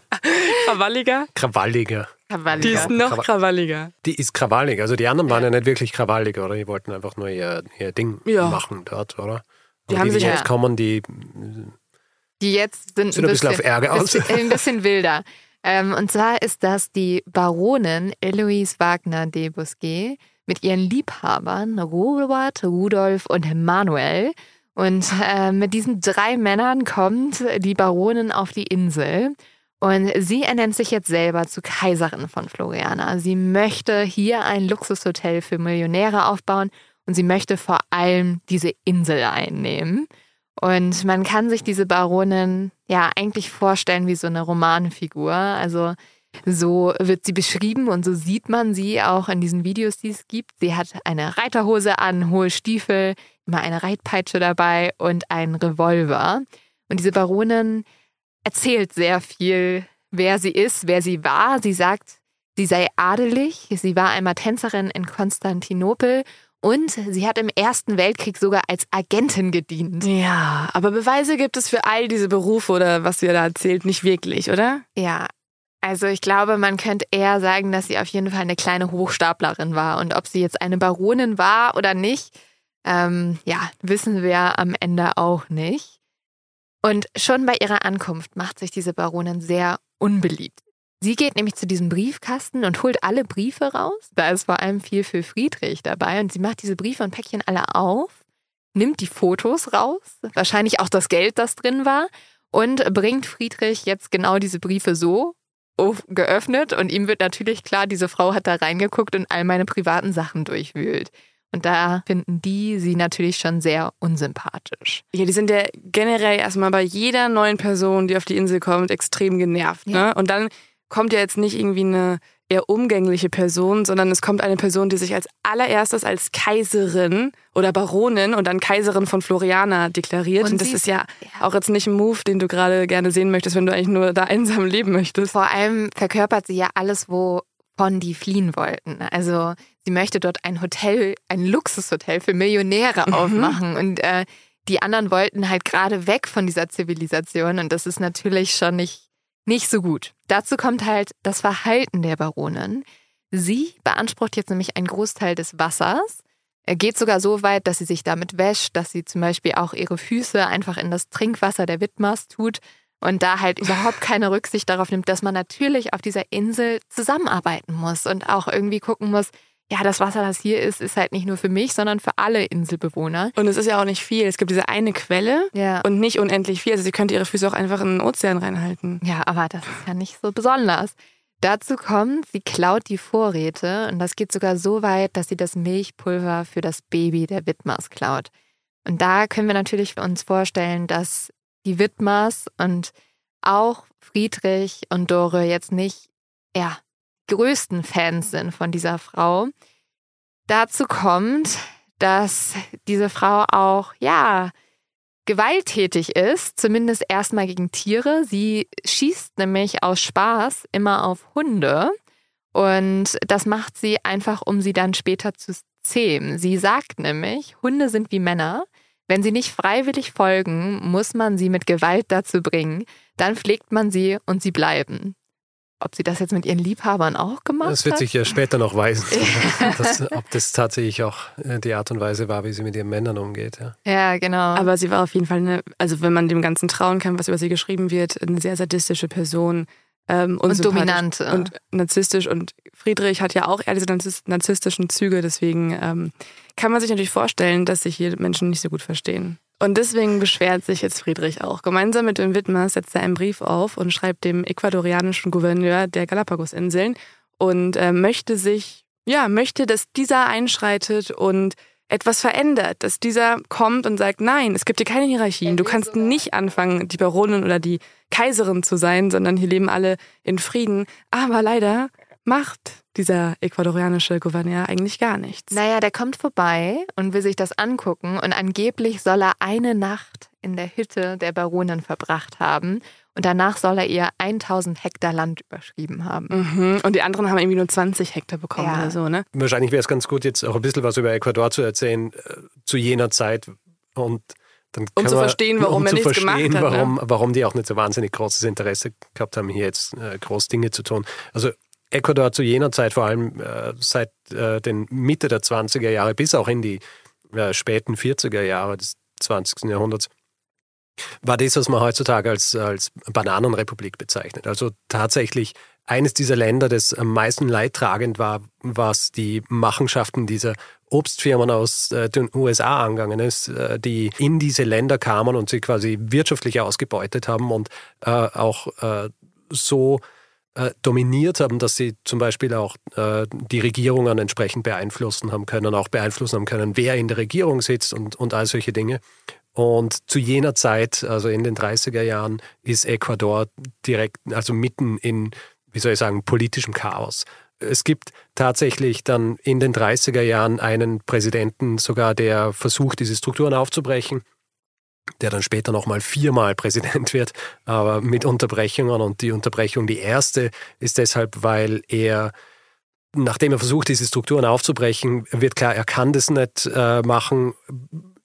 Krawalliger? Krawalliger. Krawalliger. Die ist noch krawalliger. Die ist krawallig. Also die anderen waren ja, nicht wirklich krawallig, oder? Die wollten einfach nur ihr, ihr Ding ja. machen dort, oder? Die Und haben die, sich die jetzt ja. kommen, die, die jetzt sind, sind ein bisschen, bisschen auf Ärger aus. Ein bisschen wilder. Ähm, und zwar ist das die Baronin Eloise Wagner de Bousquet mit ihren Liebhabern Robert, Rudolf und Manuel. Und äh, mit diesen drei Männern kommt die Baronin auf die Insel. Und sie ernennt sich jetzt selber zur Kaiserin von Floriana. Sie möchte hier ein Luxushotel für Millionäre aufbauen und sie möchte vor allem diese Insel einnehmen. Und man kann sich diese Baronin ja eigentlich vorstellen wie so eine Romanfigur. Also So wird sie beschrieben und so sieht man sie auch in diesen Videos, die es gibt. Sie hat eine Reiterhose an, hohe Stiefel, immer eine Reitpeitsche dabei und einen Revolver. Und diese Baronin erzählt sehr viel, wer sie ist, wer sie war. Sie sagt, sie sei adelig, sie war einmal Tänzerin in Konstantinopel und sie hat im Ersten Weltkrieg sogar als Agentin gedient. Ja, aber Beweise gibt es für all diese Berufe oder was ihr da erzählt nicht wirklich, oder? Ja, also ich glaube, man könnte eher sagen, dass sie auf jeden Fall eine kleine Hochstaplerin war. Und ob sie jetzt eine Baronin war oder nicht, ähm, ja, wissen wir am Ende auch nicht. Und schon bei ihrer Ankunft macht sich diese Baronin sehr unbeliebt. Sie geht nämlich zu diesem Briefkasten und holt alle Briefe raus. Da ist vor allem viel für Friedrich dabei. Und sie macht diese Briefe und Päckchen alle auf, nimmt die Fotos raus, wahrscheinlich auch das Geld, das drin war, und bringt Friedrich jetzt genau diese Briefe so geöffnet. Und ihm wird natürlich klar, diese Frau hat da reingeguckt und all meine privaten Sachen durchwühlt. Und da finden die sie natürlich schon sehr unsympathisch. Ja, die sind ja generell erstmal bei jeder neuen Person, die auf die Insel kommt, extrem genervt. Ne? Ja. Und dann kommt ja jetzt nicht irgendwie eine eher umgängliche Person, sondern es kommt eine Person, die sich als allererstes als Kaiserin oder Baronin und dann Kaiserin von Floriana deklariert. Und, und das ist ja, ja, auch jetzt nicht ein Move, den du gerade gerne sehen möchtest, wenn du eigentlich nur da einsam leben möchtest. Vor allem verkörpert sie ja alles, wovon die fliehen wollten. Also sie möchte dort ein Hotel, ein Luxushotel für Millionäre mhm. aufmachen und äh, die anderen wollten halt gerade weg von dieser Zivilisation und das ist natürlich schon nicht nicht so gut. Dazu kommt halt das Verhalten der Baronin. Sie beansprucht jetzt nämlich einen Großteil des Wassers. Er geht sogar so weit, dass sie sich damit wäscht, dass sie zum Beispiel auch ihre Füße einfach in das Trinkwasser der Widmers tut und da halt überhaupt keine Rücksicht darauf nimmt, dass man natürlich auf dieser Insel zusammenarbeiten muss und auch irgendwie gucken muss, ja, das Wasser, das hier ist, ist halt nicht nur für mich, sondern für alle Inselbewohner. Und es ist ja auch nicht viel. Es gibt diese eine Quelle ja. und nicht unendlich viel. Also sie könnte ihre Füße auch einfach in den Ozean reinhalten. Ja, aber das ist ja nicht so besonders. Dazu kommt, sie klaut die Vorräte und das geht sogar so weit, dass sie das Milchpulver für das Baby der Widmers klaut. Und da können wir natürlich uns vorstellen, dass die Widmers und auch Friedrich und Dore jetzt nicht, ja, größten Fans sind von dieser Frau. Dazu kommt, dass diese Frau auch, ja, gewalttätig ist, zumindest erstmal gegen Tiere. Sie schießt nämlich aus Spaß immer auf Hunde und das macht sie einfach, um sie dann später zu zähmen. Sie sagt nämlich, Hunde sind wie Männer. Wenn sie nicht freiwillig folgen, muss man sie mit Gewalt dazu bringen. Dann pflegt man sie und sie bleiben. Ob sie das jetzt mit ihren Liebhabern auch gemacht hat? Das wird sich ja später noch weisen, dass, ob das tatsächlich auch äh, die Art und Weise war, wie sie mit ihren Männern umgeht. Ja. ja, genau. Aber sie war auf jeden Fall eine, also wenn man dem Ganzen trauen kann, was über sie geschrieben wird, eine sehr sadistische Person. Ähm, und dominant. Und narzisstisch. Und Friedrich hat ja auch eher diese narzisstischen Züge. Deswegen ähm, kann man sich natürlich vorstellen, dass sich hier Menschen nicht so gut verstehen. Und deswegen beschwert sich jetzt Friedrich auch. Gemeinsam mit dem Widmer setzt er einen Brief auf und schreibt dem ecuadorianischen Gouverneur der Galapagosinseln und äh, möchte sich, ja, möchte, dass dieser einschreitet und etwas verändert, dass dieser kommt und sagt, nein, es gibt hier keine Hierarchien. Du kannst nicht anfangen, die Baronin oder die Kaiserin zu sein, sondern hier leben alle in Frieden. Aber leider macht dieser ecuadorianische Gouverneur eigentlich gar nichts. Naja, der kommt vorbei und will sich das angucken und angeblich soll er eine Nacht in der Hütte der Baronin verbracht haben und danach soll er ihr 1000 Hektar Land überschrieben haben. Mhm. Und die anderen haben irgendwie nur 20 Hektar bekommen ja. oder so, ne? Wahrscheinlich wäre es ganz gut, jetzt auch ein bisschen was über Ecuador zu erzählen äh, zu jener Zeit und dann um zu verstehen, warum um er nichts gemacht hat. Warum, ne? warum die auch nicht so wahnsinnig großes Interesse gehabt haben, hier jetzt äh, groß Dinge zu tun. Also Ecuador zu jener Zeit, vor allem äh, seit äh, den Mitte der 20er Jahre bis auch in die äh, späten 40er Jahre des 20. Jahrhunderts, war das, was man heutzutage als, als Bananenrepublik bezeichnet. Also tatsächlich eines dieser Länder, das am meisten leidtragend war, was die Machenschaften dieser Obstfirmen aus äh, den USA angegangen ist, äh, die in diese Länder kamen und sie quasi wirtschaftlich ausgebeutet haben und äh, auch so äh, dominiert haben, dass sie zum Beispiel auch äh, die Regierungen entsprechend beeinflussen haben können, auch beeinflussen haben können, wer in der Regierung sitzt und, und all solche Dinge. Und zu jener Zeit, also in den 30er Jahren, ist Ecuador direkt, also mitten in wie soll ich sagen, politischem Chaos. Es gibt tatsächlich dann in den 30er Jahren einen Präsidenten sogar, der versucht, diese Strukturen aufzubrechen, der dann später nochmal viermal Präsident wird, aber mit Unterbrechungen. Und die Unterbrechung, die erste, ist deshalb, weil er nachdem er versucht, diese Strukturen aufzubrechen, wird klar, er kann das nicht äh, machen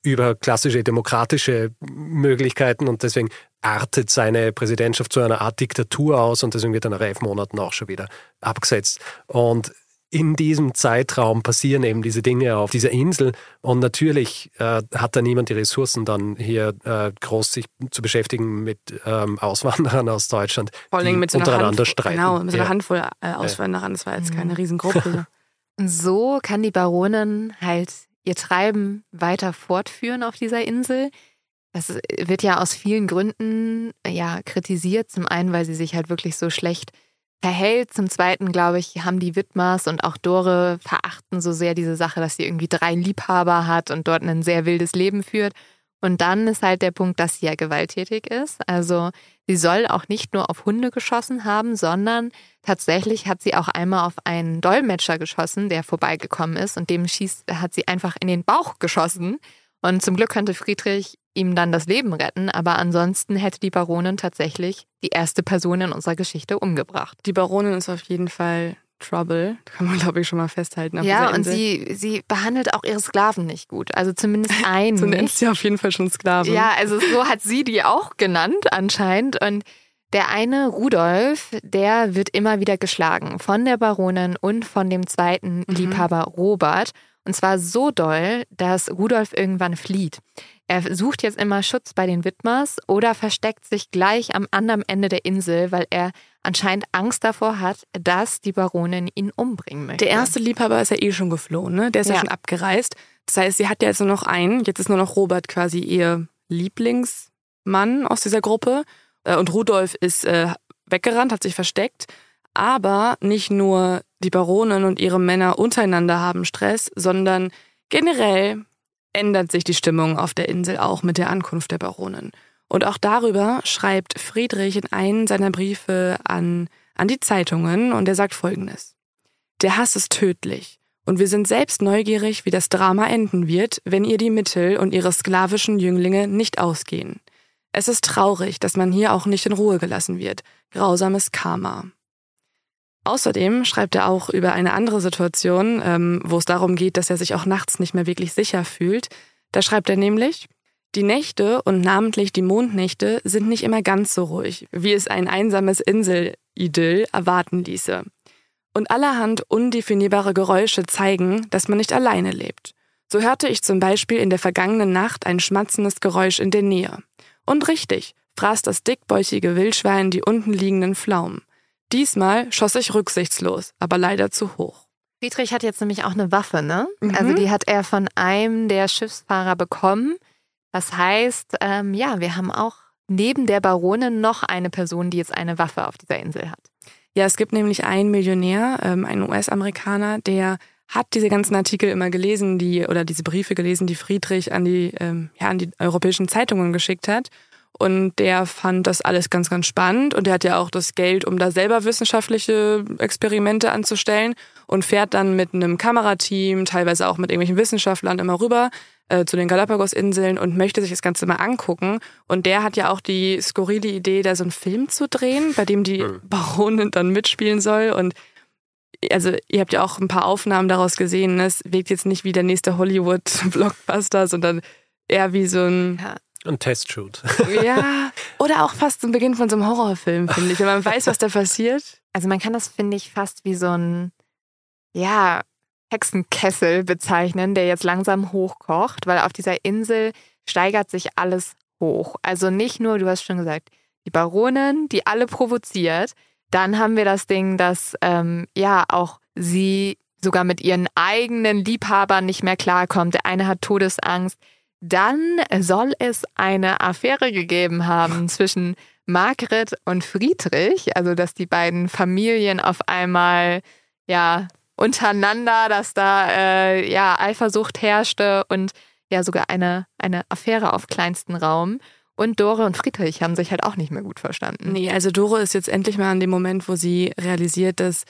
über klassische demokratische Möglichkeiten und deswegen artet seine Präsidentschaft zu einer Art Diktatur aus und deswegen wird er nach elf Monaten auch schon wieder abgesetzt. Und in diesem Zeitraum passieren eben diese Dinge auf dieser Insel und natürlich äh, hat da niemand die Ressourcen, dann hier äh, groß sich zu beschäftigen mit ähm, Auswanderern aus Deutschland, Vor allem mit so untereinander Handvoll, streiten. Genau, mit so einer ja. Handvoll äh, Auswanderern, das war jetzt keine mhm. Riesengruppe. Und so kann die Baronin halt ihr Treiben weiter fortführen auf dieser Insel. Das wird ja aus vielen Gründen ja kritisiert. Zum einen, weil sie sich halt wirklich so schlecht verhält. Zum Zweiten, glaube ich, haben die Widmers und auch Dore verachten so sehr diese Sache, dass sie irgendwie drei Liebhaber hat und dort ein sehr wildes Leben führt. Und dann ist halt der Punkt, dass sie ja gewalttätig ist. Also sie soll auch nicht nur auf Hunde geschossen haben, sondern tatsächlich hat sie auch einmal auf einen Dolmetscher geschossen, der vorbeigekommen ist und dem schießt, hat sie einfach in den Bauch geschossen. Und zum Glück konnte Friedrich ihm dann das Leben retten, aber ansonsten hätte die Baronin tatsächlich die erste Person in unserer Geschichte umgebracht. Die Baronin ist auf jeden Fall Trouble, kann man glaube ich schon mal festhalten. ja, und sie, sie behandelt auch ihre Sklaven nicht gut, also zumindest einen. so nennt sie auf jeden Fall schon Sklaven. Ja, also so hat sie die auch genannt anscheinend und der eine, Rudolf, der wird immer wieder geschlagen von der Baronin und von dem zweiten mhm. Liebhaber Robert. Und zwar so doll, dass Rudolf irgendwann flieht. Er sucht jetzt immer Schutz bei den Widmers oder versteckt sich gleich am anderen Ende der Insel, weil er anscheinend Angst davor hat, dass die Baronin ihn umbringen möchte. Der erste Liebhaber ist ja eh schon geflohen, ne? Der ist ja, ja schon abgereist. Das heißt, sie hat ja jetzt nur noch einen. Jetzt ist nur noch Robert quasi ihr Lieblingsmann aus dieser Gruppe. Äh, und Rudolf ist äh, weggerannt, hat sich versteckt. Aber nicht nur die Baronin und ihre Männer untereinander haben Stress, sondern generell ändert sich die Stimmung auf der Insel auch mit der Ankunft der Baronin. Und auch darüber schreibt Friedrich in einem seiner Briefe an, an die Zeitungen und er sagt folgendes. Der Hass ist tödlich und wir sind selbst neugierig, wie das Drama enden wird, wenn ihr die Mittel und ihre sklavischen Jünglinge nicht ausgehen. Es ist traurig, dass man hier auch nicht in Ruhe gelassen wird. Grausames Karma. Außerdem schreibt er auch über eine andere Situation, ähm, wo es darum geht, dass er sich auch nachts nicht mehr wirklich sicher fühlt. Da schreibt er nämlich, die Nächte und namentlich die Mondnächte sind nicht immer ganz so ruhig, wie es ein einsames Inselidyll erwarten ließe. Und allerhand undefinierbare Geräusche zeigen, dass man nicht alleine lebt. So hörte ich zum Beispiel in der vergangenen Nacht ein schmatzendes Geräusch in der Nähe. Und richtig, fraß das dickbäuchige Wildschwein die unten liegenden Pflaumen. Diesmal schoss ich rücksichtslos, aber leider zu hoch. Friedrich hat jetzt nämlich auch eine Waffe, ne? Mhm. Also die hat er von einem der Schiffsfahrer bekommen. Das heißt, ähm, ja, wir haben auch neben der Baronin noch eine Person, die jetzt eine Waffe auf dieser Insel hat. Ja, es gibt nämlich einen Millionär, ähm, einen US-Amerikaner, der hat diese ganzen Artikel immer gelesen, die oder diese Briefe gelesen, die Friedrich an die, ähm, ja, an die europäischen Zeitungen geschickt hat und der fand das alles ganz, ganz spannend. Und der hat ja auch das Geld, um da selber wissenschaftliche Experimente anzustellen. Und fährt dann mit einem Kamerateam, teilweise auch mit irgendwelchen Wissenschaftlern immer rüber äh, zu den Galapagos-Inseln und möchte sich das Ganze mal angucken. Und der hat ja auch die skurrile Idee, da so einen Film zu drehen, bei dem die Baronin dann mitspielen soll. Und also ihr habt ja auch ein paar Aufnahmen daraus gesehen. Ne? Es wirkt jetzt nicht wie der nächste Hollywood-Blockbuster, sondern eher wie so ein... Ja ein Testshoot. Ja, oder auch fast zum Beginn von so einem Horrorfilm, finde ich, wenn man weiß, was da passiert. Also man kann das, finde ich, fast wie so ein, ja, Hexenkessel bezeichnen, der jetzt langsam hochkocht, weil auf dieser Insel steigert sich alles hoch. Also nicht nur, du hast schon gesagt, die Baronin, die alle provoziert. Dann haben wir das Ding, dass ähm, ja auch sie sogar mit ihren eigenen Liebhabern nicht mehr klarkommt. Der eine hat Todesangst, dann soll es eine Affäre gegeben haben zwischen Margret und Friedrich, also dass die beiden Familien auf einmal ja untereinander, dass da äh, ja Eifersucht herrschte und ja sogar eine eine Affäre auf kleinstem Raum. Und Dore und Friedrich haben sich halt auch nicht mehr gut verstanden. Nee, also Dore ist jetzt endlich mal an dem Moment, wo sie realisiert, dass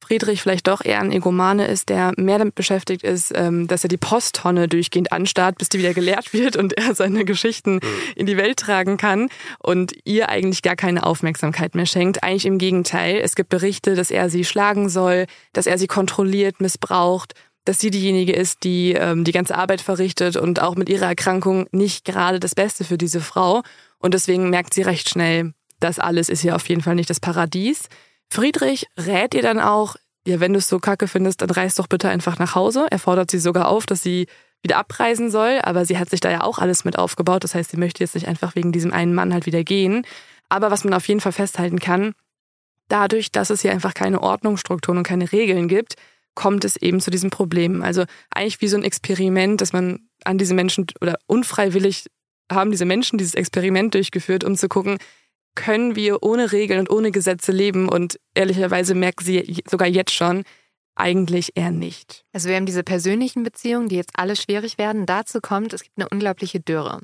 Friedrich vielleicht doch eher ein Egomane ist, der mehr damit beschäftigt ist, ähm, dass er die Posttonne durchgehend anstarrt, bis die wieder geleert wird und er seine Geschichten mhm. in die Welt tragen kann und ihr eigentlich gar keine Aufmerksamkeit mehr schenkt. Eigentlich im Gegenteil. Es gibt Berichte, dass er sie schlagen soll, dass er sie kontrolliert, missbraucht, dass sie diejenige ist, die ähm, die ganze Arbeit verrichtet und auch mit ihrer Erkrankung nicht gerade das Beste für diese Frau. Und deswegen merkt sie recht schnell, das alles ist hier auf jeden Fall nicht das Paradies. Friedrich rät ihr dann auch, ja, wenn du es so kacke findest, dann reist doch bitte einfach nach Hause. Er fordert sie sogar auf, dass sie wieder abreisen soll, aber sie hat sich da ja auch alles mit aufgebaut. Das heißt, sie möchte jetzt nicht einfach wegen diesem einen Mann halt wieder gehen. Aber was man auf jeden Fall festhalten kann, dadurch, dass es hier einfach keine Ordnungsstrukturen und keine Regeln gibt, kommt es eben zu diesem Problem. Also eigentlich wie so ein Experiment, dass man an diese Menschen oder unfreiwillig haben diese Menschen dieses Experiment durchgeführt, um zu gucken, können wir ohne Regeln und ohne Gesetze leben? Und ehrlicherweise merkt sie sogar jetzt schon, eigentlich eher nicht. Also wir haben diese persönlichen Beziehungen, die jetzt alle schwierig werden. Dazu kommt, es gibt eine unglaubliche Dürre.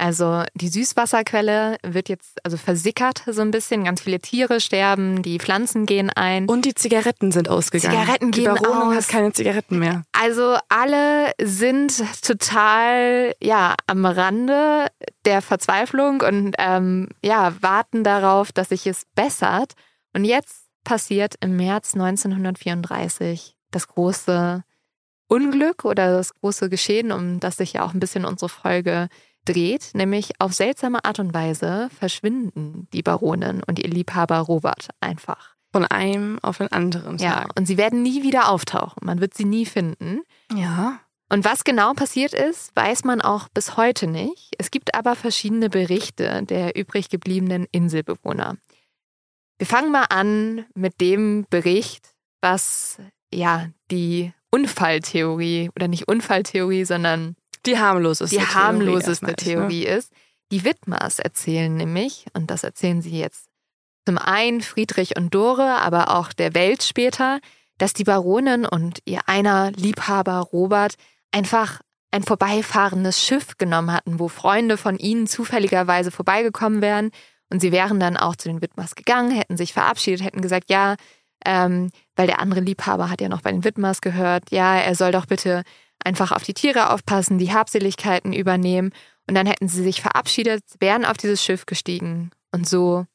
Also die Süßwasserquelle wird jetzt also versickert so ein bisschen. Ganz viele Tiere sterben, die Pflanzen gehen ein. Und die Zigaretten sind ausgegangen. Zigaretten gehen die Baronin aus. hat keine Zigaretten mehr. Also alle sind total ja am Rande der Verzweiflung und ähm, ja warten darauf, dass sich es bessert. Und jetzt passiert im März 1934 das große Unglück oder das große Geschehen, um das sich ja auch ein bisschen unsere Folge dreht, nämlich auf seltsame Art und Weise verschwinden die Baronin und ihr Liebhaber Robert einfach. Von einem auf den anderen Tag. Ja, und sie werden nie wieder auftauchen. Man wird sie nie finden. Ja. Und was genau passiert ist, weiß man auch bis heute nicht. Es gibt aber verschiedene Berichte der übrig gebliebenen Inselbewohner. Wir fangen mal an mit dem Bericht, was ja die Unfalltheorie oder nicht Unfalltheorie, sondern die harmloseste die harmloseste ne? Theorie, ist, ist. Die Widmers erzählen nämlich, und das erzählen sie jetzt zum einen Friedrich und Dore, aber auch der Welt später, dass die Baronin und ihr einer Liebhaber Robert einfach ein vorbeifahrendes Schiff genommen hatten, wo Freunde von ihnen zufälligerweise vorbeigekommen wären. Und sie wären dann auch zu den Widmers gegangen, hätten sich verabschiedet, hätten gesagt, ja, ähm, weil der andere Liebhaber hat ja noch bei den Widmers gehört, ja, er soll doch bitte einfach auf die Tiere aufpassen, die Habseligkeiten übernehmen. Und dann hätten sie sich verabschiedet, wären auf dieses Schiff gestiegen und so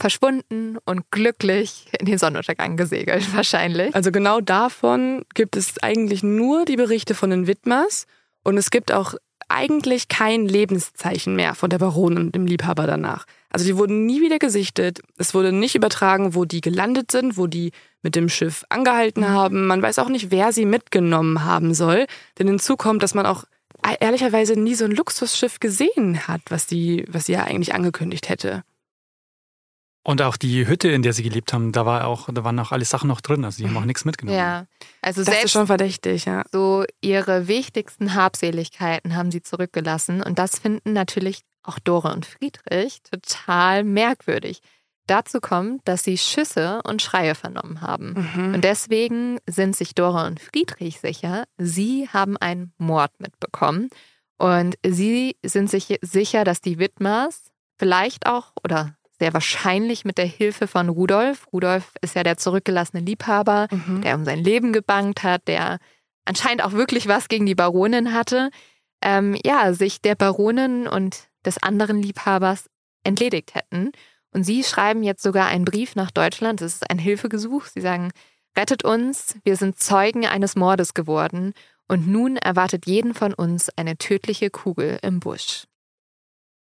verschwunden und glücklich in den Sonnenuntergang gesegelt, wahrscheinlich. Also genau davon gibt es eigentlich nur die Berichte von den Widmers und es gibt auch eigentlich kein Lebenszeichen mehr von der Baronin und dem Liebhaber danach. Also die wurden nie wieder gesichtet. Es wurde nicht übertragen, wo die gelandet sind, wo die mit dem Schiff angehalten haben. Man weiß auch nicht, wer sie mitgenommen haben soll. Denn hinzu kommt, dass man auch ehrlicherweise nie so ein Luxusschiff gesehen hat, was die, was sie ja eigentlich angekündigt hätte. Und auch die Hütte, in der sie gelebt haben, da war auch, da waren auch alle Sachen noch drin. Also die haben auch nichts mitgenommen. Ja, also das selbst ist schon verdächtig, ja. So ihre wichtigsten Habseligkeiten haben sie zurückgelassen. Und das finden natürlich auch Dore und Friedrich total merkwürdig. Dazu kommt, dass sie Schüsse und Schreie vernommen haben. Mhm. Und deswegen sind sich Dore und Friedrich sicher, sie haben einen Mord mitbekommen. Und sie sind sich sicher, dass die Widmers vielleicht auch oder sehr wahrscheinlich mit der Hilfe von Rudolf. Rudolf ist ja der zurückgelassene Liebhaber, mhm. der um sein Leben gebankt hat, der anscheinend auch wirklich was gegen die Baronin hatte. Ähm, ja, sich der Baronin und des anderen Liebhabers entledigt hätten. Und sie schreiben jetzt sogar einen Brief nach Deutschland. Das ist ein Hilfegesuch. Sie sagen, rettet uns, wir sind Zeugen eines Mordes geworden und nun erwartet jeden von uns eine tödliche Kugel im Busch.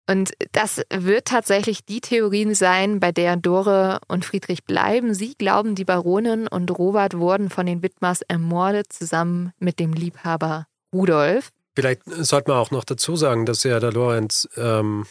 Und das wird tatsächlich die Theorie sein, bei der Dore und Friedrich bleiben. Sie glauben, die Baronin und Robert wurden von den Widmers ermordet, zusammen mit dem Liebhaber Rudolf. Vielleicht sollte man auch noch dazu sagen, dass ja der Lorenz ähm,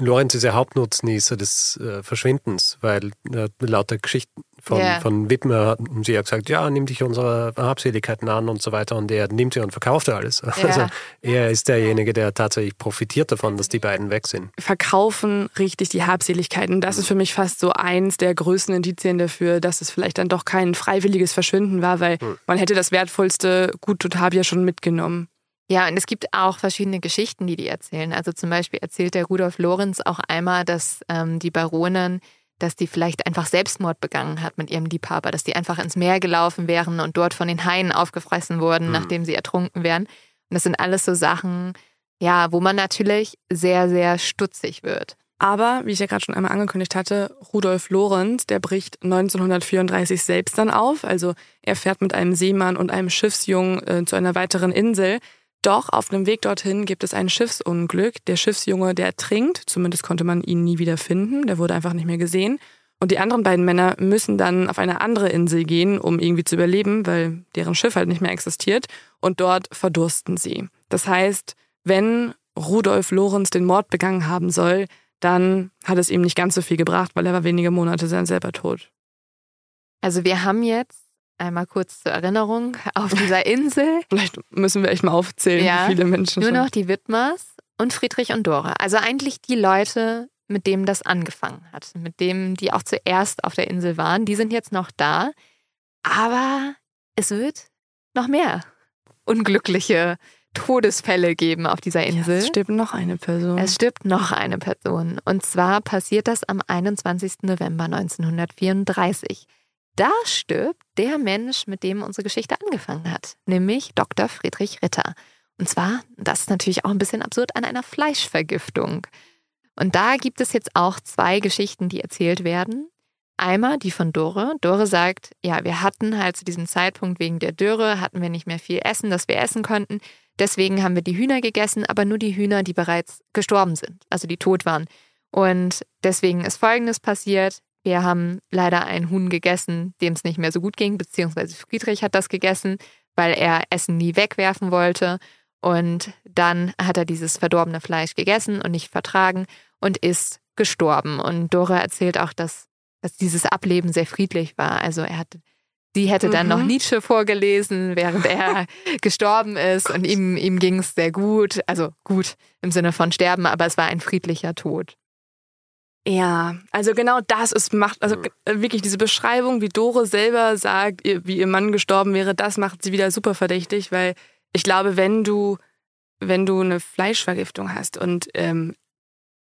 Lorenz ist ja Hauptnutznießer des äh, Verschwindens, weil äh, lauter Geschichten von, yeah. von Widmer hatten sie ja gesagt, ja, nimm dich unsere Habseligkeiten an und so weiter und er nimmt sie und verkauft alles. Yeah. Also er ist derjenige, der tatsächlich profitiert davon, dass die beiden weg sind. Verkaufen richtig die Habseligkeiten, das ist für mich fast so eins der größten Indizien dafür, dass es vielleicht dann doch kein freiwilliges Verschwinden war, weil hm. man hätte das wertvollste Gut und Hab ja schon mitgenommen. Ja, und es gibt auch verschiedene Geschichten, die die erzählen. Also zum Beispiel erzählt der Rudolf Lorenz auch einmal, dass ähm, die Baronin, dass die vielleicht einfach Selbstmord begangen hat mit ihrem Liebhaber, dass die einfach ins Meer gelaufen wären und dort von den Haien aufgefressen wurden, mhm. nachdem sie ertrunken wären. Und das sind alles so Sachen, ja, wo man natürlich sehr, sehr stutzig wird. Aber, wie ich ja gerade schon einmal angekündigt hatte, Rudolf Lorenz, der bricht 1934 selbst dann auf. Also er fährt mit einem Seemann und einem Schiffsjungen äh, zu einer weiteren Insel. Doch auf dem Weg dorthin gibt es ein Schiffsunglück. Der Schiffsjunge, der ertrinkt. Zumindest konnte man ihn nie wieder finden. Der wurde einfach nicht mehr gesehen. Und die anderen beiden Männer müssen dann auf eine andere Insel gehen, um irgendwie zu überleben, weil deren Schiff halt nicht mehr existiert. Und dort verdursten sie. Das heißt, wenn Rudolf Lorenz den Mord begangen haben soll, dann hat es ihm nicht ganz so viel gebracht, weil er war wenige Monate dann selber tot. Also wir haben jetzt einmal kurz zur Erinnerung auf dieser Insel. Vielleicht müssen wir echt mal aufzählen, ja, wie viele Menschen. Nur schon. noch die Widmers und Friedrich und Dora. Also eigentlich die Leute, mit denen das angefangen hat, mit denen, die auch zuerst auf der Insel waren. Die sind jetzt noch da. Aber es wird noch mehr unglückliche Todesfälle geben auf dieser Insel. Ja, es stirbt noch eine Person. Es stirbt noch eine Person. Und zwar passiert das am 21. November 1934. Da stirbt der Mensch, mit dem unsere Geschichte angefangen hat, nämlich Dr. Friedrich Ritter. Und zwar, das ist natürlich auch ein bisschen absurd, an einer Fleischvergiftung. Und da gibt es jetzt auch zwei Geschichten, die erzählt werden. Einmal die von Dore. Dore sagt, ja, wir hatten halt zu diesem Zeitpunkt wegen der Dürre, hatten wir nicht mehr viel Essen, das wir essen konnten. Deswegen haben wir die Hühner gegessen, aber nur die Hühner, die bereits gestorben sind, also die tot waren. Und deswegen ist Folgendes passiert. Wir haben leider einen Huhn gegessen, dem es nicht mehr so gut ging, beziehungsweise Friedrich hat das gegessen, weil er Essen nie wegwerfen wollte. Und dann hat er dieses verdorbene Fleisch gegessen und nicht vertragen und ist gestorben. Und Dora erzählt auch, dass, dass dieses Ableben sehr friedlich war. Also er hat Sie hätte dann mhm. noch Nietzsche vorgelesen, während er gestorben ist und ihm, ihm ging es sehr gut. Also gut im Sinne von sterben, aber es war ein friedlicher Tod. Ja, also genau das ist macht, also wirklich diese Beschreibung, wie Dore selber sagt, wie ihr Mann gestorben wäre, das macht sie wieder super verdächtig, weil ich glaube, wenn du, wenn du eine Fleischvergiftung hast und ähm,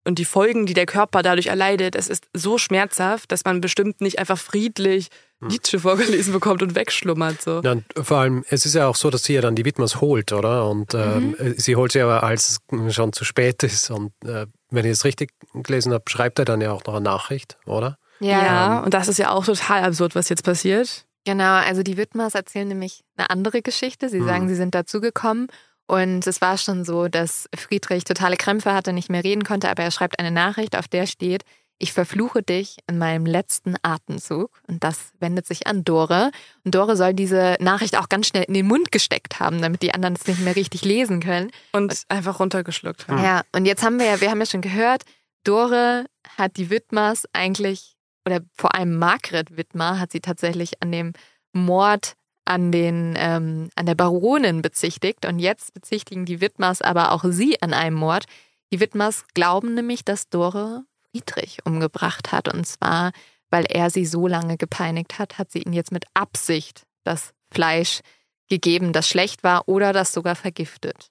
und die Folgen, die der Körper dadurch erleidet, es ist so schmerzhaft, dass man bestimmt nicht einfach friedlich. Nietzsche vorgelesen bekommt und wegschlummert. So. Ja, vor allem, es ist ja auch so, dass sie ja dann die Widmers holt, oder? Und ähm, mhm. sie holt sie aber, als es schon zu spät ist. Und äh, wenn ich es richtig gelesen habe, schreibt er dann ja auch noch eine Nachricht, oder? Ja, ja. und das ist ja auch total absurd, was jetzt passiert. Genau, also die Widmers erzählen nämlich eine andere Geschichte. Sie mhm. sagen, sie sind dazugekommen und es war schon so, dass Friedrich totale Krämpfe hatte, nicht mehr reden konnte, aber er schreibt eine Nachricht, auf der steht, ich verfluche dich in meinem letzten Atemzug. Und das wendet sich an Dore. Und Dore soll diese Nachricht auch ganz schnell in den Mund gesteckt haben, damit die anderen es nicht mehr richtig lesen können. Und, und einfach runtergeschluckt haben. Ja, und jetzt haben wir ja, wir haben ja schon gehört, Dore hat die Widmers eigentlich, oder vor allem Margret Widmer hat sie tatsächlich an dem Mord an, den, ähm, an der Baronin bezichtigt. Und jetzt bezichtigen die Widmers aber auch sie an einem Mord. Die Widmers glauben nämlich, dass Dore Friedrich umgebracht hat. Und zwar, weil er sie so lange gepeinigt hat, hat sie ihn jetzt mit Absicht das Fleisch gegeben, das schlecht war oder das sogar vergiftet.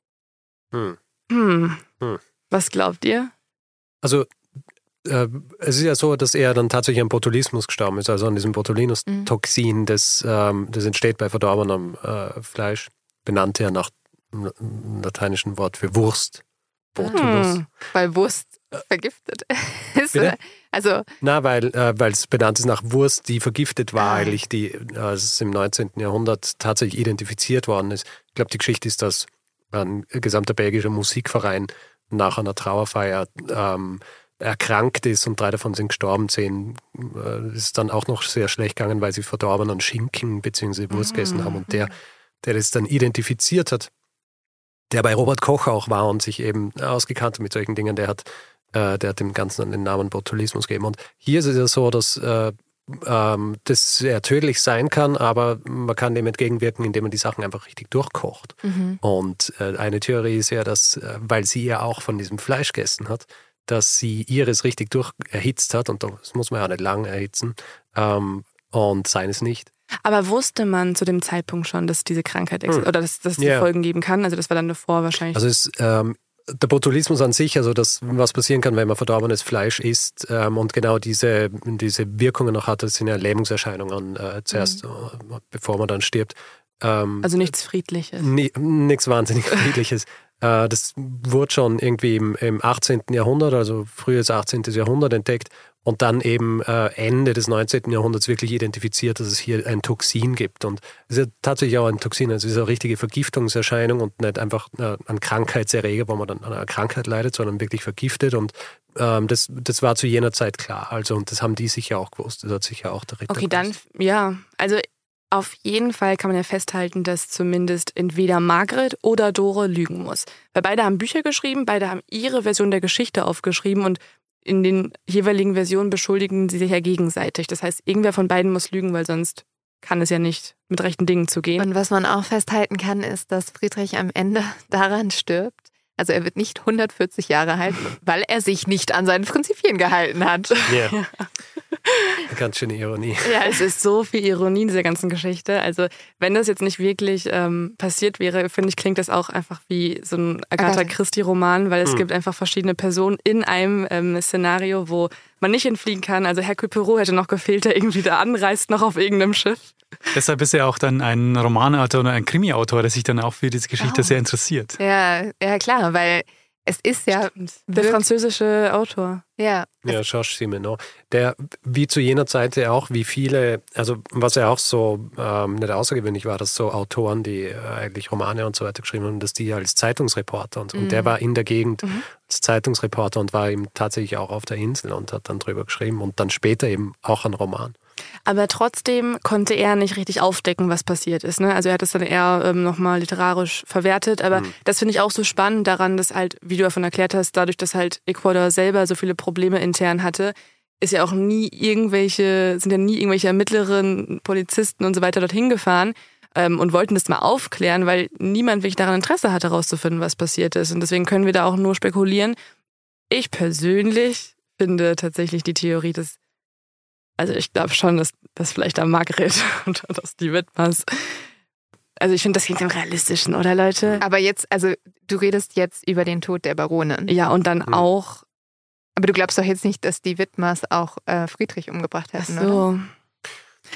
Hm. Hm. Hm. Was glaubt ihr? Also äh, es ist ja so, dass er dann tatsächlich an Botulismus gestorben ist, also an diesem Botulinus-Toxin, mhm. das, ähm, das entsteht bei verdorbenem äh, Fleisch, benannte er nach dem lateinischen Wort für Wurst. Botulus. Hm, weil Wurst vergiftet ist. Bitte? Also Na, weil äh, es benannt ist nach Wurst, die vergiftet war, ah. eigentlich, die äh, ist im 19. Jahrhundert tatsächlich identifiziert worden ist. Ich glaube, die Geschichte ist, dass ein gesamter belgischer Musikverein nach einer Trauerfeier ähm, erkrankt ist und drei davon sind gestorben. Zehn äh, ist dann auch noch sehr schlecht gegangen, weil sie verdorbenen Schinken bzw. Wurst gegessen haben. Und der, der das dann identifiziert hat, der bei Robert Koch auch war und sich eben ausgekannt hat mit solchen Dingen, der hat, äh, der hat dem Ganzen den Namen Botulismus gegeben. Und hier ist es ja so, dass äh, ähm, das sehr tödlich sein kann, aber man kann dem entgegenwirken, indem man die Sachen einfach richtig durchkocht. Mhm. Und äh, eine Theorie ist ja, dass, äh, weil sie ja auch von diesem Fleisch gegessen hat, dass sie ihres richtig durch erhitzt hat und das muss man ja nicht lang erhitzen ähm, und seines nicht. Aber wusste man zu dem Zeitpunkt schon, dass diese Krankheit hm. oder dass, dass die yeah. Folgen geben kann? Also das war dann davor wahrscheinlich. Also es, ähm, der Botulismus an sich, also das, was passieren kann, wenn man verdorbenes Fleisch isst ähm, und genau diese, diese Wirkungen noch hat, das sind ja Lähmungserscheinungen äh, zuerst, mhm. Äh, bevor man dann stirbt. Ähm, also nichts Friedliches. Nichts wahnsinnig Friedliches. äh, das wurde schon irgendwie im, im 18. Jahrhundert, also frühes 18. Jahrhundert entdeckt und dann eben äh, Ende des 19. Jahrhunderts wirklich identifiziert, dass es hier ein Toxin gibt. Und es ist ja tatsächlich auch ein Toxin, also es ist eine richtige Vergiftungserscheinung und nicht einfach äh, ein Krankheitserreger, wo man dann an einer Krankheit leidet, sondern wirklich vergiftet. Und ähm, das, das war zu jener Zeit klar. Also, und das haben die sicher auch gewusst. Das hat sicher auch der Ritter Okay, gewusst. dann, ja. Also auf jeden Fall kann man ja festhalten, dass zumindest entweder Margret oder Dore lügen muss. Weil beide haben Bücher geschrieben, beide haben ihre Version der Geschichte aufgeschrieben und in den jeweiligen Versionen beschuldigen sie sich ja gegenseitig. Das heißt, irgendwer von beiden muss lügen, weil sonst kann es ja nicht mit rechten Dingen zugehen. Und was man auch festhalten kann, ist, dass Friedrich am Ende daran stirbt. Also er wird nicht 140 Jahre alt, weil er sich nicht an seinen Prinzipien gehalten hat. Yeah. Ganz schöne Ironie. Ja, es ist so viel Ironie in dieser ganzen Geschichte. Also wenn das jetzt nicht wirklich ähm, passiert wäre, finde ich, klingt das auch einfach wie so ein Agatha Christie-Roman, weil es hm. gibt einfach verschiedene Personen in einem ähm, Szenario, wo man nicht entfliehen kann. Also Hercule Perot hätte noch gefehlt, der irgendwie da anreist, noch auf irgendeinem Schiff. Deshalb ist er auch dann ein Romanautor oder ein Krimiautor, der sich dann auch für diese Geschichte oh. sehr interessiert. Ja, ja klar, weil es ist ja der französische Autor. Ja. Ja, Georges Simenon. Der, wie zu jener Zeit auch, wie viele, also was ja auch so ähm, nicht außergewöhnlich war, dass so Autoren, die äh, eigentlich Romane und so weiter geschrieben haben, dass die als Zeitungsreporter und so. Mhm. Und der mhm. war in der Gegend mhm. als Zeitungsreporter und war eben tatsächlich auch auf der Insel und hat dann drüber geschrieben und dann später eben auch einen Roman. Aber trotzdem konnte er nicht richtig aufdecken, was passiert ist. Ne? Also er hat es dann eher ähm, nochmal literarisch verwertet. Aber mhm. das finde ich auch so spannend daran, dass halt, wie du davon erklärt hast, dadurch, dass halt Ecuador selber so viele Probleme intern hatte, ist ja auch nie irgendwelche, sind ja nie irgendwelche Ermittlerinnen, Polizisten und so weiter dorthin gefahren ähm, und wollten das mal aufklären, weil niemand wirklich daran Interesse hatte, herauszufinden, was passiert ist. Und deswegen können wir da auch nur spekulieren. Ich persönlich finde tatsächlich die Theorie, dass also ich glaube schon, dass das vielleicht am Margret und dass die Widmers. Also ich finde, das klingt am realistischen, oder Leute? Aber jetzt, also du redest jetzt über den Tod der Baronin. Ja, und dann mhm. auch. Aber du glaubst doch jetzt nicht, dass die Widmers auch äh, Friedrich umgebracht hätten, Ach so. Oder?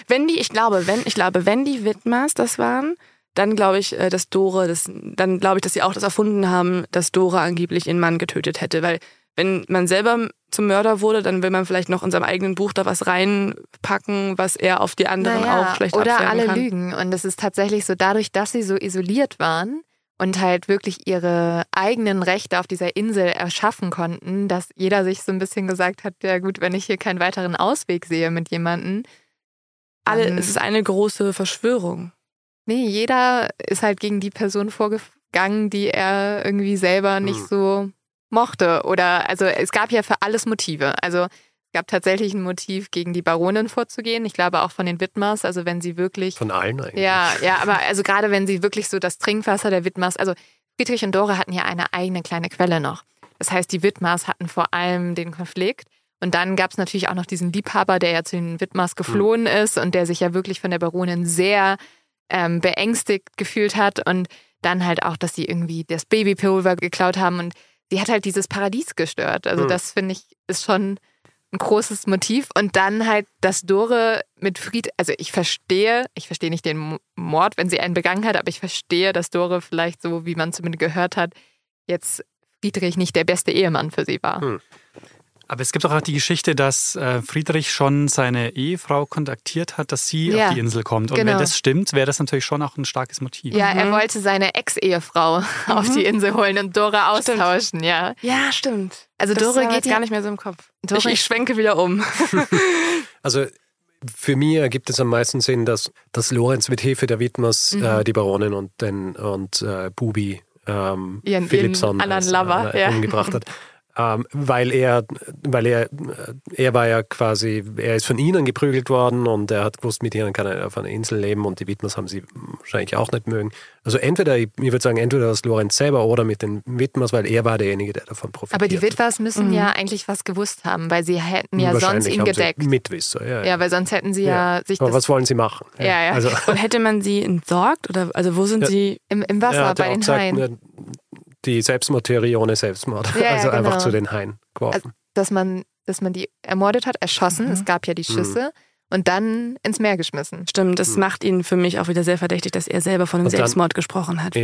Wenn die, ich glaube, wenn, ich glaube, wenn die Widmers das waren, dann glaube ich, äh, dass Dore, das, dann glaube ich, dass sie auch das erfunden haben, dass Dore angeblich ihren Mann getötet hätte, weil wenn man selber zum Mörder wurde, dann will man vielleicht noch in seinem eigenen Buch da was reinpacken, was er auf die anderen naja, auch schlecht Oder alle kann. lügen. Und es ist tatsächlich so, dadurch, dass sie so isoliert waren und halt wirklich ihre eigenen Rechte auf dieser Insel erschaffen konnten, dass jeder sich so ein bisschen gesagt hat, ja gut, wenn ich hier keinen weiteren Ausweg sehe mit jemandem. Alle, es ist eine große Verschwörung. Nee, jeder ist halt gegen die Person vorgegangen, die er irgendwie selber nicht hm. so mochte. Oder also es gab ja für alles Motive. Also es gab tatsächlich ein Motiv, gegen die Baronin vorzugehen. Ich glaube auch von den Widmers. Also wenn sie wirklich. Von allen eigentlich. Ja, ja, aber also gerade wenn sie wirklich so das Trinkwasser der Widmers, also Friedrich und Dore hatten ja eine eigene kleine Quelle noch. Das heißt, die Widmers hatten vor allem den Konflikt. Und dann gab es natürlich auch noch diesen Liebhaber, der ja zu den Widmers geflohen mhm. ist und der sich ja wirklich von der Baronin sehr ähm, beängstigt gefühlt hat. Und dann halt auch, dass sie irgendwie das Babypulver geklaut haben. Und sie hat halt dieses Paradies gestört. Also mhm. das finde ich ist schon ein großes Motiv. Und dann halt, dass Dore mit Fried, also ich verstehe, ich verstehe nicht den Mord, wenn sie einen begangen hat, aber ich verstehe, dass Dore vielleicht so, wie man zumindest gehört hat, jetzt Friedrich nicht der beste Ehemann für sie war. Mhm. Aber es gibt auch die Geschichte, dass äh, Friedrich schon seine Ehefrau kontaktiert hat, dass sie ja, auf die Insel kommt. Und genau. wenn das stimmt, wäre das natürlich schon auch ein starkes Motiv. Ja, mhm. er wollte seine Ex-Ehefrau mhm. auf die Insel holen und Dora austauschen, stimmt. ja. Ja, stimmt. Also das Dora geht gar nicht mehr so im Kopf. Ich, ich schwenke wieder um. also für mich ergibt es am meisten Sinn, dass, dass Lorenz mit Hilfe der Widmers mhm. äh, die Baronin und, den, und äh, Bubi ähm, Ihren, Philipson Lover, äh, ja. umgebracht hat. ähm, weil er, weil er, er war ja quasi, er ist von ihnen geprügelt worden und er hat gewusst, mit ihnen kann er auf einer Insel leben und die Widmers haben sie wahrscheinlich auch nicht mögen. Also entweder, ich würde sagen, entweder das Lorenz selber oder mit den Widmers, weil er war derjenige, der davon profitiert. Aber die Witwers müssen mhm. ja eigentlich was gewusst haben, weil sie hätten ja sonst ihn gedeckt. Mitwisser, ja, ja. Ja, weil sonst hätten sie ja, ja sich Aber was wollen sie machen? Ja, ja. Also. Und hätte man sie entsorgt oder also wo sind sie? Im, im Wasser bei den Haien die Selbstmordtheorie ohne Selbstmord. Ja, also ja, genau. einfach zu den Haien geworfen. Also, dass man, dass man die ermordet hat, erschossen, mhm. es gab ja die mhm. Schüsse. Mhm. Und dann ins Meer geschmissen. Stimmt, das mhm. macht ihn für mich auch wieder sehr verdächtig, dass er selber von einem Selbstmord gesprochen hat.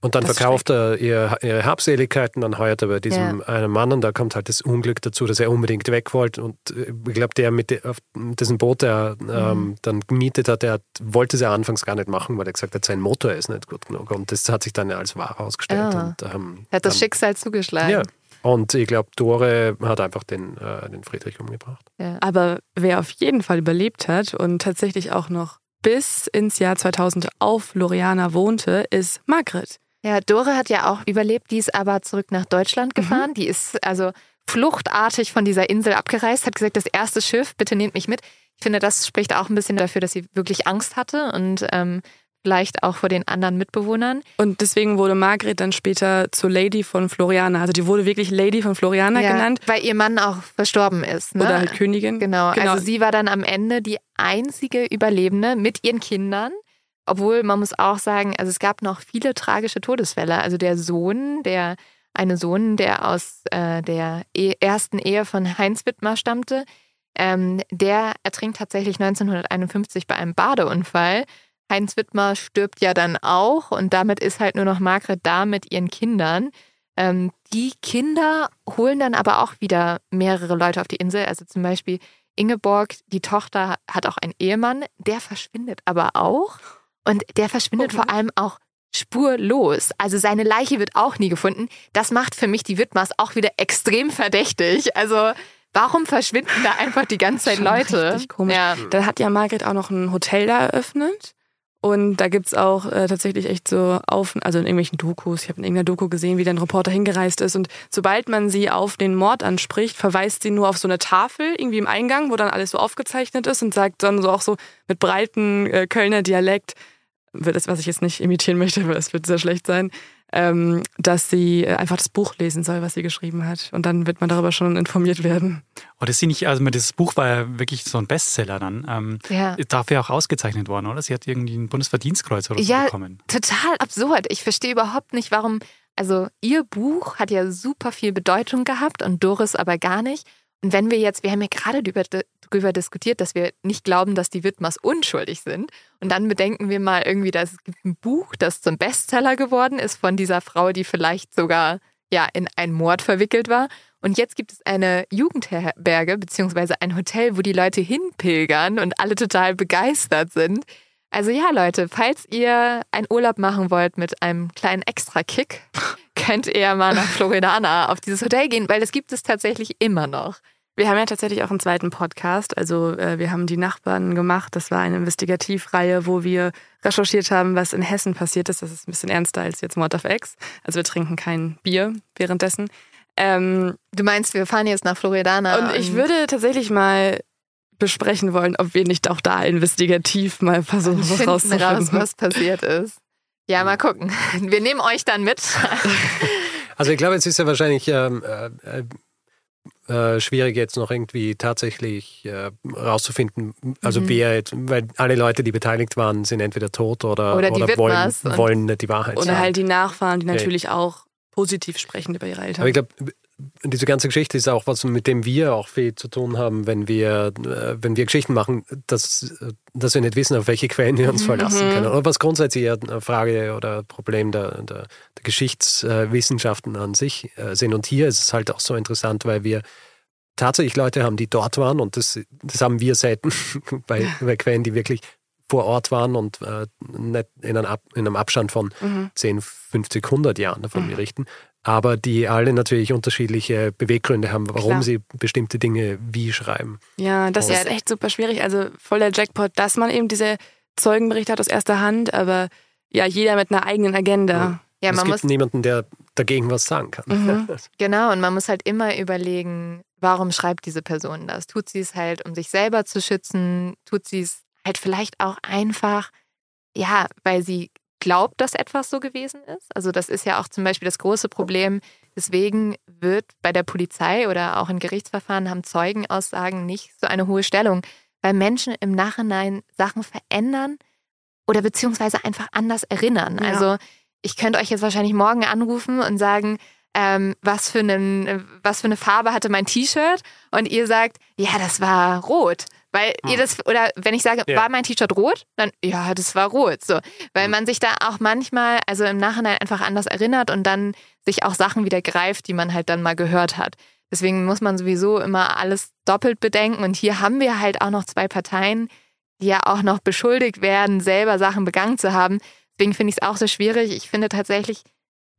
und dann verkauft er ihre, ihre Habseligkeiten, dann heuert er bei diesem ja. einen Mann und da kommt halt das Unglück dazu, dass er unbedingt weg wollte. Und äh, ich glaube, der mit auf dessen Boot er ähm, mhm. dann gemietet hat, der wollte es ja anfangs gar nicht machen, weil er gesagt hat, sein Motor ist nicht gut genug. Und das hat sich dann ja als wahr herausgestellt. Ja. Und, ähm, hat das Schicksal zugeschlagen. Ja. Und ich glaube, Dore hat einfach den, äh, den Friedrich umgebracht. Ja. Aber wer auf jeden Fall überlebt hat und tatsächlich auch noch bis ins Jahr 2000 auf Loriana wohnte, ist Margret. Ja, Dore hat ja auch überlebt, die ist aber zurück nach Deutschland mhm. gefahren. Mhm. Die ist also fluchtartig von dieser Insel abgereist, hat gesagt, das erste Schiff, bitte nehmt mich mit. Ich finde, das spricht auch ein bisschen dafür, dass sie wirklich Angst hatte und ähm, vielleicht auch vor den anderen Mitbewohnern. Und deswegen wurde Margret dann später zur Lady von Floriana. Also die wurde wirklich Lady von Floriana ja, genannt. Weil ihr Mann auch verstorben ist. Ne? Oder halt Königin. Genau. genau. Also sie war dann am Ende die einzige Überlebende mit ihren Kindern. Obwohl man muss auch sagen, also es gab noch viele tragische Todesfälle. Also der Sohn, der eine Sohn, der aus äh, der e ersten Ehe von Heinz Wittmer stammte, ähm, der ertrinkt tatsächlich 1951 bei einem Badeunfall Heinz Wittmer stirbt ja dann auch und damit ist halt nur noch Margret da mit ihren Kindern. Ähm, die Kinder holen dann aber auch wieder mehrere Leute auf die Insel. Also zum Beispiel Ingeborg, die Tochter, hat auch einen Ehemann, der verschwindet aber auch. Und der verschwindet okay. vor allem auch spurlos. Also seine Leiche wird auch nie gefunden. Das macht für mich die Wittmers auch wieder extrem verdächtig. Also warum verschwinden da einfach die ganze Zeit Leute? Richtig komisch. Ja. Dann hat ja Margret auch noch ein Hotel da eröffnet. Und da gibt's auch äh, tatsächlich echt so auf, also in irgendwelchen Dokus, ich habe in irgendeiner Doku gesehen, wie der Reporter hingereist ist. Und sobald man sie auf den Mord anspricht, verweist sie nur auf so eine Tafel irgendwie im Eingang, wo dann alles so aufgezeichnet ist und sagt dann so auch so mit breiten äh, Kölner Dialekt, das, was ich jetzt nicht imitieren möchte, weil es wird sehr schlecht sein, ähm, dass sie äh, einfach das Buch lesen soll, was sie geschrieben hat. Und dann wird man darüber schon informiert werden. Oh, das sie nicht, also das Buch war ja wirklich so ein Bestseller dann. Ähm, ja. Dafür auch ausgezeichnet worden, oder? Sie hat irgendwie ein Bundesverdienstkreuz oder so ja, bekommen. Total absurd. Ich verstehe überhaupt nicht, warum. Also ihr Buch hat ja super viel Bedeutung gehabt und Doris aber gar nicht. Und wenn wir jetzt, wir haben ja gerade darüber diskutiert, dass wir nicht glauben, dass die Widmers unschuldig sind. Und dann bedenken wir mal irgendwie, dass es gibt ein Buch, das zum Bestseller geworden ist von dieser Frau, die vielleicht sogar ja in einen Mord verwickelt war. Und jetzt gibt es eine Jugendherberge beziehungsweise ein Hotel, wo die Leute hinpilgern und alle total begeistert sind. Also ja, Leute, falls ihr einen Urlaub machen wollt mit einem kleinen Extra-Kick, könnt ihr mal nach Floridana auf dieses Hotel gehen, weil das gibt es tatsächlich immer noch. Wir haben ja tatsächlich auch einen zweiten Podcast. Also äh, wir haben die Nachbarn gemacht. Das war eine Investigativreihe, wo wir recherchiert haben, was in Hessen passiert ist. Das ist ein bisschen ernster als jetzt Mord of X. Also wir trinken kein Bier währenddessen. Ähm, du meinst, wir fahren jetzt nach Floridana. Und ich würde tatsächlich mal besprechen wollen, ob wir nicht auch da investigativ mal versuchen, was rauszufinden. raus, was passiert ist. Ja, mal gucken. Wir nehmen euch dann mit. Also ich glaube, es ist ja wahrscheinlich ähm, äh, äh, schwierig jetzt noch irgendwie tatsächlich äh, rauszufinden, also mhm. wer, weil alle Leute, die beteiligt waren, sind entweder tot oder, oder, oder wollen, wollen die Wahrheit Oder sagen. halt die Nachfahren, die natürlich ja. auch positiv sprechen über ihre Eltern. Aber ich glaube, diese ganze Geschichte ist auch was, mit dem wir auch viel zu tun haben, wenn wir, äh, wenn wir Geschichten machen, dass, dass wir nicht wissen, auf welche Quellen wir uns mhm. verlassen können. Oder was grundsätzlich eine Frage oder Problem der, der, der Geschichtswissenschaften an sich äh, sind. Und hier ist es halt auch so interessant, weil wir tatsächlich Leute haben, die dort waren und das, das haben wir selten bei, bei Quellen, die wirklich vor Ort waren und äh, nicht in einem, Ab, in einem Abstand von mhm. 10, 50, 100 Jahren davon mhm. berichten aber die alle natürlich unterschiedliche Beweggründe haben, warum Klar. sie bestimmte Dinge wie schreiben. Ja, das Und ist echt super schwierig. Also voll der Jackpot, dass man eben diese Zeugenberichte hat aus erster Hand, aber ja, jeder mit einer eigenen Agenda. Ja, es gibt niemanden, der dagegen was sagen kann. Mhm. genau, und man muss halt immer überlegen, warum schreibt diese Person das? Tut sie es halt, um sich selber zu schützen? Tut sie es halt vielleicht auch einfach, ja, weil sie glaubt, dass etwas so gewesen ist? Also das ist ja auch zum Beispiel das große Problem. Deswegen wird bei der Polizei oder auch in Gerichtsverfahren haben Zeugenaussagen nicht so eine hohe Stellung, weil Menschen im Nachhinein Sachen verändern oder beziehungsweise einfach anders erinnern. Ja. Also ich könnte euch jetzt wahrscheinlich morgen anrufen und sagen, ähm, was, für einen, was für eine Farbe hatte mein T-Shirt und ihr sagt, ja, das war rot. Weil hm. ihr das, oder wenn ich sage, ja. war mein T-Shirt rot, dann ja, das war rot. So. Weil hm. man sich da auch manchmal, also im Nachhinein einfach anders erinnert und dann sich auch Sachen wieder greift, die man halt dann mal gehört hat. Deswegen muss man sowieso immer alles doppelt bedenken. Und hier haben wir halt auch noch zwei Parteien, die ja auch noch beschuldigt werden, selber Sachen begangen zu haben. Deswegen finde ich es auch so schwierig. Ich finde tatsächlich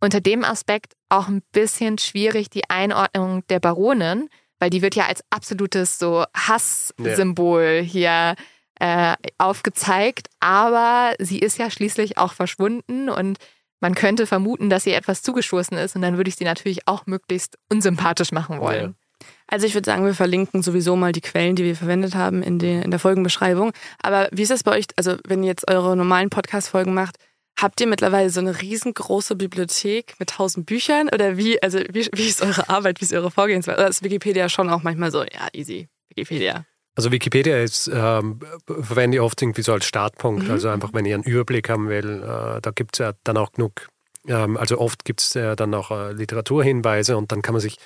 unter dem Aspekt auch ein bisschen schwierig die Einordnung der Baronin, weil die wird ja als absolutes so Hasssymbol ja. hier äh, aufgezeigt. Aber sie ist ja schließlich auch verschwunden und man könnte vermuten, dass ihr etwas zugestoßen ist und dann würde ich sie natürlich auch möglichst unsympathisch machen wollen. Ja. Also ich würde sagen, wir verlinken sowieso mal die Quellen, die wir verwendet haben in, den, in der Folgenbeschreibung. Aber wie ist das bei euch, also wenn ihr jetzt eure normalen Podcast-Folgen macht, habt ihr mittlerweile so eine riesengroße Bibliothek mit tausend Büchern? Oder wie, also wie, wie ist eure Arbeit, wie ist eure Vorgehensweise? Oder ist Wikipedia schon auch manchmal so, ja, easy, Wikipedia? Also Wikipedia ist, ähm, verwende ich oft irgendwie so als Startpunkt. Mhm. Also einfach, wenn ich einen Überblick haben will, äh, da gibt es ja dann auch genug, ähm, also oft gibt es ja dann auch äh, Literaturhinweise und dann kann man sich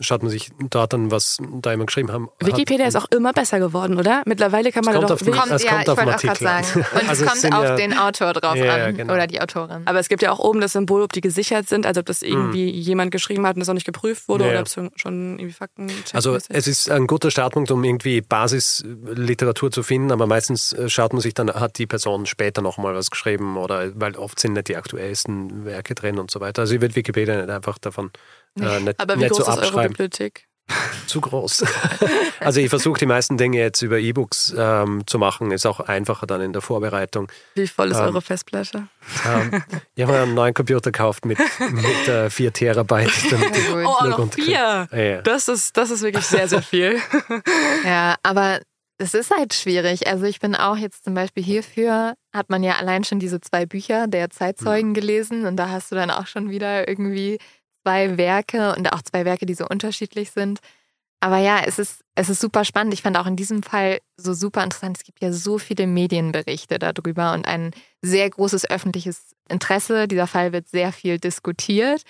schaut man sich dort an, was da immer geschrieben haben. Wikipedia hat. ist auch immer besser geworden, oder? Mittlerweile kann man es kommt doch... Auf, kommt, es ja, kommt auf den Artikel sagen. Und also es kommt auf ja, den Autor drauf ja, an genau. oder die Autorin. Aber es gibt ja auch oben das Symbol, ob die gesichert sind, also ob das irgendwie hm. jemand geschrieben hat und das auch nicht geprüft wurde oder ob es schon irgendwie Fakten Also es ist ein guter Startpunkt, um irgendwie Basisliteratur zu finden, aber meistens äh, schaut man sich dann, hat die Person später nochmal was geschrieben oder weil oft sind nicht die aktuellsten Werke drin und so weiter. Also ich würde Wikipedia nicht einfach davon äh, nicht, aber wie nicht groß so ist eure Bibliothek? Zu groß. Also ich versuche die meisten Dinge jetzt über E-Books ähm, zu machen, ist auch einfacher dann in der Vorbereitung. Wie voll ist ähm, eure Festplatte? Ähm, ich habe einen neuen Computer gekauft mit, mit äh, 4 Terabyte. oh, noch 4? Ja. Das, ist, das ist wirklich sehr, sehr viel. ja, aber es ist halt schwierig. Also ich bin auch jetzt zum Beispiel hierfür, hat man ja allein schon diese zwei Bücher der Zeitzeugen mhm. gelesen und da hast du dann auch schon wieder irgendwie zwei Werke und auch zwei Werke, die so unterschiedlich sind. Aber ja, es ist, es ist super spannend. Ich fand auch in diesem Fall so super interessant. Es gibt ja so viele Medienberichte darüber und ein sehr großes öffentliches Interesse. Dieser Fall wird sehr viel diskutiert.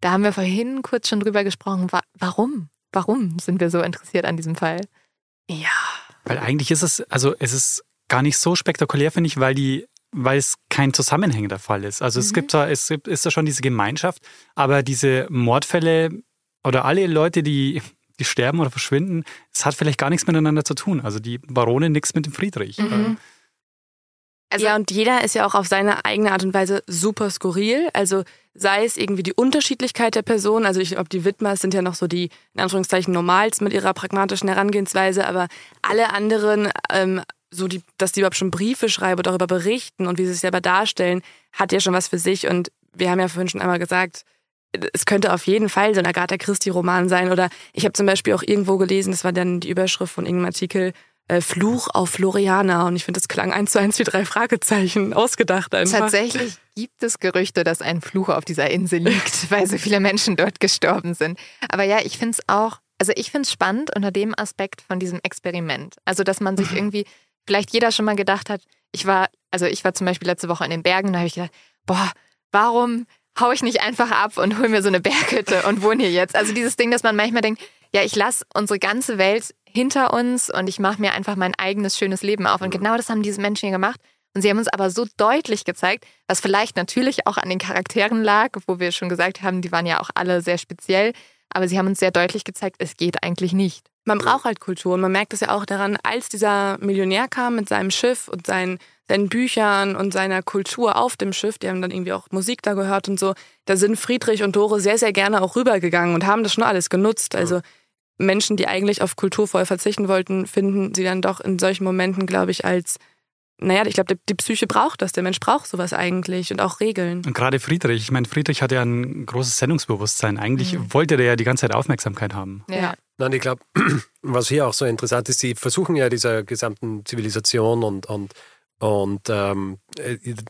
Da haben wir vorhin kurz schon drüber gesprochen. Warum? Warum sind wir so interessiert an diesem Fall? Ja. Weil eigentlich ist es, also es ist gar nicht so spektakulär, finde ich, weil die weil es kein zusammenhängender Fall ist. Also mhm. es gibt zwar, es gibt, ist da schon diese Gemeinschaft, aber diese Mordfälle oder alle Leute, die, die sterben oder verschwinden, es hat vielleicht gar nichts miteinander zu tun. Also die Barone nichts mit dem Friedrich. Mhm. Also ja, und jeder ist ja auch auf seine eigene Art und Weise super skurril. Also sei es irgendwie die Unterschiedlichkeit der Person, also ich glaube, die Widmers sind ja noch so die, in Anführungszeichen, Normals mit ihrer pragmatischen Herangehensweise, aber alle anderen ähm, so die, dass die überhaupt schon Briefe schreiben und darüber berichten und wie sie sich selber darstellen, hat ja schon was für sich. Und wir haben ja vorhin schon einmal gesagt, es könnte auf jeden Fall so ein Agatha Christie-Roman sein. Oder ich habe zum Beispiel auch irgendwo gelesen, das war dann die Überschrift von irgendeinem Artikel, äh, Fluch auf Floriana. Und ich finde, das klang eins zu eins wie drei Fragezeichen, ausgedacht einfach. Tatsächlich gibt es Gerüchte, dass ein Fluch auf dieser Insel liegt, weil so viele Menschen dort gestorben sind. Aber ja, ich finde es auch, also ich finde es spannend unter dem Aspekt von diesem Experiment. Also, dass man sich mhm. irgendwie vielleicht jeder schon mal gedacht hat, ich war, also ich war zum Beispiel letzte Woche in den Bergen, da habe ich gedacht, boah, warum hau ich nicht einfach ab und hol mir so eine Berghütte und wohne hier jetzt? Also dieses Ding, dass man manchmal denkt, ja, ich lasse unsere ganze Welt hinter uns und ich mache mir einfach mein eigenes schönes Leben auf. Und genau das haben diese Menschen hier gemacht. Und sie haben uns aber so deutlich gezeigt, was vielleicht natürlich auch an den Charakteren lag, wo wir schon gesagt haben, die waren ja auch alle sehr speziell, aber sie haben uns sehr deutlich gezeigt, es geht eigentlich nicht. Man braucht halt Kultur und man merkt es ja auch daran, als dieser Millionär kam mit seinem Schiff und seinen, seinen Büchern und seiner Kultur auf dem Schiff, die haben dann irgendwie auch Musik da gehört und so, da sind Friedrich und Dore sehr, sehr gerne auch rübergegangen und haben das schon alles genutzt. Also Menschen, die eigentlich auf Kultur voll verzichten wollten, finden sie dann doch in solchen Momenten, glaube ich, als naja, ich glaube, die Psyche braucht das. Der Mensch braucht sowas eigentlich und auch Regeln. Und gerade Friedrich, ich meine, Friedrich hat ja ein großes Sendungsbewusstsein. Eigentlich mhm. wollte der ja die ganze Zeit Aufmerksamkeit haben. Ja. Nein, ich glaube, was hier auch so interessant ist, sie versuchen ja dieser gesamten Zivilisation und, und, und ähm,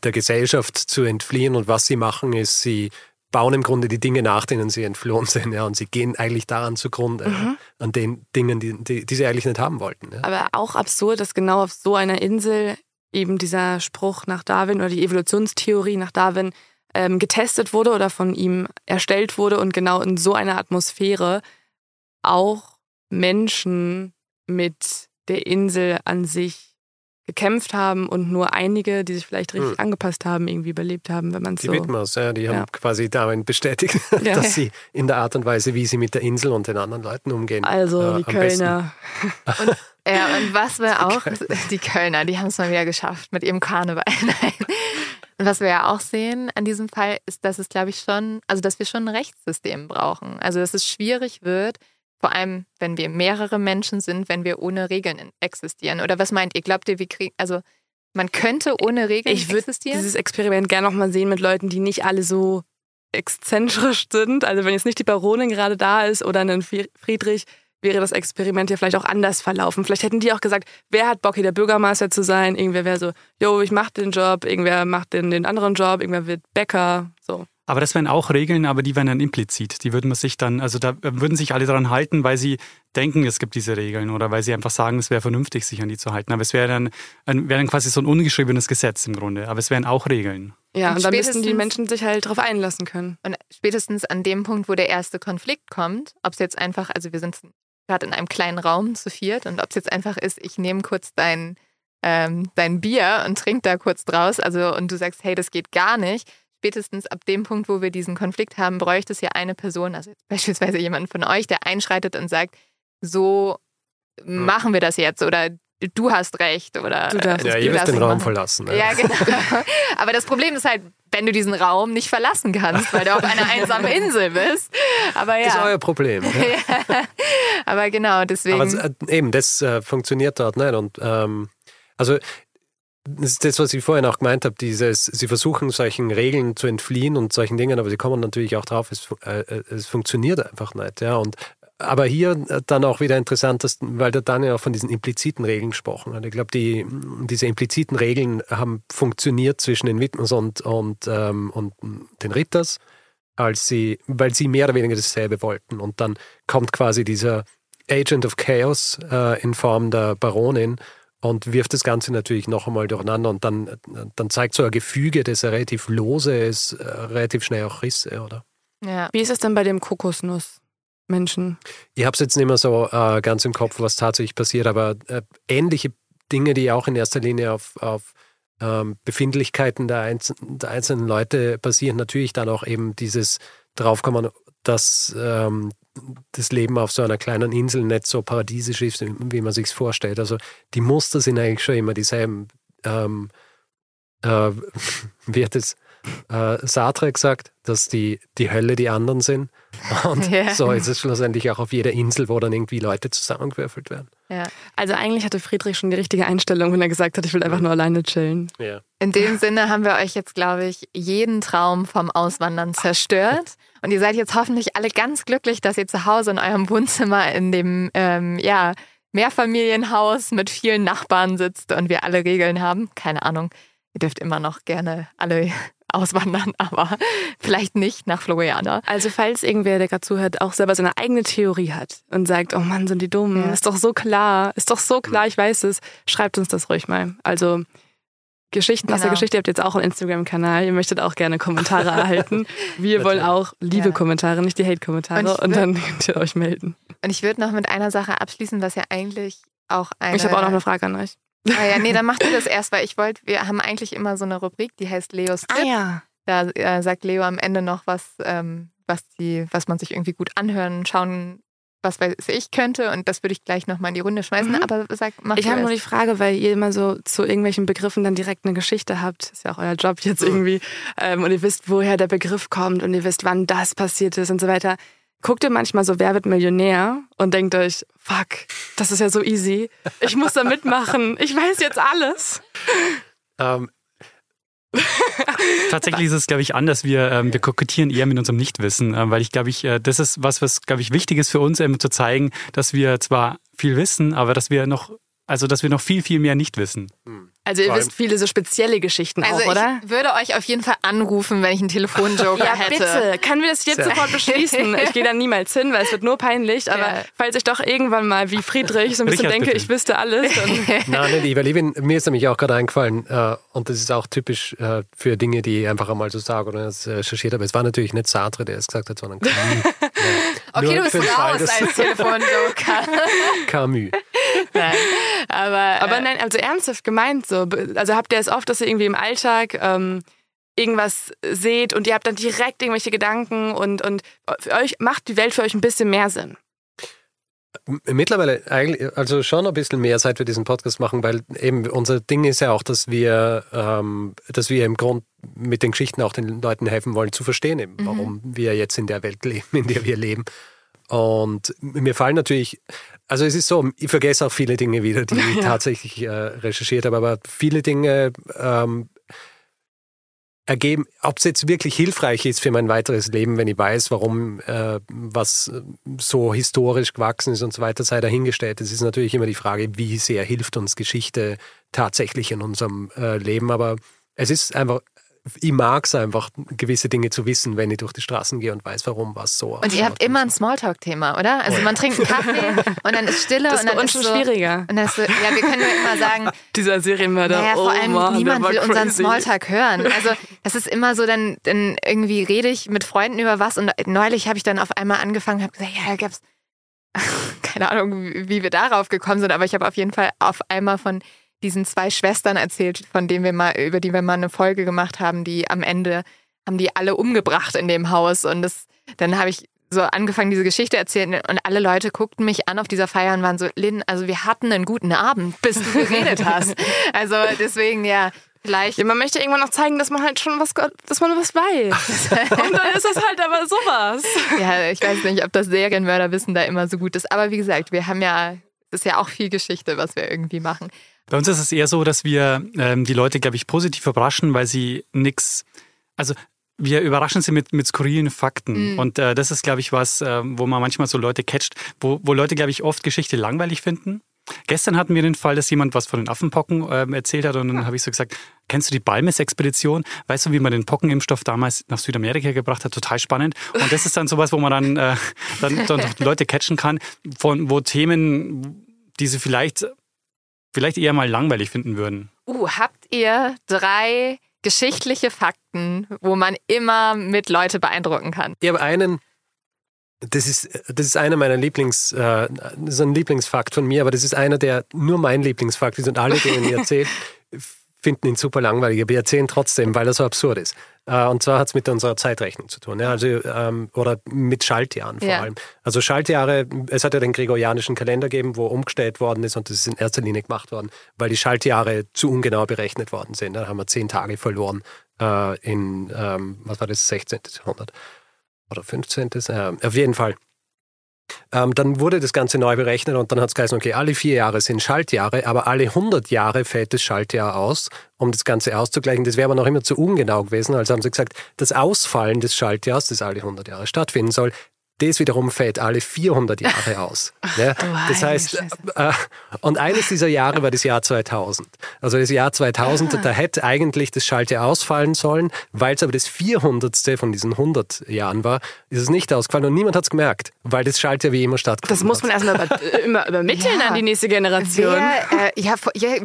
der Gesellschaft zu entfliehen. Und was sie machen, ist, sie bauen im Grunde die Dinge nach, denen sie entflohen sind. Ja, und sie gehen eigentlich daran zugrunde, mhm. an den Dingen, die, die, die, sie eigentlich nicht haben wollten. Ja. Aber auch absurd, dass genau auf so einer Insel eben dieser Spruch nach Darwin oder die Evolutionstheorie nach Darwin ähm, getestet wurde oder von ihm erstellt wurde und genau in so einer Atmosphäre auch Menschen mit der Insel an sich gekämpft haben und nur einige, die sich vielleicht richtig hm. angepasst haben, irgendwie überlebt haben, wenn man es so... Die Widmers, ja, die haben quasi darin bestätigt, ja. dass sie in der Art und Weise, wie sie mit der Insel und den anderen Leuten umgehen. Also äh, die Kölner. Und, ja, und was wir auch, die Kölner, die haben es mal wieder geschafft mit ihrem Karneval. Nein. Und was wir ja auch sehen an diesem Fall, ist, dass es, glaube ich, schon, also dass wir schon ein Rechtssystem brauchen. Also dass es schwierig wird, vor allem, wenn wir mehrere Menschen sind, wenn wir ohne Regeln existieren. Oder was meint ihr? Glaubt ihr, wir kriegen, also man könnte ohne Regeln ich existieren? Ich würde dieses Experiment gerne nochmal sehen mit Leuten, die nicht alle so exzentrisch sind. Also wenn jetzt nicht die Baronin gerade da ist oder ein Friedrich, wäre das Experiment ja vielleicht auch anders verlaufen. Vielleicht hätten die auch gesagt, wer hat Bock hier der Bürgermeister zu sein? Irgendwer wäre so, yo, ich mach den Job, irgendwer macht den, den anderen Job, irgendwer wird Bäcker. Aber das wären auch Regeln, aber die wären dann implizit. Die würden man sich dann, also da würden sich alle daran halten, weil sie denken, es gibt diese Regeln oder weil sie einfach sagen, es wäre vernünftig, sich an die zu halten. Aber es wäre dann, wäre dann quasi so ein ungeschriebenes Gesetz im Grunde. Aber es wären auch Regeln. Ja, und, und dann müssten die Menschen sich halt darauf einlassen können. Und spätestens an dem Punkt, wo der erste Konflikt kommt, ob es jetzt einfach, also wir sind gerade in einem kleinen Raum zu viert und ob es jetzt einfach ist, ich nehme kurz dein, ähm, dein Bier und trinke da kurz draus, also und du sagst, hey, das geht gar nicht spätestens ab dem Punkt, wo wir diesen Konflikt haben, bräuchte es ja eine Person, also beispielsweise jemand von euch, der einschreitet und sagt, so machen wir das jetzt oder du hast recht oder du darfst ja, ihr müsst den Raum machen. verlassen. Ne? Ja, genau. Aber das Problem ist halt, wenn du diesen Raum nicht verlassen kannst, weil du auf einer einsamen Insel bist. Aber ja. Das ist euer Problem. Ja. Aber genau, deswegen. Aber äh, eben, das äh, funktioniert dort nicht. Und ähm, also das ist das, was ich vorhin auch gemeint habe, dieses, sie versuchen solchen Regeln zu entfliehen und solchen Dingen, aber sie kommen natürlich auch drauf, es, äh, äh, es funktioniert einfach nicht. Ja. Und, aber hier äh, dann auch wieder interessant, dass, weil der Daniel auch von diesen impliziten Regeln gesprochen hat. Ich glaube, die, diese impliziten Regeln haben funktioniert zwischen den Widmers und, und, ähm, und den Ritters, als sie, weil sie mehr oder weniger dasselbe wollten. Und dann kommt quasi dieser Agent of Chaos äh, in Form der Baronin und wirft das Ganze natürlich noch einmal durcheinander und dann, dann zeigt so ein Gefüge, das relativ lose ist, äh, relativ schnell auch Risse, oder? Ja. Wie ist es denn bei dem Kokosnuss-Menschen? Ich habe es jetzt nicht mehr so äh, ganz im Kopf, was tatsächlich passiert, aber äh, ähnliche Dinge, die auch in erster Linie auf, auf ähm, Befindlichkeiten der, Einz der einzelnen Leute basieren, natürlich dann auch eben dieses draufkommen, dass ähm, das Leben auf so einer kleinen Insel nicht so paradiesisch ist, wie man sich vorstellt. Also die Muster sind eigentlich schon immer dieselben. Ähm, äh, wie hat es äh, Sartre gesagt, dass die, die Hölle die anderen sind. Und yeah. so ist es schlussendlich auch auf jeder Insel, wo dann irgendwie Leute zusammengewürfelt werden. Ja. Also eigentlich hatte Friedrich schon die richtige Einstellung, wenn er gesagt hat, ich will einfach nur alleine chillen. Ja. In dem Sinne haben wir euch jetzt, glaube ich, jeden Traum vom Auswandern zerstört. Und ihr seid jetzt hoffentlich alle ganz glücklich, dass ihr zu Hause in eurem Wohnzimmer in dem ähm, ja, Mehrfamilienhaus mit vielen Nachbarn sitzt und wir alle Regeln haben. Keine Ahnung. Ihr dürft immer noch gerne alle auswandern, aber vielleicht nicht nach Floriana. Also falls irgendwer, der gerade zuhört, auch selber seine eigene Theorie hat und sagt, oh Mann, sind die dumm, ja. ist doch so klar, ist doch so klar, ich weiß es, schreibt uns das ruhig mal. Also Geschichten genau. aus der genau. Geschichte, ihr habt jetzt auch einen Instagram-Kanal, ihr möchtet auch gerne Kommentare erhalten. Wir wollen auch liebe ja. Kommentare, nicht die Hate-Kommentare und, und, dann könnt ihr euch melden. Und ich würde noch mit einer Sache abschließen, was ja eigentlich auch eine... Ich habe auch noch eine Frage an euch. Ah ja, nee, dann macht ihr das erst, weil ich wollte, wir haben eigentlich immer so eine Rubrik, die heißt Leos Tipp. Ah ja. Da äh, sagt Leo am Ende noch was, ähm, was, die, was man sich irgendwie gut anhören, schauen, was weiß ich könnte. Und das würde ich gleich nochmal in die Runde schmeißen. Mhm. Aber sag, mach Ich habe nur die Frage, weil ihr immer so zu irgendwelchen Begriffen dann direkt eine Geschichte habt. Ist ja auch euer Job jetzt irgendwie. Ähm, und ihr wisst, woher der Begriff kommt und ihr wisst, wann das passiert ist und so weiter guckt ihr manchmal so Wer wird Millionär und denkt euch, fuck, das ist ja so easy. Ich muss da mitmachen. Ich weiß jetzt alles. ähm, Tatsächlich ist es, glaube ich, anders. Wir, ähm, wir kokettieren eher mit unserem Nichtwissen, äh, weil ich glaube, ich, äh, das ist was, was, glaube ich, wichtig ist für uns, eben zu zeigen, dass wir zwar viel wissen, aber dass wir noch, also dass wir noch viel, viel mehr nicht wissen. Hm. Also ihr wisst viele so spezielle Geschichten also auch, oder? Ich würde euch auf jeden Fall anrufen, wenn ich einen Telefonjoker ja, hätte. bitte. Können wir das jetzt sofort beschließen? Ich gehe da niemals hin, weil es wird nur peinlich. Aber ja. falls ich doch irgendwann mal wie Friedrich so ein bisschen Richard, denke, bitte. ich wüsste alles. Nein, nicht ich, weil ich bin, mir ist nämlich auch gerade eingefallen äh, und das ist auch typisch äh, für Dinge, die ich einfach einmal so sage oder das, äh, recherchiert habe. Es war natürlich nicht Sartre, der es gesagt hat, sondern Camus. ja. Okay, Nur du bist raus als Telefonjoker. Camus. Nein, aber, aber nein, also ernsthaft gemeint so. Also habt ihr es oft, dass ihr irgendwie im Alltag ähm, irgendwas seht und ihr habt dann direkt irgendwelche Gedanken und, und für euch macht die Welt für euch ein bisschen mehr Sinn? Mittlerweile eigentlich, also schon ein bisschen mehr, seit wir diesen Podcast machen, weil eben unser Ding ist ja auch, dass wir, ähm, dass wir im Grund mit den Geschichten auch den Leuten helfen wollen zu verstehen, eben, mhm. warum wir jetzt in der Welt leben, in der wir leben. Und mir fallen natürlich, also es ist so, ich vergesse auch viele Dinge wieder, die ich tatsächlich äh, recherchiert habe, aber viele Dinge ähm, ergeben, ob es jetzt wirklich hilfreich ist für mein weiteres Leben, wenn ich weiß, warum äh, was so historisch gewachsen ist und so weiter, sei dahingestellt. Es ist natürlich immer die Frage, wie sehr hilft uns Geschichte tatsächlich in unserem äh, Leben, aber es ist einfach ich mag es einfach, gewisse Dinge zu wissen, wenn ich durch die Straßen gehe und weiß, warum was so. Und ihr habt immer ein Smalltalk-Thema, oder? Also man trinkt einen Kaffee und dann ist Stille das und dann ist schon so, schwieriger. Und dann ist so, ja, wir können ja immer sagen, dieser Serienmörder. Naja, vor oh allem Mann, niemand will unseren Smalltalk hören. Also das ist immer so, dann, dann irgendwie rede ich mit Freunden über was und neulich habe ich dann auf einmal angefangen, habe gesagt, ja, da gab's keine Ahnung, wie wir darauf gekommen sind, aber ich habe auf jeden Fall auf einmal von diesen zwei Schwestern erzählt, von denen wir mal, über die wir mal eine Folge gemacht haben, die am Ende haben die alle umgebracht in dem Haus. Und das, dann habe ich so angefangen, diese Geschichte erzählen und alle Leute guckten mich an auf dieser Feier und waren so, Lynn, also wir hatten einen guten Abend, bis du geredet hast. Also deswegen, ja, vielleicht. Ja, man möchte irgendwann noch zeigen, dass man halt schon was, dass man was weiß. und dann ist das halt aber sowas. Ja, ich weiß nicht, ob das Serienmörderwissen da immer so gut ist. Aber wie gesagt, wir haben ja, es ist ja auch viel Geschichte, was wir irgendwie machen. Bei uns ist es eher so, dass wir ähm, die Leute, glaube ich, positiv überraschen, weil sie nichts, also wir überraschen sie mit, mit skurrilen Fakten. Mhm. Und äh, das ist, glaube ich, was, äh, wo man manchmal so Leute catcht, wo, wo Leute, glaube ich, oft Geschichte langweilig finden. Gestern hatten wir den Fall, dass jemand was von den Affenpocken äh, erzählt hat und dann ja. habe ich so gesagt, kennst du die Balmes-Expedition? Weißt du, wie man den Pockenimpfstoff damals nach Südamerika gebracht hat? Total spannend. Und das ist dann sowas, wo man dann, äh, dann, dann Leute catchen kann, von wo Themen, die sie vielleicht vielleicht eher mal langweilig finden würden. Uh, habt ihr drei geschichtliche Fakten, wo man immer mit Leute beeindrucken kann? Ich habe einen, das ist, das ist einer meiner Lieblings, äh, das ist ein Lieblingsfakt von mir, aber das ist einer, der nur mein Lieblingsfakt ist und alle, denen ich erzähle, finden ihn super langweilig, aber wir erzählen trotzdem, weil er so absurd ist. Äh, und zwar hat es mit unserer Zeitrechnung zu tun, ja, also, ähm, oder mit Schaltjahren vor ja. allem. Also Schaltjahre, es hat ja den gregorianischen Kalender gegeben, wo umgestellt worden ist und das ist in erster Linie gemacht worden, weil die Schaltjahre zu ungenau berechnet worden sind. Da haben wir zehn Tage verloren äh, in, ähm, was war das, 16. Jahrhundert oder 15. Äh, auf jeden Fall. Ähm, dann wurde das Ganze neu berechnet und dann hat es geheißen, okay, alle vier Jahre sind Schaltjahre, aber alle 100 Jahre fällt das Schaltjahr aus, um das Ganze auszugleichen. Das wäre aber noch immer zu ungenau gewesen. Also haben sie gesagt, das Ausfallen des Schaltjahrs, das alle 100 Jahre stattfinden soll, das wiederum fällt alle 400 Jahre aus. Ne? Das heißt, äh, und eines dieser Jahre war das Jahr 2000. Also das Jahr 2000, ah. da hätte eigentlich das Schaltjahr ausfallen sollen, weil es aber das 400. von diesen 100 Jahren war, ist es nicht ausgefallen und niemand hat es gemerkt, weil das Schaltjahr wie immer stattgefunden hat. Das muss man erstmal über, immer übermitteln ja. an die nächste Generation. Wer, äh, ja,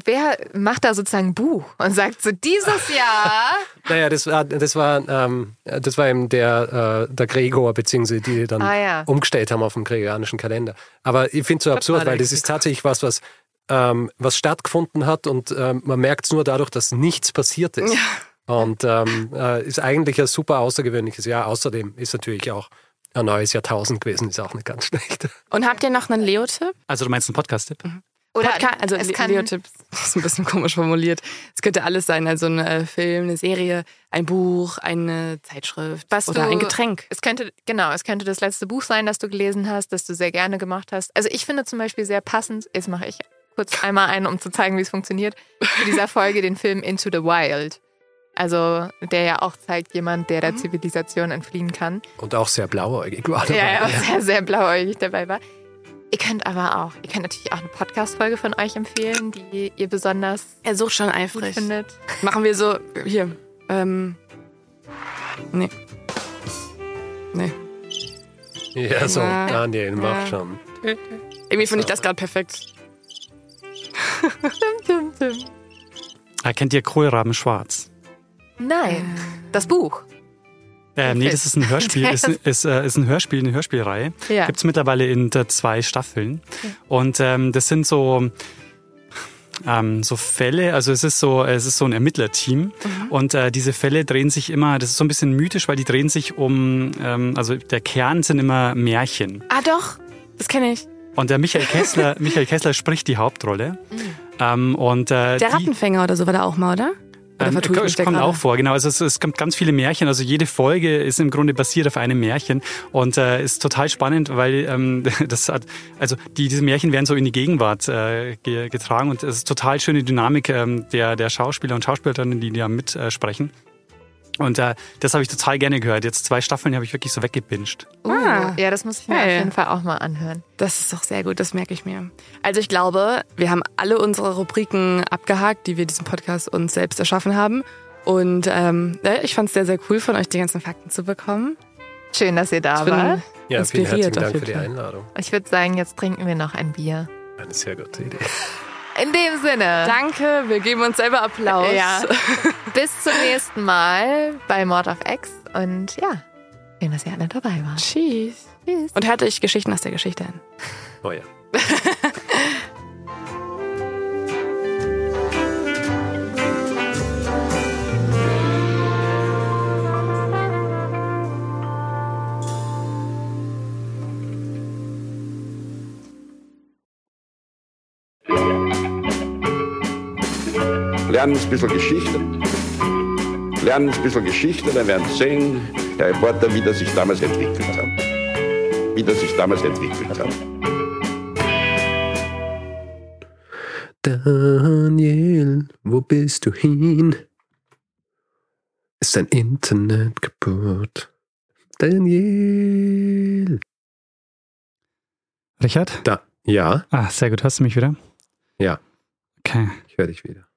wer macht da sozusagen ein Buch und sagt so, dieses Jahr... naja, das war, das war, ähm, das war eben der, äh, der Gregor, beziehungsweise die dann ah, ja. umgestellt haben auf dem gregorianischen Kalender. Aber ich finde es so absurd, weil das ist tatsächlich was, was, ähm, was stattgefunden hat und ähm, man merkt es nur dadurch, dass nichts passiert ist. Ja. Und ähm, äh, ist eigentlich ein super außergewöhnliches Jahr. Außerdem ist natürlich auch ein neues Jahrtausend gewesen, ist auch nicht ganz schlecht. Und habt ihr noch einen Leo-Tipp? Also du meinst einen Podcast-Tipp? Mhm. Oder Podca also es kann Leotipps ist ein bisschen komisch formuliert. Es könnte alles sein, also ein äh, Film, eine Serie, ein Buch, eine Zeitschrift Was oder du, ein Getränk. Es könnte genau, es könnte das letzte Buch sein, das du gelesen hast, das du sehr gerne gemacht hast. Also ich finde zum Beispiel sehr passend. Jetzt mache ich kurz einmal ein, um zu zeigen, wie es funktioniert, zu dieser Folge den Film Into the Wild. Also der ja auch zeigt, jemand, der der mhm. Zivilisation entfliehen kann. Und auch sehr blauäugig war dabei. Ja, ja, auch sehr, sehr blauäugig dabei war. Ihr könnt aber auch, ihr könnt natürlich auch eine Podcast-Folge von euch empfehlen, die ihr besonders Er sucht schon eifrig. findet. Machen wir so, hier, ähm, nee. Nee. Ja, so, Daniel, mach schon. Irgendwie finde ich das gerade perfekt. Erkennt ihr Kohlraben schwarz? Nein, das Buch. Äh, nee, das ist ein Hörspiel, ist, ist, äh, ist ein Hörspiel, eine Hörspielreihe. Ja. Gibt es mittlerweile in zwei Staffeln. Ja. Und ähm, das sind so ähm, so Fälle, also es ist so, es ist so ein Ermittlerteam mhm. und äh, diese Fälle drehen sich immer, das ist so ein bisschen mythisch, weil die drehen sich um, ähm, also der Kern sind immer Märchen. Ah doch, das kenne ich. Und der Michael Kessler, Michael Kessler spricht die Hauptrolle. Mhm. Ähm, und, äh, der Rattenfänger oder so war der auch mal, oder? Ähm, kommt gerade? auch vor, genau. Also es, es kommt ganz viele Märchen. Also jede Folge ist im Grunde basiert auf einem Märchen und äh, ist total spannend, weil ähm, das hat, also die, diese Märchen werden so in die Gegenwart äh, getragen und es ist total schöne Dynamik ähm, der, der Schauspieler und Schauspielerinnen, die da mitsprechen. Äh, und äh, das habe ich total gerne gehört. Jetzt zwei Staffeln habe ich wirklich so weggebinged. Uh, ah, ja, das muss ich mir hey. auf jeden Fall auch mal anhören. Das ist doch sehr gut, das merke ich mir. Also ich glaube, wir haben alle unsere Rubriken abgehakt, die wir diesen Podcast uns selbst erschaffen haben. Und ähm, ich fand es sehr, sehr cool von euch, die ganzen Fakten zu bekommen. Schön, dass ihr da wart. Ja, vielen herzlichen Dank für die Einladung. Ich würde sagen, jetzt trinken wir noch ein Bier. Eine sehr gute Idee. In dem Sinne. Danke, wir geben uns selber Applaus. Ja. Bis zum nächsten Mal bei Mord of X und ja, schön, dass ihr alle dabei wart. Tschüss. Tschüss. Und hört euch Geschichten aus der Geschichte an. Oh ja. lernen ein bisschen Geschichte. Lernen ein bisschen Geschichte, dann werden Sie sehen, der Reporter, wie das sich damals entwickelt hat. Wie das sich damals entwickelt hat. Daniel, wo bist du hin? Ist dein Internet kaputt? Daniel. Richard? Da. Ja. Ah, sehr gut. Hörst du mich wieder? Ja. Okay. Ich höre dich wieder.